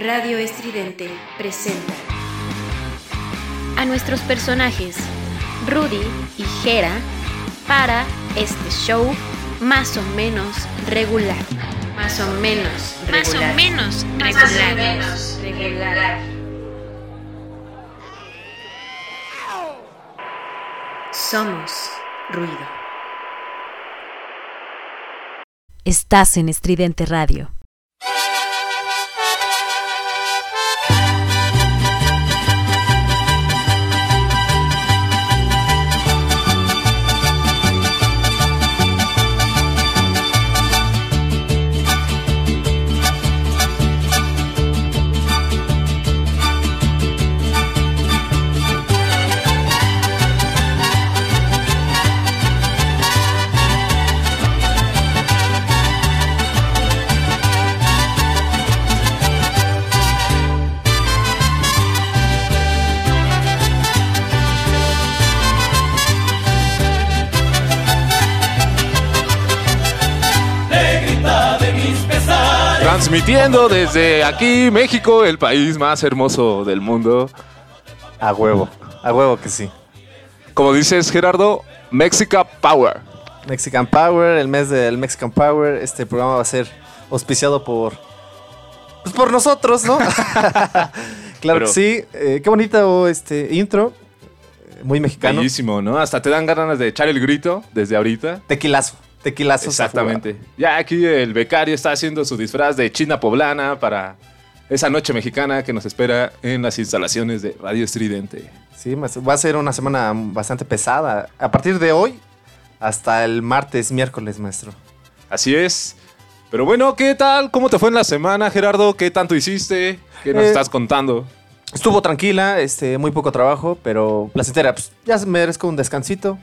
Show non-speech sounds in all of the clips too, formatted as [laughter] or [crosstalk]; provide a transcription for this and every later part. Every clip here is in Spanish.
Radio Estridente presenta a nuestros personajes Rudy y Jera para este show más o menos regular. Más o menos regular. Más o menos regular. regular. Somos ruido. Estás en Estridente Radio. Transmitiendo desde aquí, México, el país más hermoso del mundo. A huevo, a huevo que sí. Como dices, Gerardo, Mexica Power. Mexican Power, el mes del Mexican Power. Este programa va a ser auspiciado por. Pues por nosotros, ¿no? [laughs] claro Pero- que sí. Eh, qué bonito este intro. Muy mexicano. Bellísimo, ¿no? Hasta te dan ganas de echar el grito desde ahorita. Tequilazo. Tequilazo. Exactamente. Ya aquí el becario está haciendo su disfraz de china poblana para esa noche mexicana que nos espera en las instalaciones de Radio Estridente. Sí, va a ser una semana bastante pesada. A partir de hoy hasta el martes, miércoles, maestro. Así es. Pero bueno, ¿qué tal? ¿Cómo te fue en la semana, Gerardo? ¿Qué tanto hiciste? ¿Qué nos Eh, estás contando? Estuvo tranquila, este, muy poco trabajo, pero placentera. Pues ya merezco un descansito.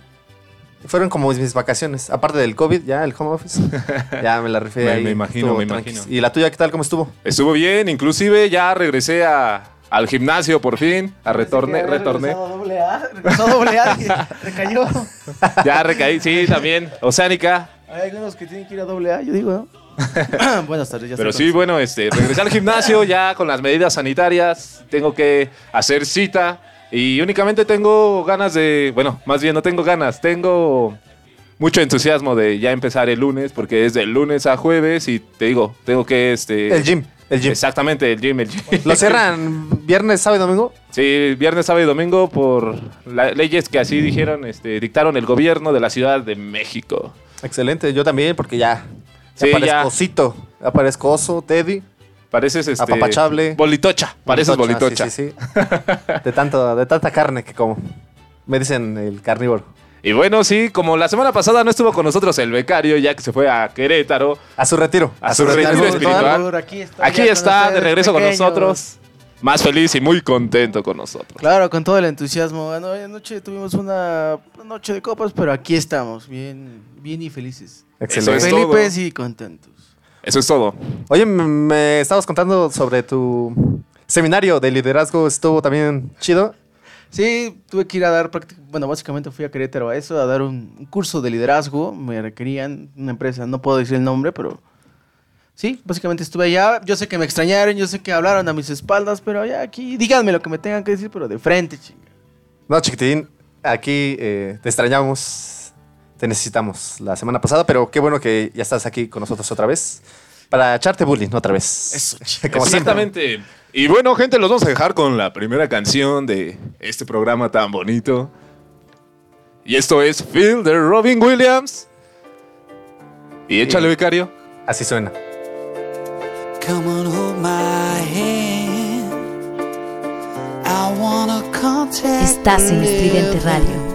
Fueron como mis vacaciones. Aparte del COVID, ya el home office. [laughs] ya me la rifé Me- imagino, Estuvo me tranquis. imagino. ¿Y la tuya qué tal? ¿Cómo estuvo? Estuvo bien, inclusive ya regresé a- al gimnasio por fin, a retorné, retorné. doble A, regresó doble A y [laughs] recayó. Ya recaí, sí, también, Oceánica. Hay algunos que tienen que ir a doble A, yo digo, ¿no? [laughs] [clears throat] Buenas tardes, ya Pero sí, bueno, este, regresé al gimnasio ya con las medidas sanitarias, tengo que hacer cita y únicamente tengo ganas de, bueno, más bien no tengo ganas, tengo mucho entusiasmo de ya empezar el lunes porque es de lunes a jueves y te digo, tengo que, este... El gym. El gym. Exactamente, el gym, el gym. ¿Lo cierran viernes, sábado y domingo? Sí, viernes, sábado y domingo por las leyes que así dijeron, este, dictaron el gobierno de la Ciudad de México. Excelente. Yo también, porque ya. Sí, ya ya. aparezco osito. Aparezco oso, Teddy. Pareces este Apapachable. Bolitocha, pareces bolitocha. Sí, sí, sí. De, tanto, de tanta carne que como. Me dicen el carnívoro. Y bueno, sí, como la semana pasada no estuvo con nosotros el becario, ya que se fue a Querétaro, A su retiro. A su retiro espiritual. Aquí está, aquí está de regreso con nosotros, más feliz y muy contento con nosotros. Claro, con todo el entusiasmo. Ano- Anoche tuvimos una noche de copas, pero aquí estamos, bien, bien y felices. Excelente. Felices y contentos. Eso es todo. Oye, me, me estabas contando sobre tu seminario de liderazgo. Estuvo también chido. Sí, tuve que ir a dar práctica. Bueno, básicamente fui a Querétaro a eso, a dar un, curso de liderazgo. Me requerían una empresa, no puedo decir el nombre, pero sí, básicamente estuve allá. Yo sé que me extrañaron, yo sé que hablaron a mis espaldas, pero ya aquí, díganme lo que me tengan que decir, pero de frente, chinga. No, chiquitín, aquí eh, te extrañamos, te necesitamos la semana pasada, pero qué bueno que ya estás aquí con nosotros otra vez para echarte bullying otra vez. Eso, [laughs] Como siempre. Exactamente. Y bueno, gente, los vamos a dejar con la primera canción de este programa tan bonito. Y esto es Phil de Robin Williams. Y échale, becario. Así suena. Come on, hold my hand. I wanna contact Estás en Estridente Radio.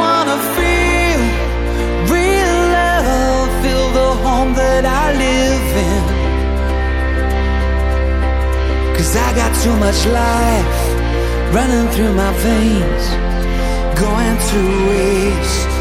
wanna feel real love, feel the home that I live in. Cause I got too much life running through my veins, going to waste.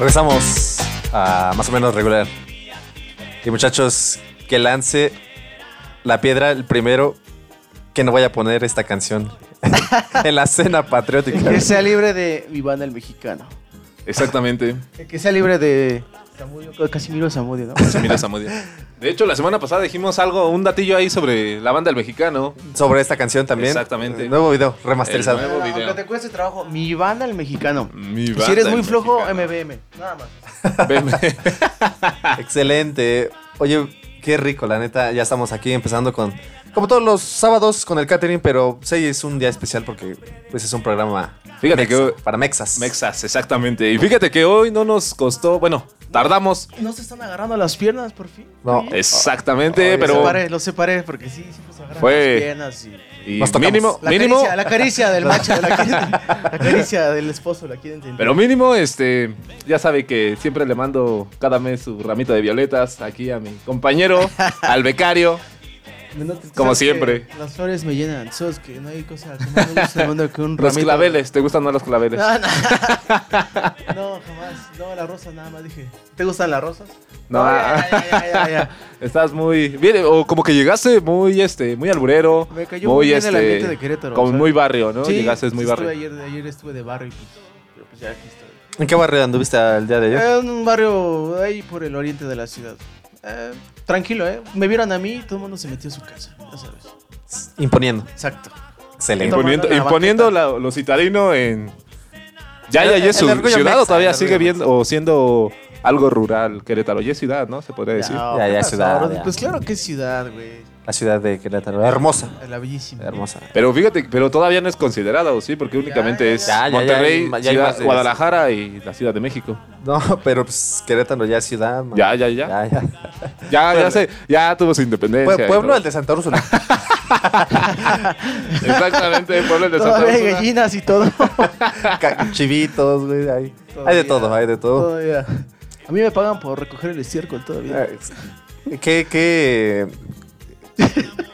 Regresamos a más o menos regular. Y muchachos, que lance la piedra el primero que no vaya a poner esta canción [laughs] en la cena patriótica. Que sea libre de Iván el Mexicano. Exactamente. Que sea libre de Casimiro Samudio, ¿no? Casimiro Samudio. De hecho, la semana pasada dijimos algo, un datillo ahí sobre la banda El Mexicano. Sobre esta canción también. Exactamente. Nuevo video, remasterizado. Nuevo video. Aunque te cueste trabajo, mi banda El Mexicano. Mi banda si eres muy flojo. MBM. Nada más. BM. [laughs] [laughs] Excelente. Oye, qué rico, la neta. Ya estamos aquí empezando con como todos los sábados con el catering, pero 6 es un día especial porque pues es un programa Fíjate que hoy, para Mexas. Mexas, exactamente. Y fíjate que hoy no nos costó, bueno, tardamos. No se están agarrando las piernas por fin. No, exactamente, oh, pero lo separé, lo separé porque sí, siempre se agarran fue... las piernas y, mínimo, la mínimo caricia, la caricia del macho, la caricia, la caricia del esposo, la quieren entender. Pero mínimo este ya sabe que siempre le mando cada mes su ramita de violetas aquí a mi compañero, al becario. No como que siempre. Las flores me llenan, sabes que no hay cosa que más me gusta [laughs] en el mundo que un Los ramito. claveles, ¿te gustan más los claveles? No, no. [laughs] No, jamás. No, la rosa nada más dije. ¿Te gustan las rosas? No, ya, ya, ya, ya, ya. Estás muy bien, o como que llegaste muy, este, muy alburero, Me cayó muy, muy bien este, el ambiente de Querétaro, como ¿sabes? muy barrio, ¿no? Sí, Llegaste muy estuve barrio. Ayer, ayer estuve de barrio y pues, pero pues ya aquí estoy. ¿En qué barrio anduviste el día de ayer? En un barrio ahí por el oriente de la ciudad. Eh, tranquilo, ¿eh? Me vieron a mí y todo el mundo se metió a su casa, ya sabes. Imponiendo. Exacto. Excelente. Imponiendo, imponiendo la- lo citadino en. Ya, ya, ya es su ciudad mexa, o todavía sigue viendo o siendo algo rural Querétaro. Ya es ciudad, ¿no? Se podría decir. Ya, ¿qué ya, pasó, ciudad, ya. Pues claro que es ciudad, güey. La ciudad de Querétaro. Hermosa. La bellísima. Hermosa. Pero fíjate, pero todavía no es considerada, ¿o sí? Porque únicamente ya, es ya. Ya, ya, Monterrey, ya Ciudad- Guadalajara y la Ciudad de México. No, pero pues Querétaro ya es ciudad. man. Ya, ya, ya. Ya, ya. Ya, ya sé, ya tuvo su independencia. Pue- Pueblo el de Santa Úrsula. [laughs] Exactamente, pueblo el de Santa Todavía hay Úrsula. gallinas y todo. [laughs] Chivitos, güey. Hay, hay de todo, hay de todo. Todavía. A mí me pagan por recoger el estiércol todavía. ¿Qué, qué?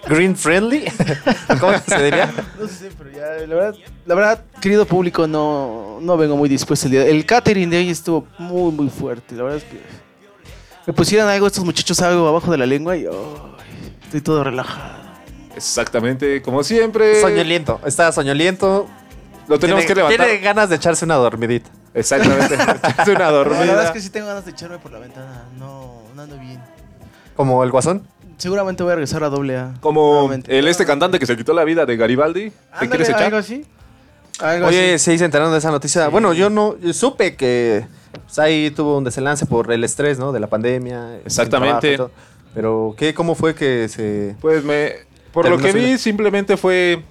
Green friendly? [laughs] ¿Cómo se diría? No sé, pero ya, la verdad, la verdad, querido público, no, no vengo muy dispuesto el día. El catering de hoy estuvo muy, muy fuerte. La verdad es que me pusieron algo estos muchachos algo abajo de la lengua y oh, estoy todo relajado. Exactamente, como siempre. Soñoliento. Está soñoliento. Lo tenemos Tiene- que levantar. Tiene ganas de echarse una dormidita. Exactamente. es una No, la dormida. verdad es que sí tengo ganas de echarme por la ventana. No, no ando bien. Como el guasón. Seguramente voy a regresar a doble A. Como nuevamente. el este cantante que se quitó la vida de Garibaldi. ¿Te Ándale, quieres echar? ¿Algo así? Algo Oye, así. sí se enteraron de esa noticia. Bueno, yo no yo supe que pues, ahí tuvo un desenlace por el estrés, ¿no? De la pandemia. el Exactamente. trabajo y todo. Pero, ¿qué? ¿Cómo fue que se...? Pues me. Por lo Terminó que vi, simplemente fue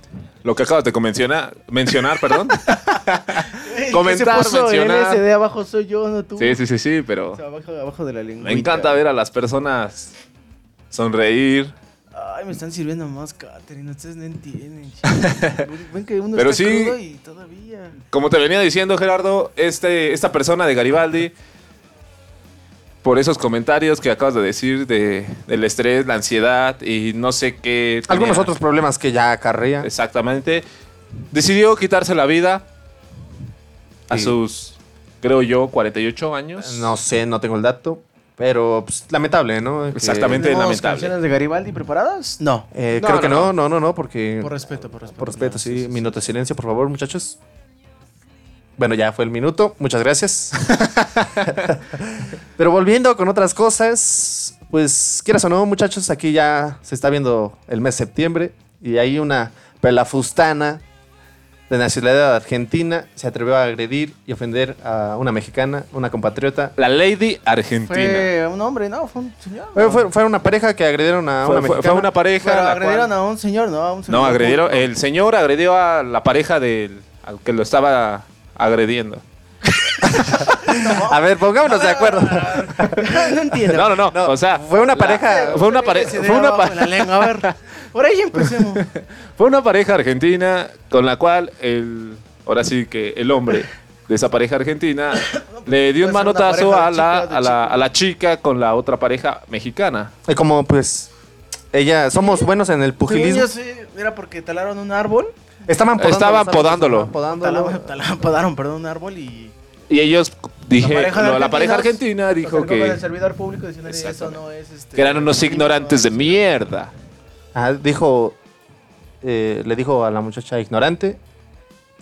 lo que acabas de mencionar, mencionar, perdón. [laughs] El que comentar, se puso mencionar. LSD abajo soy yo, no tú. Sí, sí, sí, sí, pero O sea, abajo, abajo de la lengua. me encanta ver a las personas sonreír. Ay, me están sirviendo más catering, ustedes no entienden. [laughs] Ven que uno Pero está sí. crudo y todavía. Como te venía diciendo, Gerardo, este, esta persona de Garibaldi, por esos comentarios que acabas de decir de, del estrés, la ansiedad y no sé qué. tenía Algunos otros problemas que ya acarrea. Exactamente. Decidió quitarse la vida a Sí. sus, creo yo, 48 años. No sé, no tengo el dato. Pero, pues, lamentable, ¿no? Exactamente. ¿Tenemos lamentable. canciones de Garibaldi preparadas? No. Eh, No, creo que no, no, no, no, no, porque... Por respeto, por respeto. Por respeto, No, sí. Minuto de silencio, por favor, muchachos. Bueno, ya fue el minuto. Muchas gracias. [laughs] Pero volviendo con otras cosas, pues quieras o no, muchachos, aquí ya se está viendo el mes de septiembre y hay una pelafustana de nacionalidad argentina se atrevió a agredir y ofender a una mexicana, una compatriota. La Lady Argentina. Fue un hombre, ¿no? Fue un señor. Fue, ¿no? fue- fue una pareja que agredieron a Fue, una fue- mexicana. fue una pareja. Pero agredieron cual- a un señor, ¿no? A un señor No, agredieron. El señor agredió a la pareja del al que lo estaba agrediendo. [laughs] A ver, pongámonos de acuerdo. no entiendo. No, no, no. No, o sea, fue una la- pareja- Fue una pareja. Fue una, abajo pa- de la lengua. A ver, por ahí empecemos. [laughs] fue una pareja argentina con la cual el. Ahora sí que el hombre de esa pareja argentina [coughs] le dio un manotazo pareja a la, a, la, a la chica con la otra pareja mexicana. Y como pues ella, somos buenos en el pugilismo. yo sé, era porque talaron un árbol. Estaban podando Estaban podándolo. estaban podándolo. Talaron- podaron, perdón, un árbol y. Y ellos dije, pareja de no, la pareja argentina dijo el que, servidor público diciendo eso Exactamente. no es. Este, que eran unos ignorantes de mierda. Ah, dijo, eh, le dijo a la muchacha ignorante,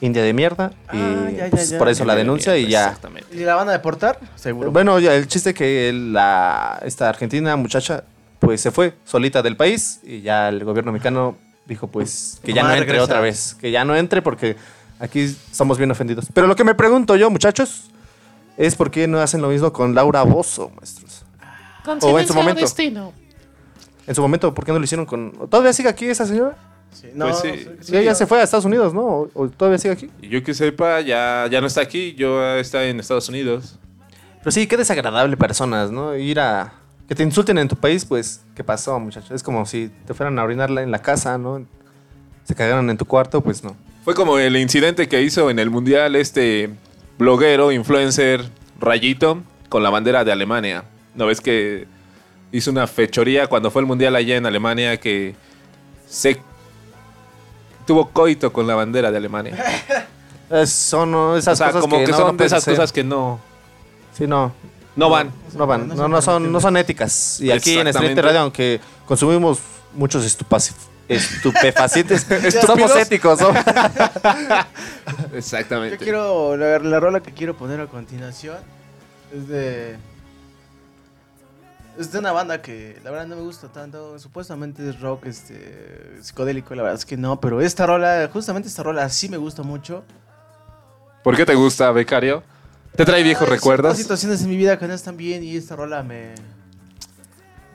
india de mierda, y Ah, ya, ya, pues, ya. por eso la denuncia y ya. Exactamente. ¿Y la van a deportar? Seguro. Bueno, ya el chiste que la esta argentina muchacha pues se fue solita del país y ya el gobierno mexicano dijo pues que ya no entre regresa. otra vez, que ya no entre porque aquí somos bien ofendidos. Pero lo que me pregunto yo, muchachos, es por qué no hacen lo mismo con Laura Bozo, maestros. O en su momento. En su momento, ¿por qué no lo hicieron con... ¿Todavía sigue aquí esa señora? Sí, no, Pues sí. no sé, Sí, ella se fue a Estados Unidos, ¿no? ¿O, o todavía sigue aquí? Y yo que sepa, ya, ya no está aquí, yo está en Estados Unidos. Pero sí, qué desagradable personas, ¿no? Ir a... Que te insulten en tu país, pues, ¿qué pasó, muchachos? Es como si te fueran a orinar en la casa, ¿no? se cagaron en tu cuarto, pues no. Fue como el incidente que hizo en el mundial este bloguero, influencer, Rayito, con la bandera de Alemania. ¿No ves que hizo una fechoría cuando fue el mundial allá en Alemania que se tuvo coito con la bandera de Alemania? [laughs] Es- son O esas sea, cosas como que, no- son no de puedes esas hacer. cosas que no, Sí, no. no van. No van, no, no son, no son éticas. Y aquí en. Estudiante Radio, aunque consumimos muchos estupaci- estupefacientes, [laughs] somos éticos. ¿no? [laughs] Yo Exactamente. quiero. La, la rola que quiero poner a continuación es de. Es de una banda que la verdad no me gusta tanto. Supuestamente es rock este, psicodélico, la verdad es que no. Pero esta rola, justamente esta rola sí me gusta mucho. ¿Por qué te gusta, becario? ¿Te trae viejos Ah, Hay recuerdos? situaciones en mi vida que no están bien y esta rola me.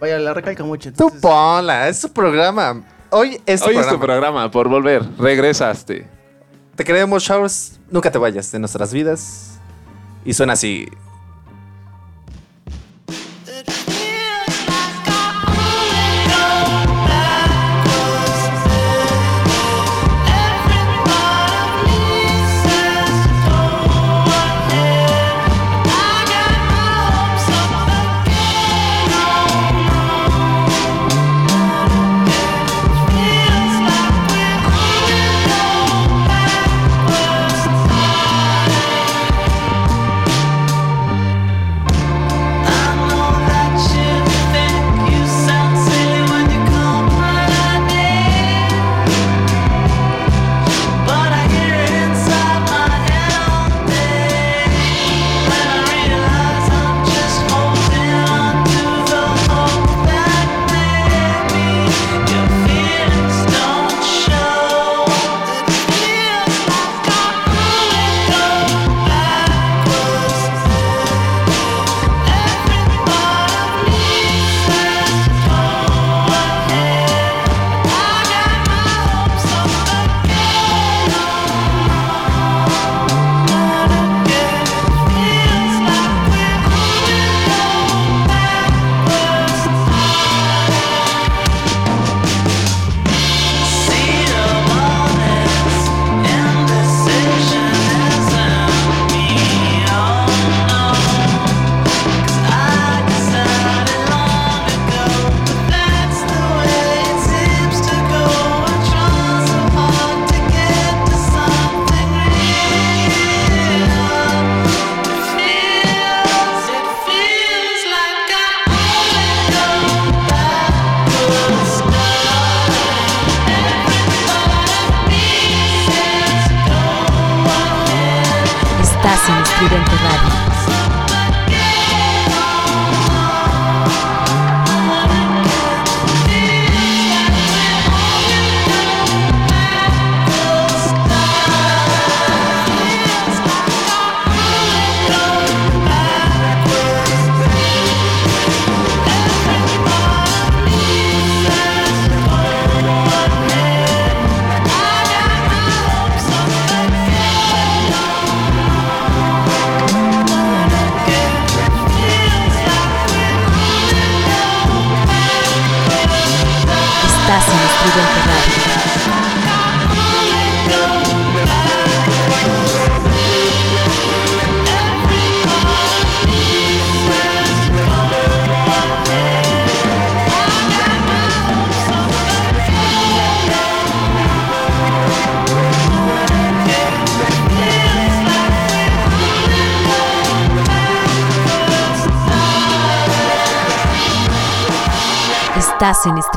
Vaya, la recalca mucho. Tú Entonces, ponla, es tu programa. Hoy es tu Hoy es programa. tu programa, por volver. Regresaste. Te queremos, Showers. Nunca te vayas de nuestras vidas. Y suena así.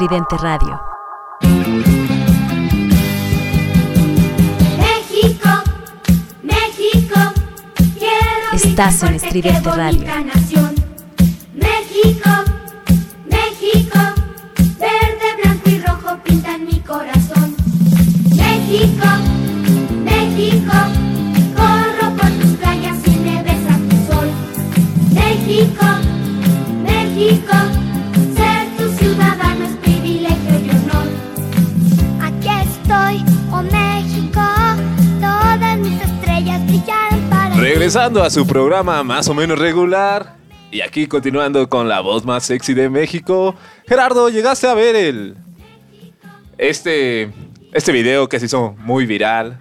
Estridente Radio. México, México, quiero Estás en Estridente Radio. México, Regresando a su programa más o menos regular. Y aquí continuando con la voz más sexy de México. Gerardo, llegaste a ver el. Este este video que se hizo muy viral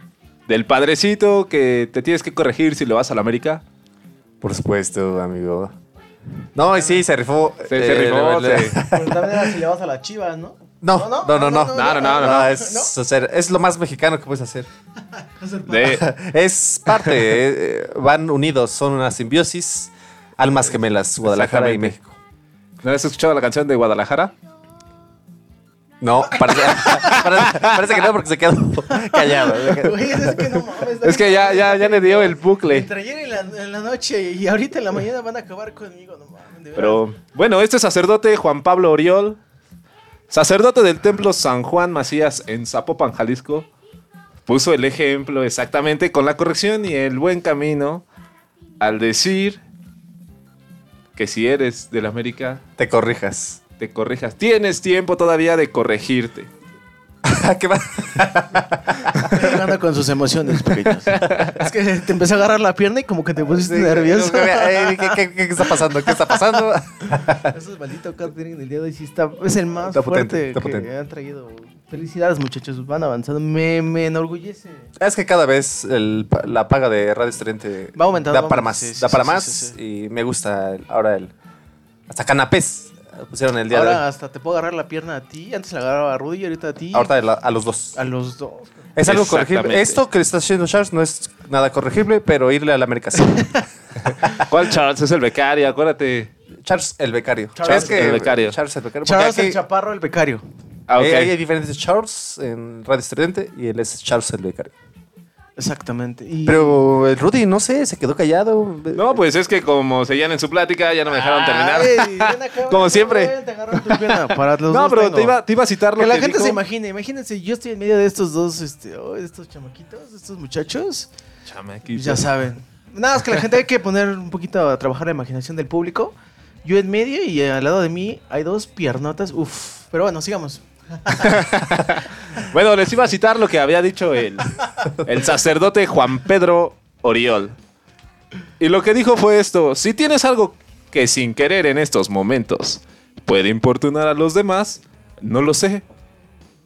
del padrecito que te tienes que corregir si lo vas a la América. Por supuesto, amigo. No, y sí, se rifó. Se, se Eh, rifó, le- se- Pero también era si le vas a las chivas, ¿no? No, no, no, no. no, no, no, no. es, hacer- es lo más mexicano que puedes hacer. [laughs] de- [laughs] Es parte, eh, van unidos, son una simbiosis, almas gemelas, Guadalajara y. México. ¿No has escuchado la canción de Guadalajara? No, parece, [laughs] parece, parece que no, porque se quedó callado. Güey, es que no mames. Es que ya, ya, ya le dio el bucle. Entre ayer en la, en la noche y ahorita en la mañana van a acabar conmigo, no mames. de Pero bueno, este sacerdote Juan Pablo Oriol, sacerdote del templo San Juan Macías en Zapopan, Jalisco, puso el ejemplo exactamente con la corrección y el buen camino al decir que si eres del América, Te corrijas. te corrijas. Tienes tiempo todavía de corregirte. [laughs] ¿Qué va? Jugando con sus emociones pequeños. Es que te empecé a agarrar la pierna y como que te pusiste nervioso. Eh, ¿Qué, qué- qué está pasando? ¿Qué está pasando? [laughs] Eso es maldito catering el día de hoy sí está, es el más Está potente, fuerte está que potente. han traído. Felicidades muchachos, van avanzando. Me, me enorgullece. Es que cada vez el la paga de Radio Estudiante Va aumentando, da para más. sí, sí, da para sí, más sí, y me gusta ahora el. Hasta canapés pusieron el día Ahora de hoy. hasta te puedo agarrar la pierna a ti. Antes la agarraba a Rudy y ahorita a ti. Ahorita la- a los dos. a los dos. Es algo Exactamente. corregible. Esto que está haciendo Charles no es nada corregible, pero irle a la América sí. [laughs] ¿Cuál Charles? Es el becario, acuérdate. Charles el becario. Charles Es que- el becario. Charles el becario. porque Charles el chaparro, el becario. Ah, ok. eh, hay diferentes Charles en Radio Estridente y él es Charles el becario. Exactamente. Y... Pero el Rudy, no sé, se quedó callado. No, pues es que como seguían en su plática, ya no me dejaron terminar. Ay, ven acá, Como siempre. Para los No, dos pero te iba, te iba a citar lo Que que, la gente dijo. se imagine, imagínense, yo estoy en medio de estos dos, este, oh, estos chamaquitos, estos muchachos, Chamaquito. ya saben. Nada, es que la gente hay que poner un poquito a trabajar la imaginación del público. Yo en medio y al lado de mí hay dos piernotas, uff. Pero bueno, sigamos. [laughs] Bueno, les iba a citar lo que había dicho el, el sacerdote Juan Pedro Oriol. Y lo que dijo fue esto, si tienes algo que sin querer en estos momentos puede importunar a los demás, no lo sé.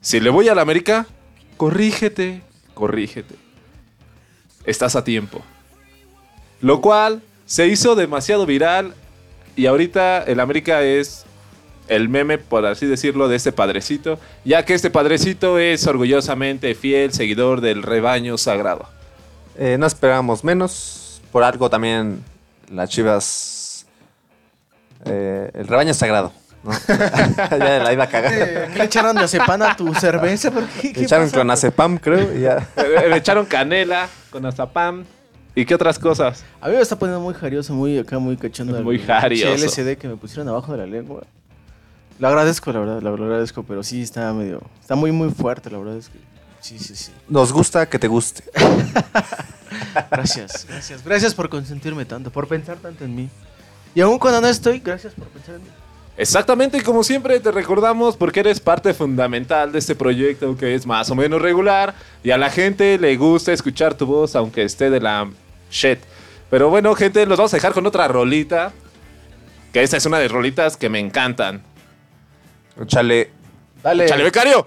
Si le voy a la América, corrígete, corrígete. Estás a tiempo. Lo cual se hizo demasiado viral y ahorita el América es el meme, por así decirlo, de este padrecito, ya que este padrecito es orgullosamente fiel seguidor del rebaño sagrado. Eh, no esperábamos menos. Por algo también las chivas. eh, el rebaño sagrado. ¿no? [laughs] ya la iba a cagar. Eh, ¿Qué le echaron de acepan a tu cerveza? ¿Por qué? Le ¿Qué echaron pasó? clonazepam, creo, y ya. Le le echaron canela con azapam y qué otras cosas. A mí me está poniendo muy jarioso, muy acá, muy cachondo. Muy el jarioso. LSD que me pusieron abajo de la lengua. Lo agradezco, la verdad, lo agradezco, pero sí está medio... Está muy, muy fuerte, la verdad es que... Sí, sí, sí. Nos gusta que te guste. [laughs] Gracias, gracias. Gracias por consentirme tanto, por pensar tanto en mí. Y aún cuando no estoy, gracias por pensar en mí. Exactamente, y como siempre te recordamos porque eres parte fundamental de este proyecto que es más o menos regular y a la gente le gusta escuchar tu voz aunque esté de la shit. Pero bueno, gente, los vamos a dejar con otra rolita, que esta es una de rolitas que me encantan. Chale. Dale. ¡Chale, becario!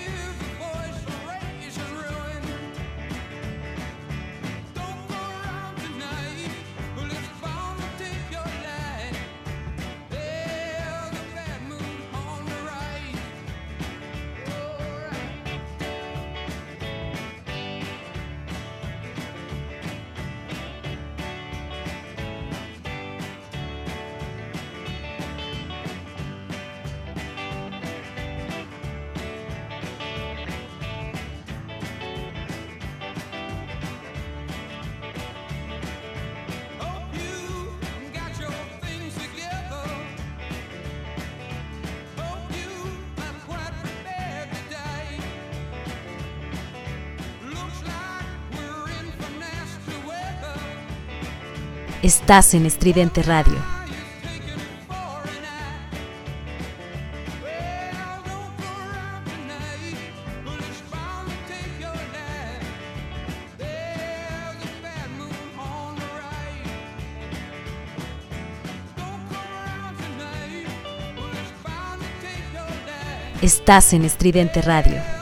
Estás en Estridente Radio. Estás en Estridente Radio.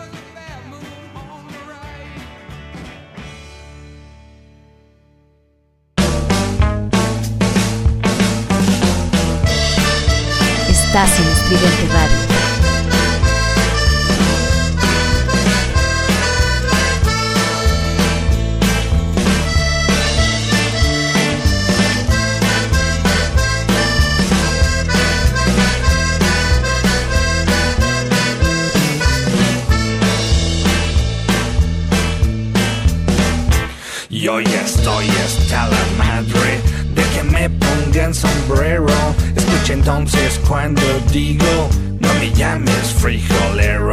Estás en Estridente Radio. Yo ya estoy hasta la madre de que me pongan sombrero. Entonces cuando digo, no me llames frijolero.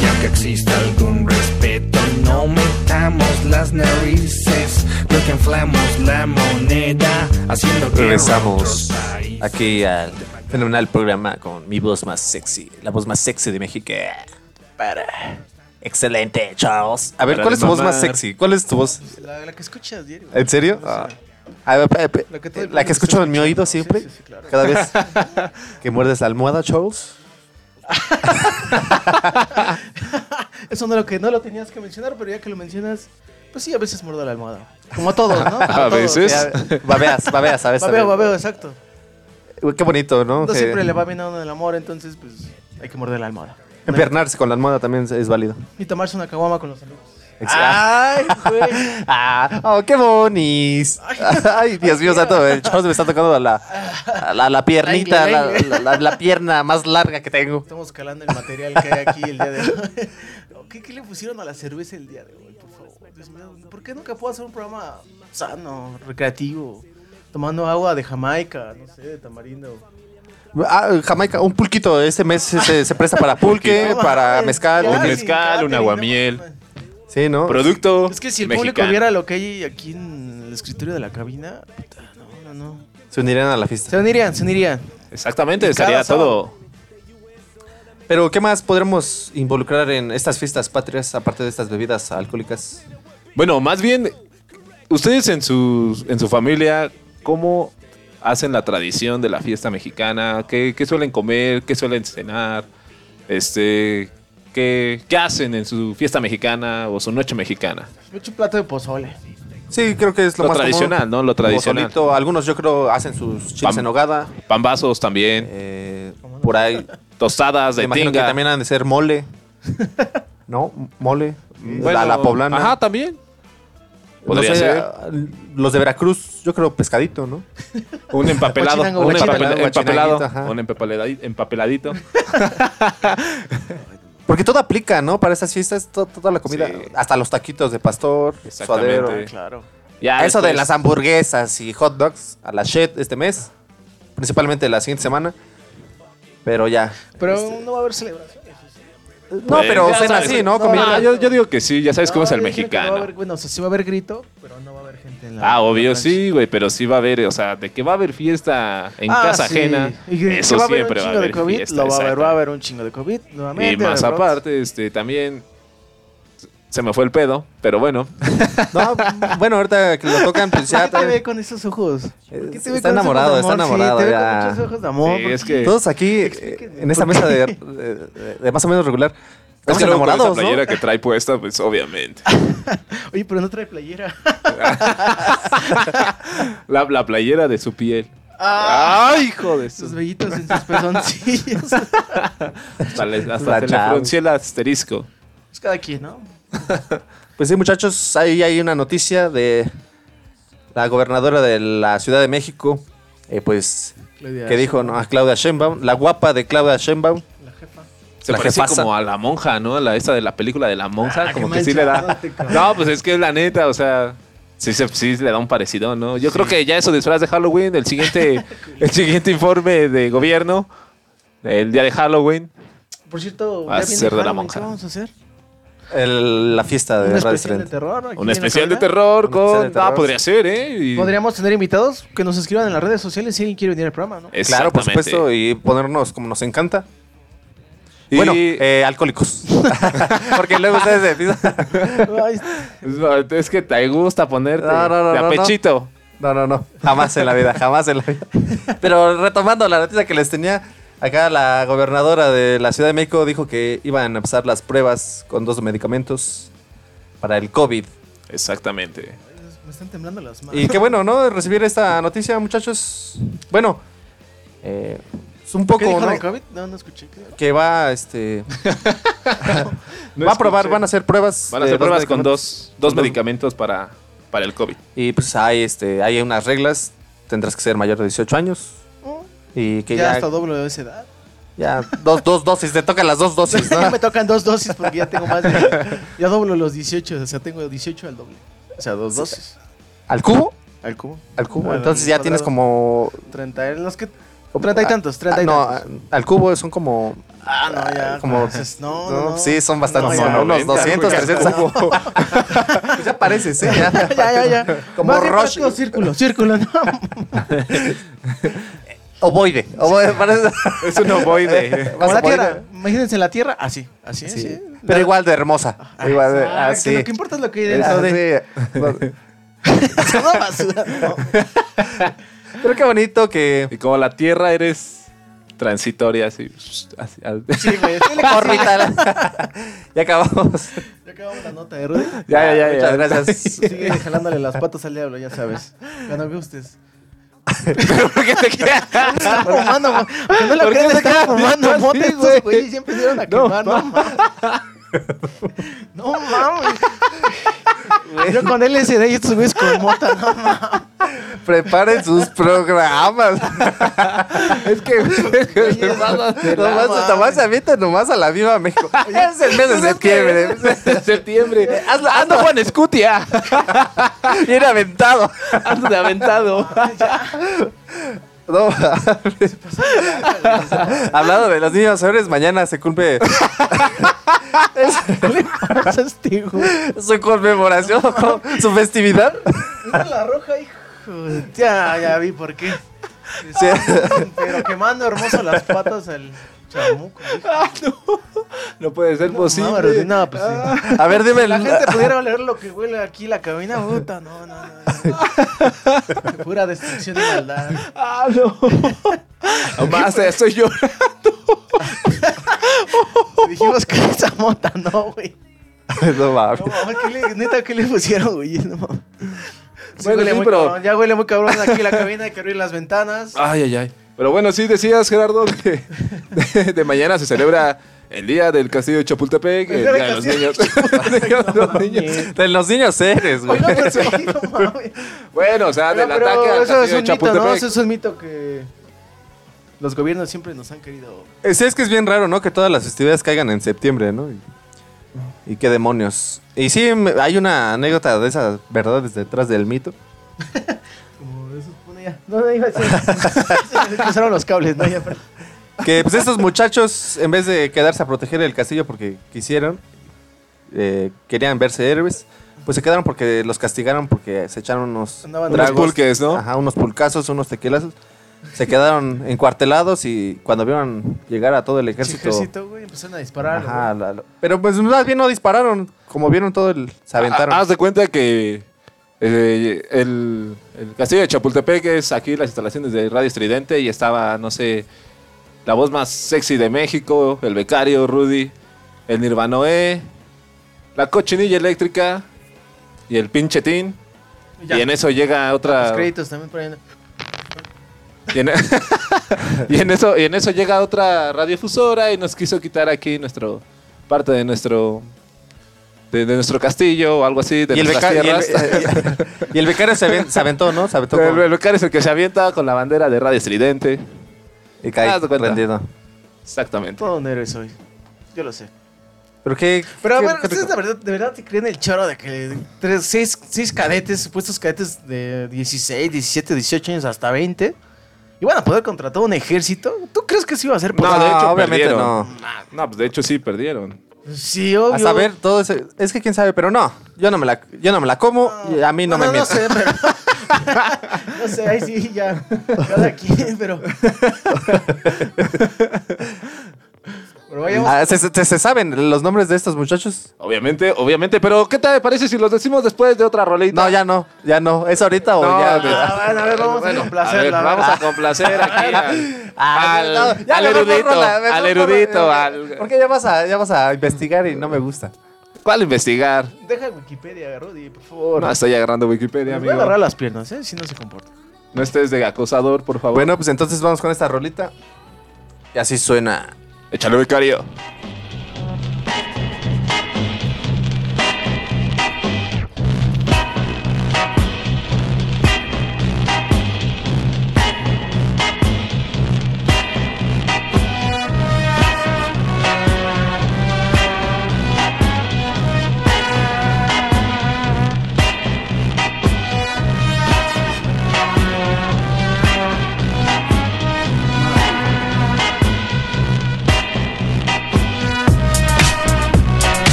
Y aunque exista algún respeto, no metamos las narices. Lo que inflamos la moneda, haciendo que Regresamos aquí al fenomenal programa con mi voz más sexy, la voz más sexy de México. Para. Excelente, Charles. A ver, Para ¿cuál es tu voz más sexy? ¿Cuál es tu voz? La, la que escuchas diario. ¿En serio? Ah. A ver, pe- pe- La que la escucho en mi oído siempre. Sí, sí, sí, claro. Cada vez [laughs] que muerdes la almohada, Charles. [laughs] Eso no lo que no lo tenías que mencionar, pero ya que lo mencionas, pues sí, a veces muerdo la almohada. Como todos, ¿no? [laughs] Como A todos. veces. Ya, babeas, babeas, ¿sabes? Babeo, babeo, exacto. Uy, Qué bonito, ¿no? No Que siempre le va bien a uno el amor, entonces pues hay que morder la almohada. Empiernarse con la almohada también es- es válido. Y tomarse una caguama con los amigos. ¡Ay, güey! [laughs] Ah, oh, qué bonis. Ay, [laughs] Dios mío, santo, el Charles me está tocando la, la, la piernita, la, la- la- pierna más larga que tengo. Estamos calando el material que hay aquí el día de hoy. [laughs] ¿Qué, qué le pusieron a la cerveza el día de hoy, por favor? Dios mío, ¿por qué nunca puedo hacer un programa sano, recreativo? Tomando agua de Jamaica, no sé, de tamarindo. Ah, Jamaica, un pulquito. Este mes se, se presta para pulque, para mezcal. un mezcal, un aguamiel. Sí, ¿no? Producto Es que si el público viera lo que hay aquí en el escritorio de la cabina, puta, no, no, no. Se unirían a la fiesta. Se unirían, se unirían. Exactamente, sábado. todo. Pero, ¿qué más podremos involucrar en estas fiestas patrias, aparte de estas bebidas alcohólicas? Bueno, más bien, ustedes en su, en su familia, ¿cómo hacen la tradición de la fiesta mexicana? ¿Qué, qué suelen comer? ¿Qué suelen cenar? Este, ¿qué, qué hacen en su fiesta mexicana o su noche mexicana? Me echo un plato de pozole. Sí, creo que es lo, Lo más tradicional, común. ¿no? Lo tradicional. Pozolito. Algunos yo creo hacen sus chiles Pam- en hogada. Pambazos también, eh, por ahí. tostadas Me de imagino que también han de ser mole. [laughs] ¿No? Mole. Bueno, la, la poblana. Ajá, también. No Podría sé, ser. ah, Los de Veracruz, yo creo pescadito, ¿no? [laughs] Un empapelado. Un empapelado. Un empapeladi- empapeladito. [laughs] Porque todo aplica, ¿no? Para esas fiestas, to- toda la comida. Sí. Hasta los taquitos de pastor, Exactamente. suadero. Claro. Ya Eso de después- las hamburguesas y hot dogs a la shit este mes. Principalmente la siguiente semana. Pero ya. Pero no va a haber celebración. No, Pues, pero cena así, ¿no? no, Comida. Ah, yo, yo digo que sí, ya sabes cómo es el No, no mexicano. haber- bueno, o sea, sí va a haber grito, pero no va a haber gente en la. Ah, obvio la sí, güey, pero sí va a haber, o sea, de que va a haber fiesta en Ah, casa sí. ajena, Y que- eso que va a haber siempre un va a haber de COVID, fiesta. lo va a haber, va a haber un chingo de COVID nuevamente. Y más de aparte, este, también se me fue el pedo, pero bueno. [laughs] No, bueno, ahorita que lo tocan, pues ya. ¿Por qué te ve con esos ojos? ¿Por qué te ve Está con esos enamorado, ojos de está amor? enamorado, Sí, te ve ya. con muchos ojos de amor. Sí, ¿por es que- Todos aquí, eh, en esta ¿por mesa qué? de, de- de más o menos regular, Es estamos que luego con esa enamorados, playera ¿no? que trae puesta, pues obviamente. [laughs] Oye, pero no trae playera. [laughs] La, la playera de su piel. Ah, ¡Ay, hijo de sus su... vellitos en sus pezoncillos. [laughs] Hasta, le- hasta La se le fruncía el asterisco. Es cada quien, ¿no? Pues sí, muchachos, ahí hay una noticia de la gobernadora de la Ciudad de México, eh, pues, Claudia que dijo ¿no? a Claudia Sheinbaum, la guapa de Claudia Sheinbaum. Se La parece jefasa. como a la monja, ¿no? La esta de la película de la monja, Ah, como que sí le da. No, pues es que es la neta, o sea, sí, se- sí le da un parecido, ¿no? Yo creo que ya eso disfraz de Halloween, el siguiente, [laughs] el siguiente informe de gobierno, el día de Halloween, Por cierto, Va a ser de la monja. ¿qué vamos a hacer? el- la fiesta de Un Radio especial de terror. Un especial de terror con... especial de terror. Ah, podría ser, ¿eh? Y- Podríamos tener invitados que nos escriban en las redes sociales si alguien quiere venir al programa, ¿no? Claro, por supuesto, y ponernos como nos encanta. Y- Bueno, eh, alcohólicos. [laughs] Porque luego ustedes No, Es que te gusta ponerte No, no, no, de a no, no. pechito. No, no, no. Jamás en la vida, jamás en la vida. Pero retomando la noticia que les tenía, acá la gobernadora de la Ciudad de México dijo que iban a empezar las pruebas con dos medicamentos para el COVID. Exactamente. me están temblando las manos. Y qué bueno, ¿no? Recibir esta noticia, muchachos. Bueno, eh, es un ¿Qué poco, dijo ¿no? de COVID? No, no escuché. ¿Qué? Que va, este... [laughs] No va a probar, escuché. van a hacer pruebas. Van a hacer pruebas con dos, dos Con dos- medicamentos para, para el COVID. Y pues hay, este, hay unas reglas. Tendrás que ser mayor de 18 años. Y que ya, ya, hasta doble de esa edad. ya dos, dos dosis, te tocan las dos [laughs] dosis, ¿no? ya me tocan dos dosis porque ya tengo más de... Ya doblo los 18, o sea, tengo 18 al doble. O sea, dos dosis. ¿Al cubo? Al cubo. Al cubo. Al Entonces ya tienes como... 30, en los que... 30 y tantos, 30 Ah, y no, tantos. al cubo son como... Ah, no, ya. como- entonces, no, no, no. Sí, son bastantes. No, unos 90, 200, güey, 300. ¿cómo? [laughs] Pues ya pareces, ¿eh? Ya, ya, ya, ya. Como Rush. círculo, círculo, no. [laughs] Ovoide. Ovoide, parece- Es un ovoide. [laughs] Como la tierra. Imagínense la tierra, así, así, Sí. así. Pero igual de hermosa. Ah, Igual de... ah, ah, que sí. Lo que importa es lo que hay dentro Ah, de... sí. Basura, no. Pero qué bonito que... Y como la Tierra eres transitoria, así. así, así. Sí, güey. [laughs] ya acabamos. Ya acabamos la nota de Rudy. Ya, ya, ya. Muchas ya. gracias. Sigue jalándole las patas al diablo, ya sabes. Cuando gustes. [laughs] ¿Por qué te quedas? Estaba fumando, güey. Que no lo ¿Por qué crean, te estaba quedas fumando viendo mote así, estos güey? güeyes. Ya empezaron a No, quemar, no mames. No mames. Yo con LSD y estos güeyes con mota, no mames. Preparen sus programas. Es que. nomás, nomás se avientan nomás a la viva México. Es el mes de septiembre. septiembre. Hazlo, ando Juan Escutia. Bien aventado. Ando de aventado. No, [laughs] Hablando de los niños héroes, mañana se cumple su conmemoración, su festividad. La roja, hijo. Ya, ya vi por qué. Sí. Pero quemando hermoso las patas al chamuco. hijo. No puede ser No, posible. no, pues sí. A ver, dime. La gente pudiera oler lo que huele aquí la cabina, puta, no, no, no. no. Pura destrucción y maldad. Ah, no. Ya estoy yo. Dijimos que [laughs] esa mota, no, güey. [laughs] No mames. No, mames, ¿qué le, neta, ¿qué le pusieron, güey? No, mames. Sí, Bueno, huele sí, muy pero- cabrón, Ya huele muy cabrón aquí la cabina, hay que abrir las ventanas. Ay, ay, ay. Pero bueno, sí decías, Gerardo, [laughs] que de, de mañana se celebra el día del Castillo de Chapultepec, el día [laughs] de los niños. De los niños eres, güey. Sí, no. [laughs] Bueno, o sea, Pero- del pero ataque al eso Castillo es de un mito, ¿no? Chapultepec. Eso es un mito que los gobiernos siempre nos han querido. Eh, Sí, es que es bien raro, ¿no? Que todas las festividades caigan en septiembre, ¿no? Y, y qué demonios. Y sí, hay una anécdota de esas verdades detrás del mito. Ya. No, no, iba a decir. [laughs] Se me cruzaron los cables, ¿no? Ya, pero- Que pues estos muchachos, en vez de quedarse a proteger el castillo porque quisieron, eh, querían verse héroes, pues se quedaron porque los castigaron porque se echaron unos Andaban Unos pulques, ¿no? Ajá, unos pulcazos, unos tequilazos. Se quedaron encuartelados y cuando vieron llegar a todo el ejército... ejército, güey, empezaron a disparar. Ajá, la- la- pero pues más bien no dispararon, como vieron todo el... Se aventaron. Ah, Haz de cuenta que eh, el, el Castillo de Chapultepec es aquí las instalaciones de Radio Estridente y estaba, no sé, la voz más sexy de México, el becario Rudy, el Nirvanoé, la cochinilla eléctrica y el pinche Tin. Ya. Y en eso llega Los otra. créditos también por ahí. ¿no? Y en, [laughs] y en eso, y en eso llega otra radiodifusora y nos quiso quitar aquí nuestro parte de nuestro de, de nuestro castillo o algo así, de y, el nuestras y el- tierras. [laughs] y el becario se, aven- se aventó, ¿no? Se aventó el, con- el becario es el que se avienta con la bandera de Radio Estridente. y cae rendido. Exactamente. Todo un héroe soy. Yo lo sé. Pero qué... Pero a qué- ver, qué- ¿ustedes de verdad, de verdad se creen el choro de que tres, seis, seis cadetes, supuestos cadetes de 16, 17, 18 años hasta 20, iban a poder contratar un ejército? ¿Tú crees que sí iba a ser No, posible? de hecho obviamente perdieron. no. No, pues de hecho sí perdieron. Sí, obvio. A saber, todo eso. Es que quién sabe, pero no. Yo no me la, yo no me la como y a mí no, me no mientas. sé, pero... [laughs] [laughs] no sé, ahí sí, ya. Cada quien, pero... [laughs] pero vayamos... Ah, ¿se, se- se saben los nombres de estos muchachos? Obviamente, obviamente, pero ¿qué te parece si los decimos después de otra rolita? No, ya no, ya no. ¿Es ahorita o No, ya? Ah, bueno, a ver, vamos Bueno, a ver, ver. vamos a complacer aquí [laughs] al, [laughs] Ah, al- no, ya al erudito, al erudito, al... Porque ya vas, a, ya vas a investigar y no me gusta. ¿Cuál investigar? Deja Wikipedia, Rudy, por favor. No, estoy agarrando Wikipedia, Les voy a amigo. agarrar las piernas, ¿eh? Si no se comporta. No estés de acosador, por favor. Bueno, pues entonces vamos con esta rolita. Y así suena. Échale becario.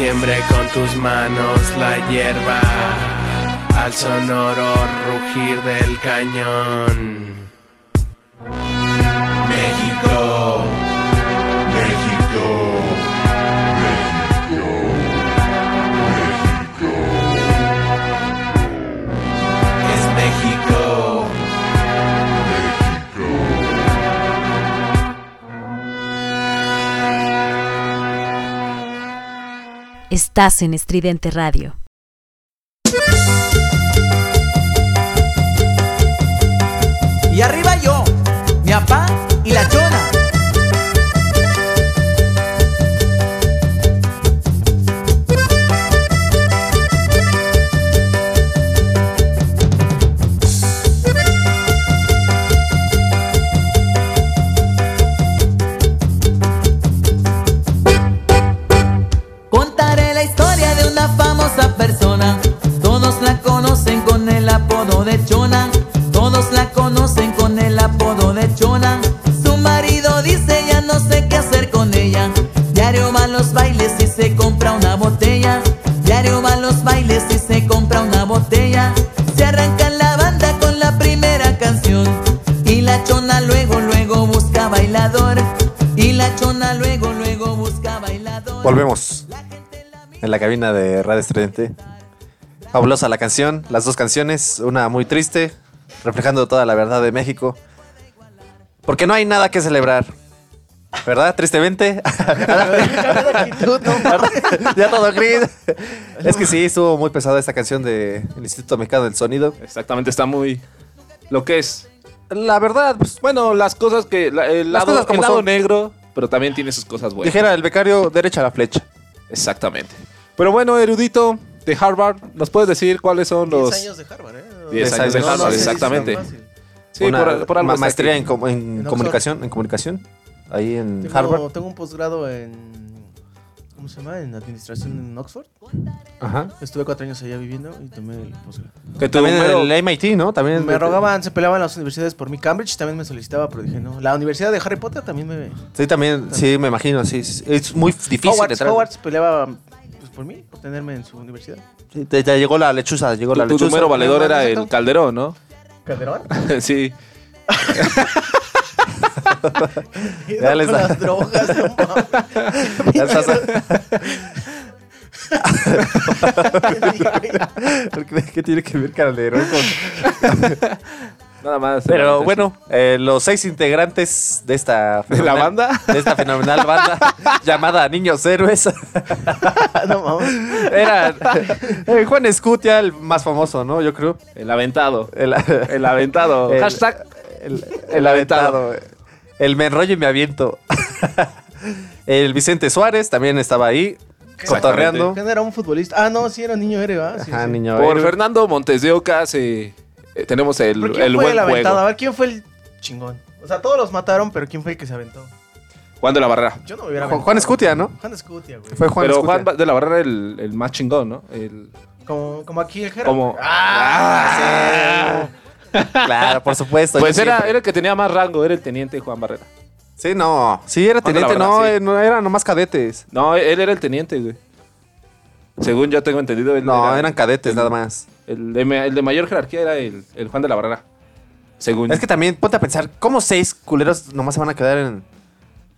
Y se siembre con Estás en Estridente Radio. Y arriba yo, mi papá y la Todos la conocen con el apodo de Chona. Todos la conocen con el apodo de Chona. Su marido dice ya no sé qué hacer con ella. Diario va a los bailes y se compra una botella. Diario va a los bailes y se compra una botella. Se arranca la banda con la primera canción. Y la Chona luego, luego busca bailador. Y la Chona luego, luego busca bailador. Volvemos en la cabina de Radio Estridente. Fabulosa la canción, las dos canciones, una muy triste, reflejando toda la verdad de México. Porque no hay nada que celebrar. ¿Verdad? Tristemente. [laughs] ya todo gris. Es que sí, estuvo muy pesada esta canción del Instituto Mexicano del Sonido. Exactamente, está muy. Lo que es. La verdad, pues, Bueno, las cosas que. la- el Las lado, cosas como el lado negro, pero también tiene sus cosas buenas. dijera el becario, derecha a la flecha. Exactamente. Pero bueno, erudito de Harvard, ¿nos puedes decir cuáles son 10 los. años de Harvard, ¿eh? 10 Diez años de. Harvard, No, no, exactamente. Sí, Una por, por algo maestría en, com- en En comunicación, en comunicación, ahí en Tengo, Harvard. tengo un posgrado en. ¿Cómo se llama? En administración en Oxford. Ajá. Estuve cuatro años allá viviendo y tomé el posgrado. Que También número- el MIT, ¿no? También Me rogaban, se peleaban las universidades por mí. Cambridge también me solicitaba, pero dije no. La universidad de Harry Potter también me. Sí, también, sí, me imagino, sí. Es muy difícil Hogwarts, entrar. Hogwarts peleaba pues, por mí, por tenerme en su universidad. Sí, te, te llegó la lechuza, llegó la tu, tu lechuza. número valedor era el Calderón, ¿no? ¿Calderón? [laughs] sí. [laughs] Ya les con da- las drogas, no mames. [laughs] Ya estás- ¿Qué, qué tiene que ver Calderón con...? Nada más. Pero bueno, eh, los seis integrantes de esta... ¿De la banda? De esta fenomenal banda [laughs] llamada Niños Héroes. [laughs] no mames. Era eh, Juan Escutia, el más famoso, ¿no? Yo creo. El aventado. El, [laughs] El aventado. El- Hashtag. el, el aventado. El me enrollo y me aviento. el Vicente Suárez también estaba ahí, cotorreando. ¿Quién era un futbolista? Ah, no, sí era niño héroe, ¿verdad? Sí, Ajá, sí. niño Por héroe. Fernando Montes de Oca se- eh, tenemos el, ¿Pero quién el fue buen el aventado? A juego. ver, ¿quién fue el chingón? O sea, todos los mataron, pero ¿quién fue el que se aventó? Juan de la Barrera. Yo no me hubiera Juan, aventado. Juan Escutia, ¿no? Juan Escutia, güey. Fue Juan Pero Escutia. Juan de la Barrera el, el más chingón, ¿no? El, Como, como aquí el Jera. como... Ah, Claro, por supuesto. Pues yo era, siempre. era el que tenía más rango, era el teniente Juan Barrera. Sí, no. Sí, era Juan de la teniente, no, Barrera, sí. eh, no, eran nomás cadetes. No, él era el teniente, güey. Según yo tengo entendido. él No, era- eran cadetes nada más. El de, ma- el de mayor jerarquía era el, el Juan de la Barrera. Según Es que también ponte a pensar, ¿cómo seis culeros nomás se van a quedar en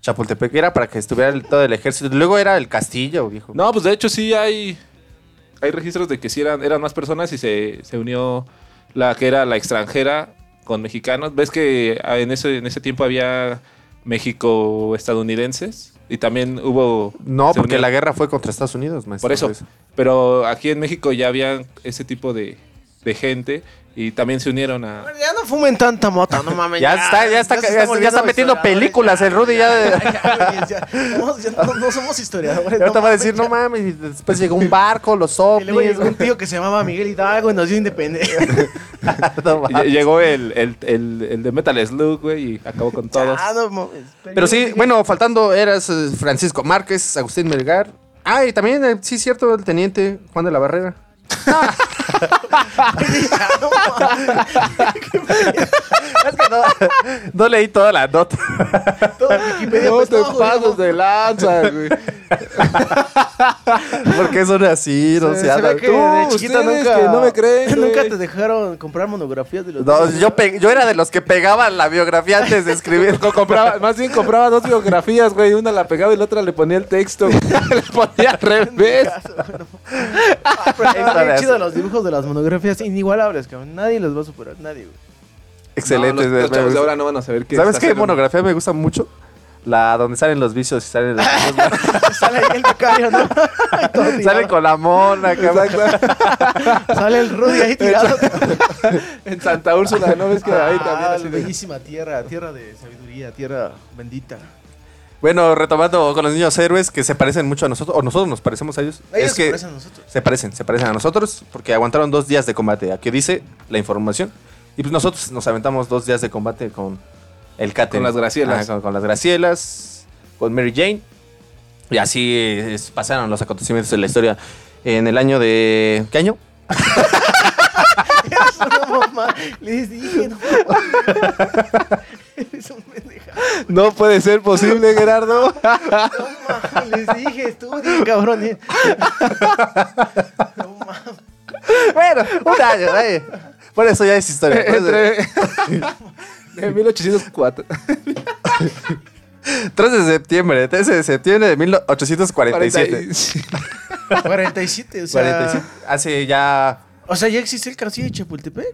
Chapultepec? Era para que estuviera el- todo el ejército. Luego era el castillo, viejo. No, pues de hecho sí hay, hay registros de que sí eran, eran más personas y se, se unió la que era la extranjera con mexicanos. ¿Ves que en ese, en ese tiempo había México-estadounidenses? Y también hubo... No, porque unieron- la guerra fue contra Estados Unidos, maestro. Por eso. Pero aquí en México ya había ese tipo de, de gente y también se unieron a... Ya no fumen tanta mota, no mames. Ya está, ya está, ya, está metiendo películas. ya. El Rudy ya. de- [laughs] Ya, ya, somos- ya no, no somos historiadores. Ya no te va a decir, ya. no mames. y después llegó un barco, los Y luego ovnis. llegó un tío que se llamaba Miguel Hidalgo y nos dio independencia. [laughs] No. Llegó el, el, el, el de Metal Slug, güey, y acabó con todos. No. Pero sí, bueno, faltando eras eh, Francisco Márquez, Agustín Melgar. Ah, y también, eh, sí, cierto, el teniente Juan de la Barrera. [laughs] es que no, no leí toda la nota. Todo Wikipedia, No pues, te no, güey, pases no. de lanza, güey. Porque son así, no Se- se, se habla. ve que de chiquita nunca, que no me creen, [laughs] nunca güey. te dejaron comprar monografías de los No, yo, yo era de los que pegaban la biografía antes de escribir. Co- compraba, más bien compraba dos biografías, güey. Una la pegaba y la otra le ponía el texto. [laughs] le ponía al revés. Ah, pero está bien Híjole. chido los dibujos de las monografías inigualables, cabrón. Nadie los va a superar, nadie, güey. Excelente. No, los, los chavos de ahora no van a saber qué ¿Sabes qué haciendo. monografía me gusta mucho? La donde salen los vicios y salen los [laughs] Sale ahí el becario, ¿no? [laughs] Todo. Salen con la mona, cabrón. [laughs] Sale el Rudy ahí tirado. En Santa Úrsula, ¿no ves que ahí Ah, también? de- bellísima tierra, tierra de sabiduría, tierra bendita. Bueno, retomando con los niños héroes que se parecen mucho a nosotros, o nosotros nos parecemos a ellos. Ellos es se que parecen a nosotros. se parecen, se parecen a nosotros porque aguantaron dos días de combate. Aquí dice la información. Y pues nosotros nos aventamos dos días de combate con el Cate. Con las Gracielas. con, con las Gracielas, con Mary Jane. Y así es- pasaron los acontecimientos de la historia en el año de... ¿Qué año? [laughs] Les dije, no. [laughs] [laughs] Eres un pendeja. No puede ser posible, [laughs] Gerardo. No, ma, les dije, estudien, cabrón. eh. [laughs] No, ma. Bueno, un año. eh. Por eso ya es historia. Entre... de 1804. 3 de septiembre, 13 de septiembre de 1847. 47, o sea. 47. Hace ya. O sea, ya existe el castillo de Chapultepec.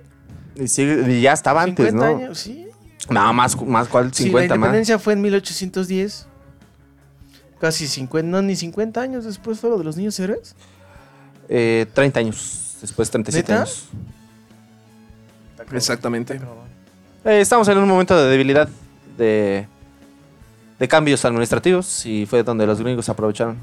Y, sigue- y ya estaba antes, 50 ¿no? años, sí. No, más, más ¿cuál? Sí, la 50 más. independencia fue en 1810. Casi 50, no, ni 50 años después fue lo de los niños héroes. Eh, 30 años. Después 37 ¿Neta? años. Exactamente. Eh, estamos en un momento de debilidad de, de cambios administrativos y fue donde los gringos aprovecharon.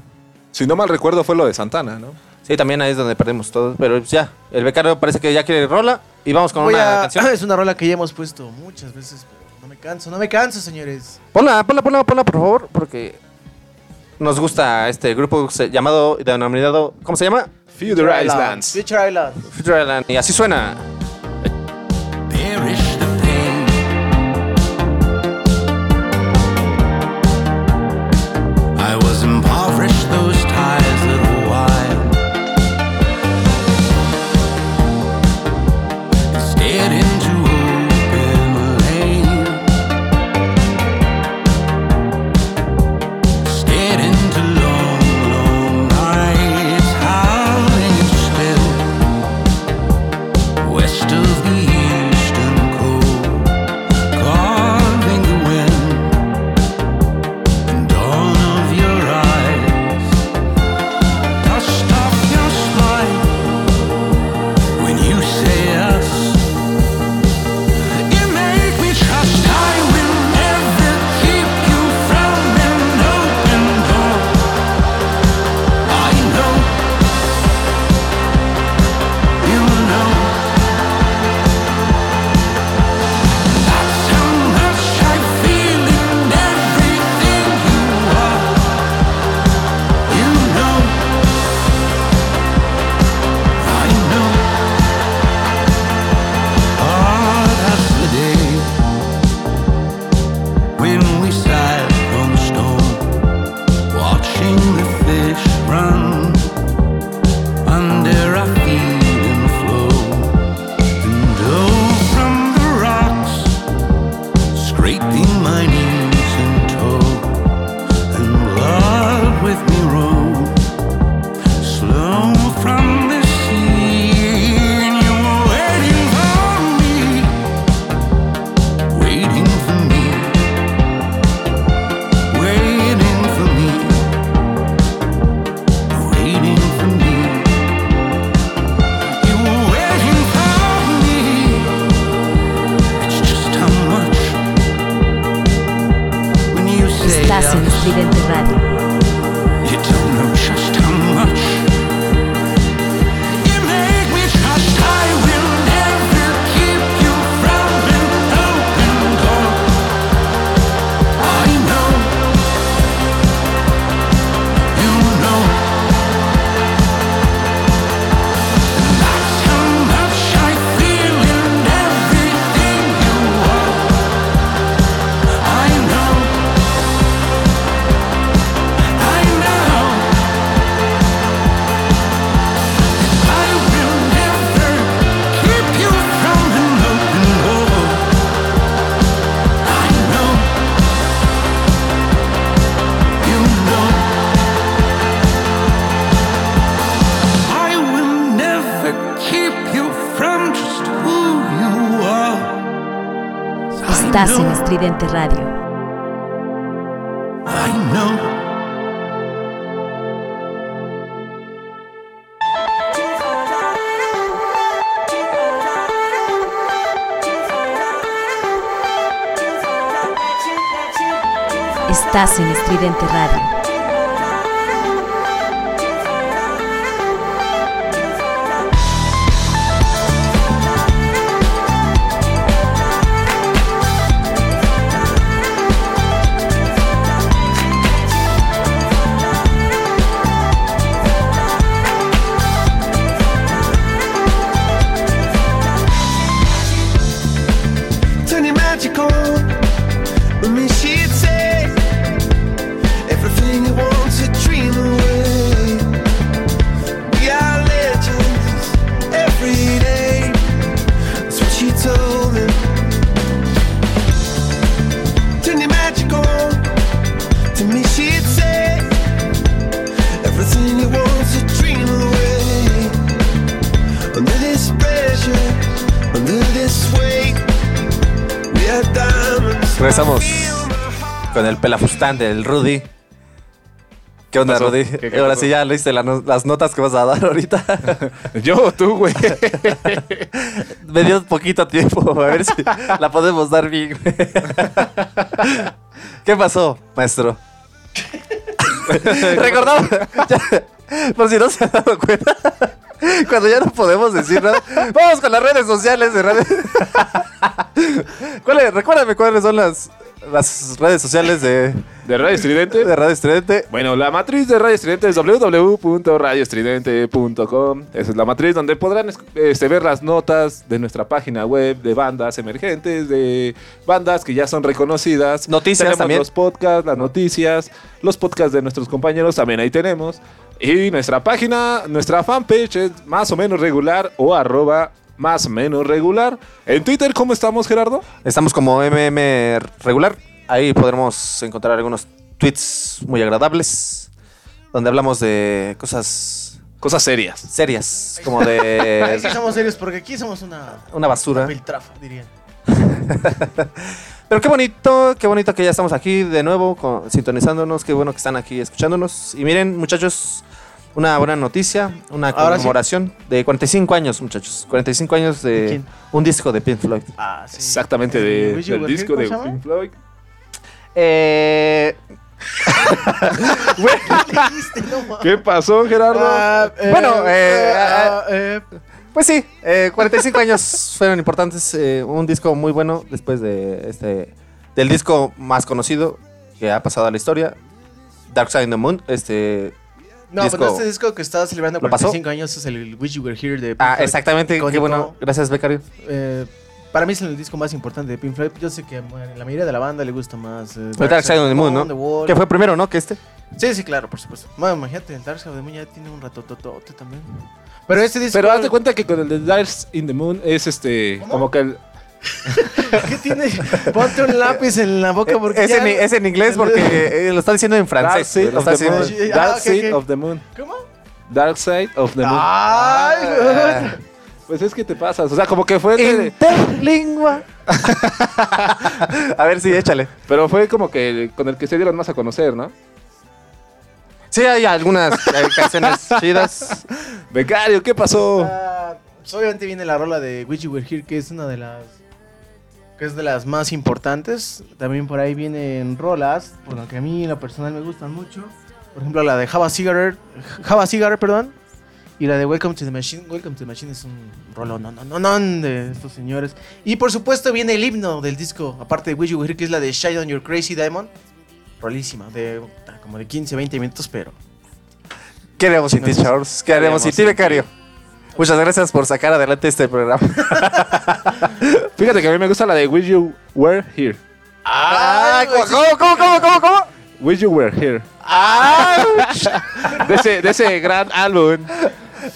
Si no mal recuerdo fue lo de Santana, ¿no? Sí, también ahí es donde perdimos todo. Pero ya, el becario parece que ya quiere rola y vamos con Voy una a- canción. [clears throat] Es una rola que ya hemos puesto muchas veces, me canso, no me canso, señores. Ponla, ponla, ponla, ponla, por favor, porque nos gusta este grupo se- llamado, denominado, ¿cómo se llama? Future Islands. Future Island. Future Island. Y así suena. Estridente Radio. I know. Estás en Estridente Radio. Pelafustán del Rudy. ¿Qué onda? Rudy? ¿Qué- qué Ahora pasó? sí ya leíste la no- las notas que vas a dar ahorita. [laughs] Yo, tú, güey. [laughs] Me dio poquito tiempo, a ver si la podemos dar bien. güey. ¿Qué pasó, maestro? [laughs] Recordamos, ya- por si no se han dado cuenta, cuando ya no podemos decir nada, vamos con las redes sociales de radio. ¿Cuáles- recuérdame cuáles son las, las redes sociales de, ¿De Radio Estridente? de Radio Estridente. Bueno, la matriz de Radio Estridente es www.radioestridente.com. Esa es la matriz donde podrán es- este, ver las notas de nuestra página web de bandas emergentes, de bandas que ya son reconocidas. Noticias tenemos también. los podcasts, las noticias, los podcasts de nuestros compañeros también ahí tenemos. Y nuestra página, nuestra fanpage es más o menos regular o arroba más o menos regular. En Twitter, ¿cómo estamos, Gerardo? Estamos como MM regular. Ahí podremos encontrar algunos tweets muy agradables. Donde hablamos de cosas Cosas serias. serias. Como Ahí de sí somos serios porque aquí somos una... una basura. Una piltrafa, diría. [laughs] Pero qué bonito, qué bonito que ya estamos aquí de nuevo con- sintonizándonos. Qué bueno que están aquí escuchándonos. Y miren, muchachos, una buena noticia, una Ahora sí. conmemoración de 45 años, muchachos. 45 años ¿De quién? un disco de Pink Floyd. Ah, sí. Exactamente, de- del disco de. Pink Floyd. Eh, [laughs] [laughs] Dijiste, no mames. ¿Qué pasó, Gerardo? Ah, eh, Bueno, eh, ah, eh, Pues sí, eh, 45 años fueron importantes. eh, un disco muy bueno después de este del disco más conocido que ha pasado a la historia, Dark Side of the Moon. Este No, disco- pero este disco que está celebrando ¿Lo pasó? 45 años es el Wish You Were Here de Pink Ah, Floyd. exactamente. Qué bueno. Gracias, Becario. Eh, para mí es el disco más importante de Pink Floyd. Yo sé que a la mayoría de la banda le gusta más. eh, El Dark Side of the Moon, ¿no? Que fue primero, ¿no? Que este. Sí, sí, claro, por supuesto. Bueno, imagínate, el Dark Side of the Moon ya tiene un ratototote también. Pero este disco. Pero haz de cuenta que con el de Darks in the Moon es este. Como que el. [laughs] ¿Qué tiene? Ponte un lápiz en la boca porque. Es ya- en, es en inglés [laughs] porque eh, lo está diciendo en Dark francés. Side Lo of está the Moon. diciendo- Ah, Dark Side of the Moon. ¿Cómo? Dark Side of the Moon. ¡Ay! Ah. Pues es que te pasas. O sea, como que fue. de- Interlingua. [laughs] a ver, sí, échale. pero fue como que con el que se dieron más a conocer, ¿no? Sí, hay algunas eh, canciones chidas. Becario, ¿qué pasó? Ah, pues obviamente viene la rola de You Were Here, que es una de las. Que es de las más importantes. También por ahí vienen rolas, por lo que a mí en lo personal me gustan mucho. Por ejemplo, la de Java Cigarette, Java Cigarette, perdón. Y la de Welcome to the Machine. Welcome to the Machine es un rollo no, no, no, no de estos señores. Y por supuesto viene el himno del disco, aparte de Wish You Were Here, que es la de Shine on Your Crazy Diamond. Rolísima, de ah, como de 15, 20 minutos, pero ¿Qué haremos sin ti, Charles? ¿Qué haremos sin ti, Becario? Muchas gracias por sacar adelante este programa. [laughs] Fíjate que a mí me gusta la de Wish You Were Here. ¡Ay, ¿Cómo, cómo, cómo, cómo, cómo? Wish You Were Here. De ese, de ese gran álbum.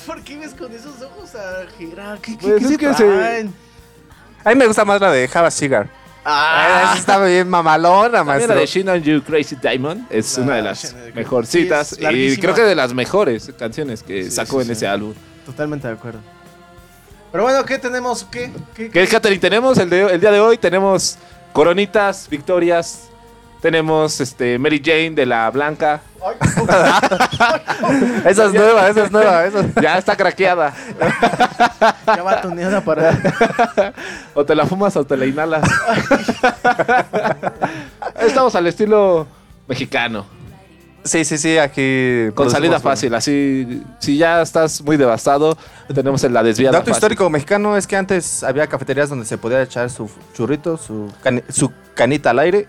¿Por qué ves con esos ojos a Gira? ¿Qué, qué, Pues qué es se que se- traen? A mí me gusta más la de Java Cigar. Ah, Esa está bien mamalona, También maestro. la de Shine on You Crazy Diamond es Ah, una de las You- mejorcitas sí, es y larguísima. creo que de las mejores canciones que Sí, sacó sí, en sí. ese álbum. Totalmente de acuerdo. Pero bueno, ¿qué tenemos? ¿Qué? ¿Qué? ¿Qué tenemos el, de- el día de hoy? Tenemos coronitas, victorias. Tenemos este Mary Jane de la Blanca. [laughs] Esa es nueva, esa es nueva. Esa... Ya está craqueada. [laughs] Ya va tuneada para. [laughs] O te la fumas o te la inhalas. Estamos al estilo mexicano. Sí, sí, sí, aquí... Con salida fácil. Así, si ya estás muy devastado, tenemos en la desviada. Dato fácil. histórico mexicano es que antes había cafeterías donde se podía echar su churrito, su, cani- su canita al aire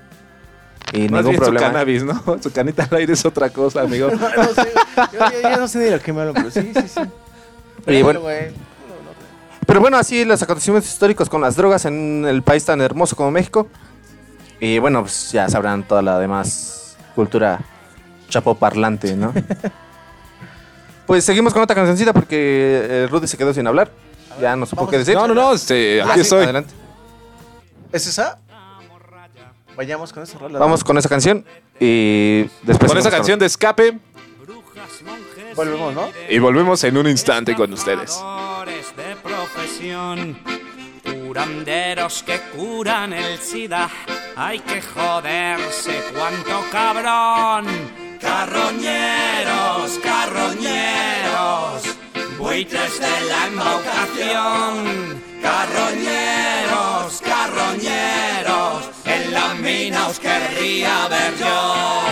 y Más ningún bien su problema. cannabis, ¿no? [laughs] Su canita al aire es otra cosa, amigo. No, no sé, yo, yo- yo no sé ni lo que me hablo, pero sí, sí, sí. Y bueno, güey. pero bueno, así los acontecimientos históricos con las drogas en el país tan hermoso como México. Y bueno, pues ya sabrán toda la demás cultura chapoparlante, ¿no? [laughs] pues seguimos con otra cancioncita porque eh, Rudy se quedó sin hablar. Ya no supo Vamos. qué decir. No, no, no, este, Ah, aquí sí, estoy. Adelante. ¿Es esa? Vayamos con esa rola. Vamos con esa canción y después... Con esa canción de escape Volvemos, ¿no? y volvemos en un instante con ustedes. de profesión. curanderos que curan el SIDA. Hay que joderse, cuánto cabrón. Carroñeros, carroñeros, buitres de la embaucación. Carroñeros, carroñeros, en la mina os querría ver yo.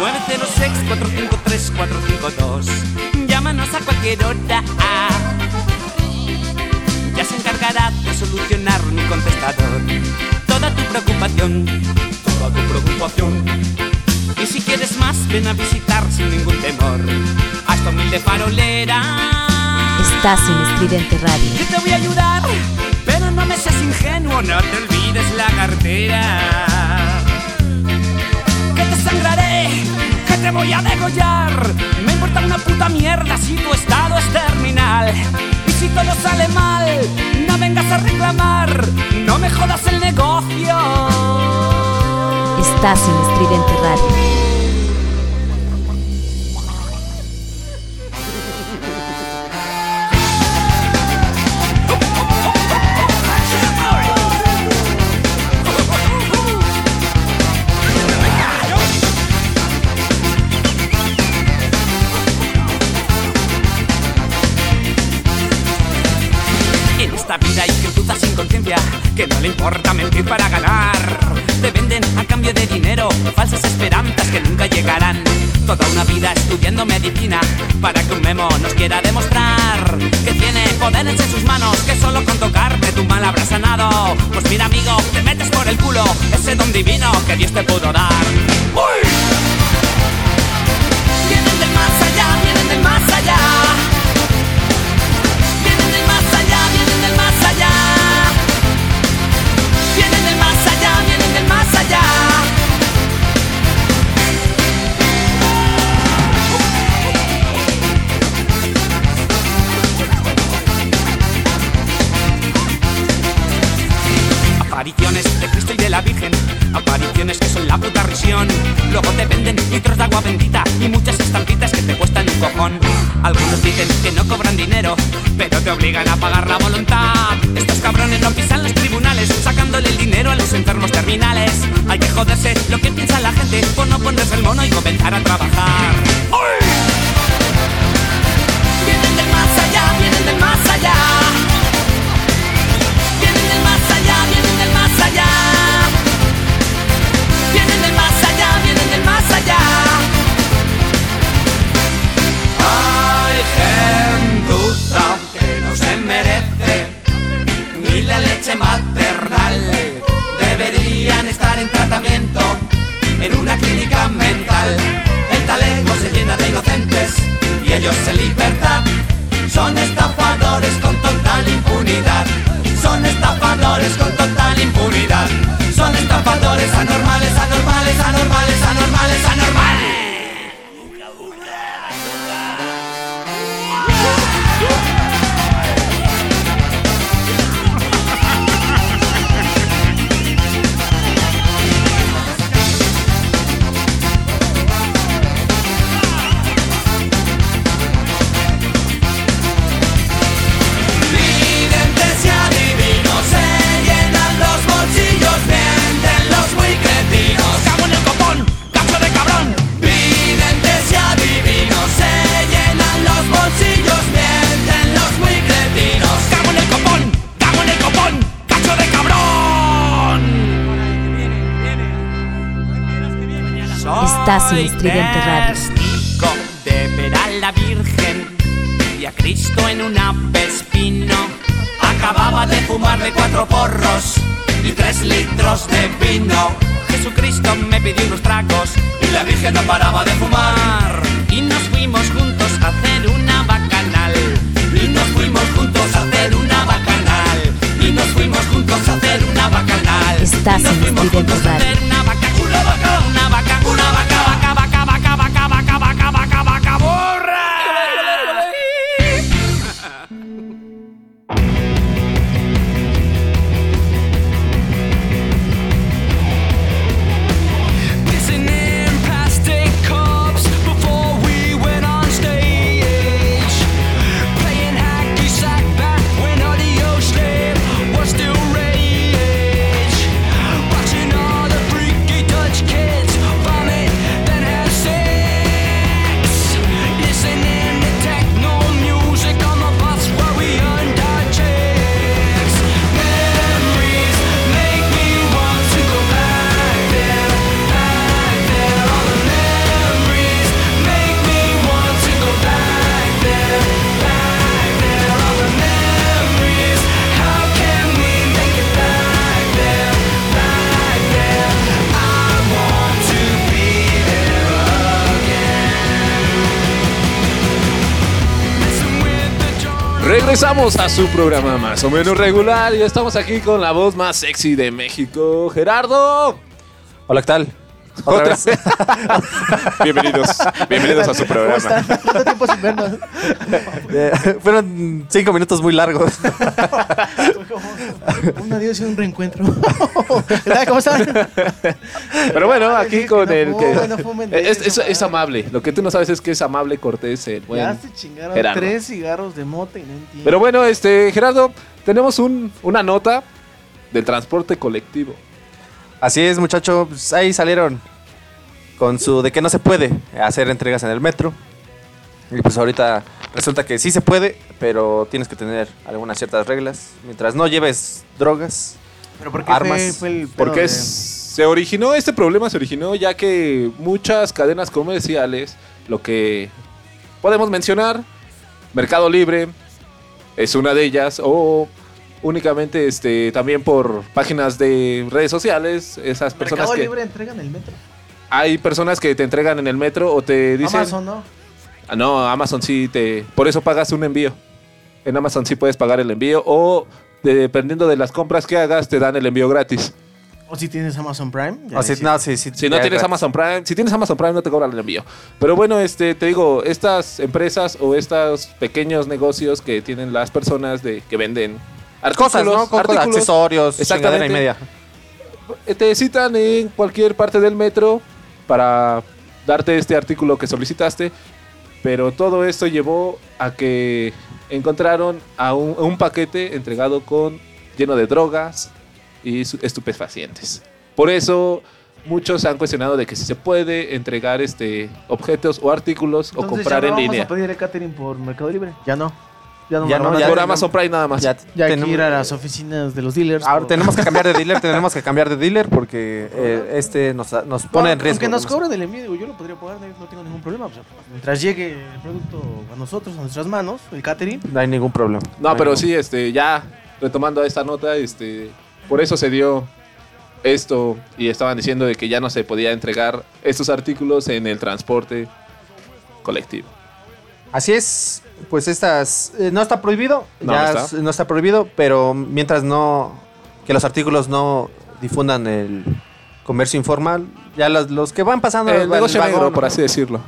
906-453-452, llámanos a cualquier hora. Ya se encargará de solucionar mi contestador. Toda tu preocupación, toda tu preocupación. Y si quieres más, ven a visitar sin ningún temor. A esta humilde farolera. Estás en Estridente Radio. Yo te voy a ayudar, pero no me seas ingenuo, no te olvides la cartera. Que te sangraré, que te voy a degollar. Me importa una puta mierda si tu estado es terminal. Y si todo sale mal, no vengas a reclamar, no me jodas el negocio. Estás en Estridente Radio. En esta vida hay gentuza sin conciencia que no le importa mentir para ganar. De dinero falsas esperanzas que nunca llegarán. Toda una vida estudiando medicina para que un memo nos quiera demostrar que tiene poderes en sus manos, que solo con tocarte tu mal habrá sanado. Pues mira, amigo, te metes por el culo ese don divino que Dios te pudo dar. Bendita y muchas estampitas que te cuestan un cojón. Algunos dicen que no cobran dinero, pero te obligan a pagar la voluntad. Estos cabrones no pisan los tribunales, sacándole el dinero a los enfermos terminales. Hay que joderse lo que piensa la gente por no ponerse el mono y comenzar a trabajar. Regresamos a su programa más o menos regular y estamos aquí con la voz más sexy de México, Gerardo. Hola, ¿qué tal? Otra vez. [laughs] Bienvenidos, bienvenidos a su ¿Cómo programa. ¿Cuánto tiempo sin vernos? Eh, Fueron cinco minutos muy largos. Un adiós y un reencuentro. [laughs] ¿Cómo están? Pero bueno, aquí con no el que no es, eso, es- es amable. Lo que tú no sabes es que es amable, cortés, el buen ya se chingaron Gerardo. tres cigarros de mota y no entiendo. Pero bueno, este Gerardo, tenemos un, una nota del transporte colectivo. Así es, muchachos. Pues ahí salieron con su de que no se puede hacer entregas en el metro. Y pues ahorita resulta que sí se puede, pero tienes que tener algunas ciertas reglas. Mientras no lleves drogas, ¿Pero por qué armas. fue, fue el pedo Porque de- es- se originó, este problema se originó ya que muchas cadenas comerciales, lo que podemos mencionar, Mercado Libre es una de ellas, o únicamente este también por páginas de redes sociales, esas personas ¿Mercado que Libre entrega en el metro? hay personas que te entregan en el metro o te dicen Amazon, ¿no? Ah, no, Amazon sí te. Por eso pagas un envío. En Amazon sí puedes pagar el envío o de- dependiendo de las compras que hagas te dan el envío gratis. O si tienes Amazon Prime. O si- no, sí, sí, Si no tienes gratis. Amazon Prime, si tienes Amazon Prime no te cobran el envío. Pero bueno, este te digo, estas empresas o estos pequeños negocios que tienen las personas de que venden Cosas, artículos, ¿no? Con- accesorios, chingadera y media. eh, te citan en cualquier parte del metro para darte este artículo que solicitaste, pero todo esto llevó a que encontraron a un, a un paquete entregado con lleno de drogas y estupefacientes. Por eso muchos han cuestionado de que si se puede entregar este objetos o artículos o comprar ¿ya en no línea. ¿Vamos a pedir el catering por Mercado Libre? Ya no. Ya no, Ya me no, ya por Amazon Prime nada más. Ya, Ya hay que tenemos- ir a las oficinas de los dealers. Ahora por- tenemos que cambiar de dealer, [laughs] tenemos que cambiar de dealer porque eh, este nos, nos pone en riesgo. Aunque nos ¿no? cobren el envío, digo, yo lo podría pagar, no no tengo ningún problema. o sea, mientras llegue el producto a nosotros, a nuestras manos, el catering. No hay ningún problema. No, pero ningún- sí, este, ya retomando esta nota, este, por eso se dio esto y estaban diciendo de que ya no se podía entregar estos artículos en el transporte colectivo. Así es, pues estas eh, no está prohibido, No, ya no está. es- no está prohibido, pero mientras no que los artículos no difundan el comercio informal, ya los, los que van pasando El en negocio vagón, negro, por así decirlo.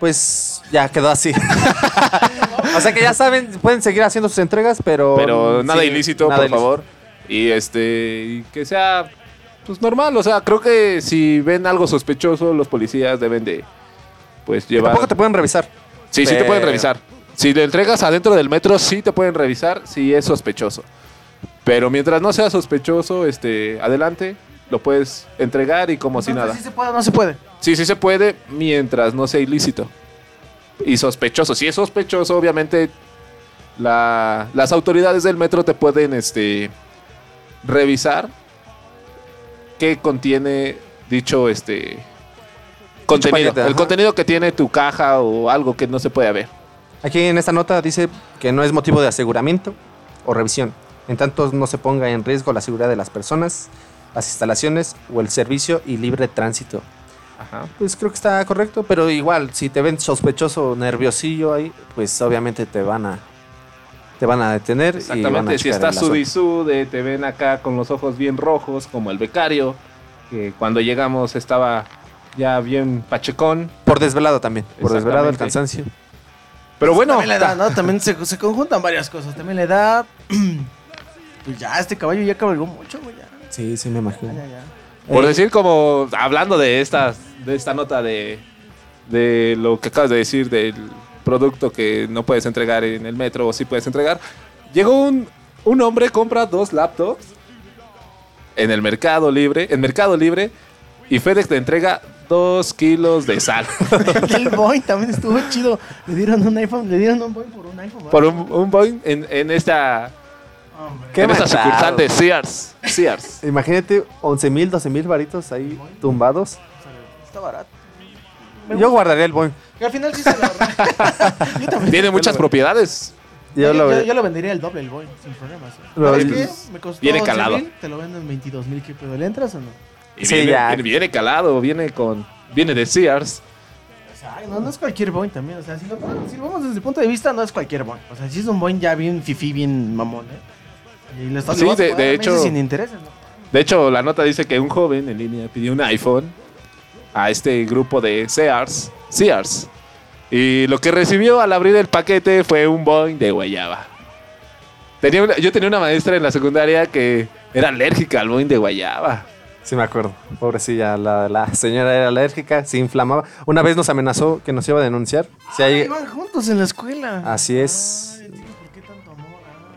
pues ya quedó así. [laughs] o sea que ya saben, pueden seguir haciendo sus entregas, pero Pero nada sí, ilícito, nada por ilícito. favor. Y este, que sea pues normal, o sea, creo que si ven algo sospechoso, los policías deben de pues llevar Tampoco te pueden revisar. Sí, sí te pueden revisar. Si le entregas adentro del metro, sí te pueden revisar si es sospechoso. Pero mientras no sea sospechoso, este, adelante, lo puedes entregar y como si nada. ¿Sí se puede o no se puede? Sí, sí se puede, mientras no sea ilícito. Y sospechoso. Si es sospechoso, obviamente la- las autoridades del metro te pueden este, revisar qué contiene dicho este contenido. el contenido que tiene tu caja o algo que no se puede ver. Aquí en esta nota dice que no es motivo de aseguramiento o revisión, en tanto no se ponga en riesgo la seguridad de las personas, las instalaciones o el servicio y libre tránsito. Ajá. Pues creo que está correcto, pero igual, si te ven sospechoso, nerviosillo ahí, pues obviamente te van a te van a detener y van a Exactamente, si estás el asunto. sud y sude, te ven acá con los ojos bien rojos, como el becario, que cuando llegamos estaba ya bien pachecón. Por desvelado también, por desvelado el cansancio. Pero bueno, También la edad, ¿no? También se, se conjuntan varias cosas. También la edad. [clears throat] pues ya, este caballo ya cabalgó mucho, güey. Ya, Sí, sí me imagino. ya, ya. por Eh, decir como, hablando de estas, de esta nota de, de lo que acabas de decir del producto que no puedes entregar en el metro o sí puedes entregar, llegó un, un hombre, compra dos laptops en el Mercado Libre, en Mercado Libre, y FedEx te entrega dos kilos de sal. [laughs] El Boeing también estuvo chido. Le dieron un iPhone, le dieron un Boeing por un iPhone. por un, un Boeing en, en esta, Qué en esta manchado. sucursal de Sears. Sears. Imagínate 11 mil, 12 mil varitos ahí tumbados. Está barato. Yo guardaría el Boeing. Que al final sí se lo. [laughs] Tiene muchas propiedades. Yo Yo, lo yo- yo lo vendería el doble el Boeing, sin problemas. ¿eh? Lo- ¿Sabes qué? Me costó Viene 11,000, calado. Te lo vendo en 22 mil. ¿Qué pedo? ¿Le entras o no? Y Sí, viene, ya. viene- viene calado, viene con. Viene de Sears. Ay, no, no es cualquier boing también. O sea, si lo, si lo vemos desde el punto de vista, no es cualquier boing. O sea, si es un boing ya bien fifí, bien mamón, ¿eh? Y lo estás Sí, de- de meses hecho- Sin intereses, ¿no? De hecho, la nota dice que un joven en línea pidió un iPhone a este grupo de Sears. Sears. Y lo que recibió al abrir el paquete fue un Boeing de guayaba. Tenía una- yo tenía una maestra en la secundaria que era alérgica al Boeing de guayaba. Sí, me acuerdo. Pobrecilla, la, la señora era alérgica, se inflamaba. Una vez nos amenazó que nos iba a denunciar. Si hay- Iban juntos en la escuela. Así es.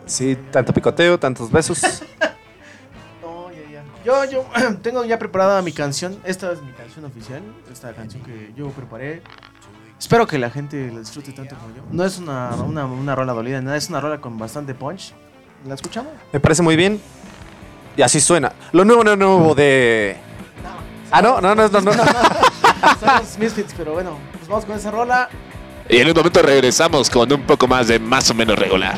Sí, tanto picoteo, tantos besos. [laughs] No, ya, ya. Yo, yo [clears throat] tengo ya preparada mi canción. Esta es mi canción oficial. Esta canción que yo preparé. Espero que la gente la disfrute tanto como yo. No es una, una, una rola dolida, nada. Es una rola con bastante punch. ¿La escuchamos? Me parece muy bien. Y así suena. Lo nuevo, no nuevo de. Ah, no, no, no, no, no. [laughs] Son los Misfits, pero bueno, pues vamos con esa rola. Y en un momento regresamos con un poco más de más o menos regular.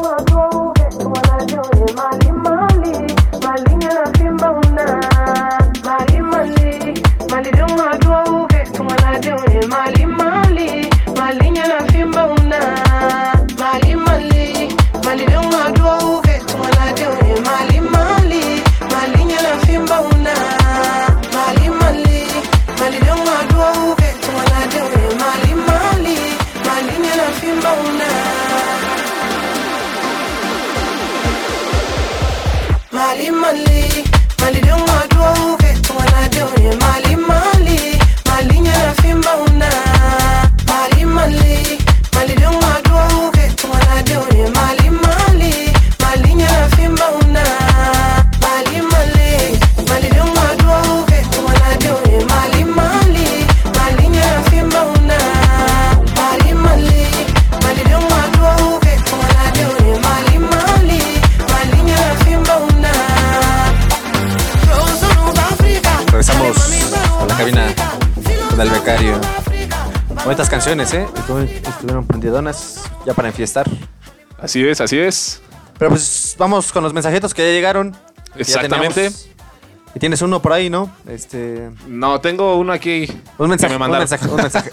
Canciones, ¿eh? Estuvieron prendidonas ya para enfiestar. Así es, así es. Pero pues vamos con los mensajitos que ya llegaron. que ya Exactamente. teníamos. Y tienes uno por ahí, ¿no? Este. No, tengo uno aquí. Un mensaje, me un mandaron. mensaje, un mensaje.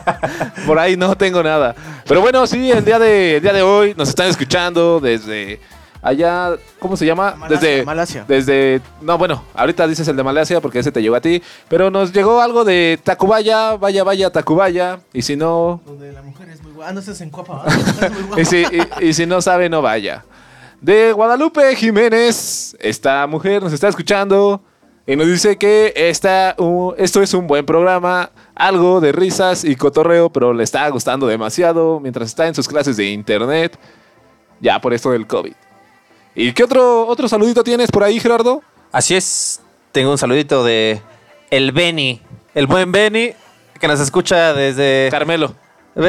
[laughs] Por ahí no tengo nada. Pero bueno, sí, el día de, el día de hoy nos están escuchando desde allá, ¿cómo se llama? Malasia, desde Malasia. Desde no, bueno, ahorita dices el de Malasia porque ese te llegó a ti, pero nos llegó algo de Tacubaya, vaya, vaya, Tacubaya, y si no Donde la mujer es muy guapa. Ah, no estás en Cuapa, ¿verdad? [laughs] Es muy guapa. y si, y- y si no sabe no vaya. de Guadalupe Jiménez. Esta mujer nos está escuchando y nos dice que esta, uh, esto es un buen programa, algo de risas y cotorreo, pero le está gustando demasiado mientras está en sus clases de internet, ya por esto del COVID. ¿Y qué otro, otro saludito tienes por ahí, Gerardo? Así es, tengo un saludito de el Beni, el buen Beni, que nos escucha desde... Carmelo. [laughs]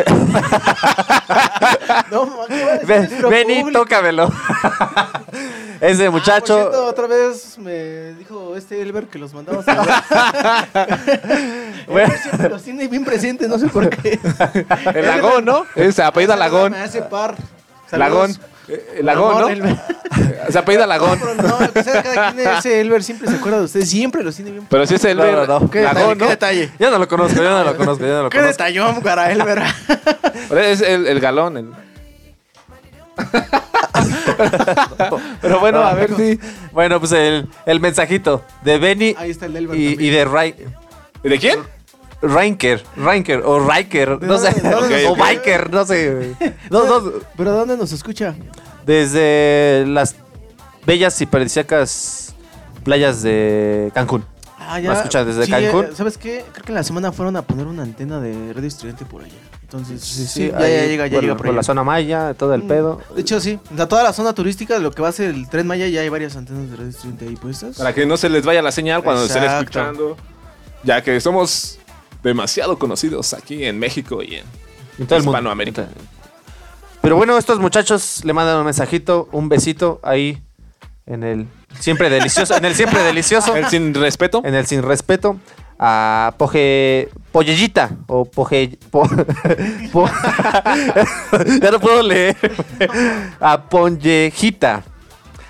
No, Beni, público. tócamelo. [laughs] Ese Ah, por muchacho... cierto, otra vez me dijo este Elber que los mandaba a saludar. [laughs] Bueno. Siempre los tiene bien presentes, no sé por qué. El Lagón, ¿no? Es apellida Lagón. Me hace par. Lagón. Saludos. Eh, Lagón, ¿no? Elber. [laughs] Se apellida Lagón. No, no, o sea, cada quien ese Elber siempre se acuerda de ustedes, siempre los tiene bien Pero si es el No, no, no. ¿Qué detalle? Lagón, ¿Qué ¿no? detalle? Yo no lo conozco, yo no lo conozco, yo no lo ¿Qué conozco. detallón para Elber? [laughs] Pero es el, el galón. el- [laughs] Pero bueno, a ver si. Bueno, pues el, el mensajito de Benny Ahí está el Elber y, también. y de Rai- ¿De quién? Reinker, Reinker o Riker, ¿De no sé, dónde- [laughs] o Biker, no sé. [laughs] No, no, ¿Pero dónde nos escucha? desde las bellas y paradisíacas playas de Cancún. Ah, ¿Me escuchas desde Sí, Cancún? eh, ¿Sabes qué? Creo que en la semana fueron a poner una antena de radio estudiante por allá. Entonces, sí, sí, ya, ahí ya llega, ya por, llega por por allá. la zona maya, todo el Mm. pedo. De hecho, sí. O sea, toda la zona turística, lo que va a ser el Tren Maya, ya hay varias antenas de radio estudiante ahí puestas. Para que no se les vaya la señal cuando estén Exacto. escuchando. Ya que somos demasiado conocidos aquí en México y en En todo el mundo. Hispanoamérica. Pero bueno, estos muchachos le mandan un mensajito, un besito ahí en el siempre delicioso, en el siempre delicioso, [laughs] El sin respeto. en el sin respeto a Poje Pollellita o Poje po- [laughs] po- [laughs] ya no puedo leer a Ponyejita.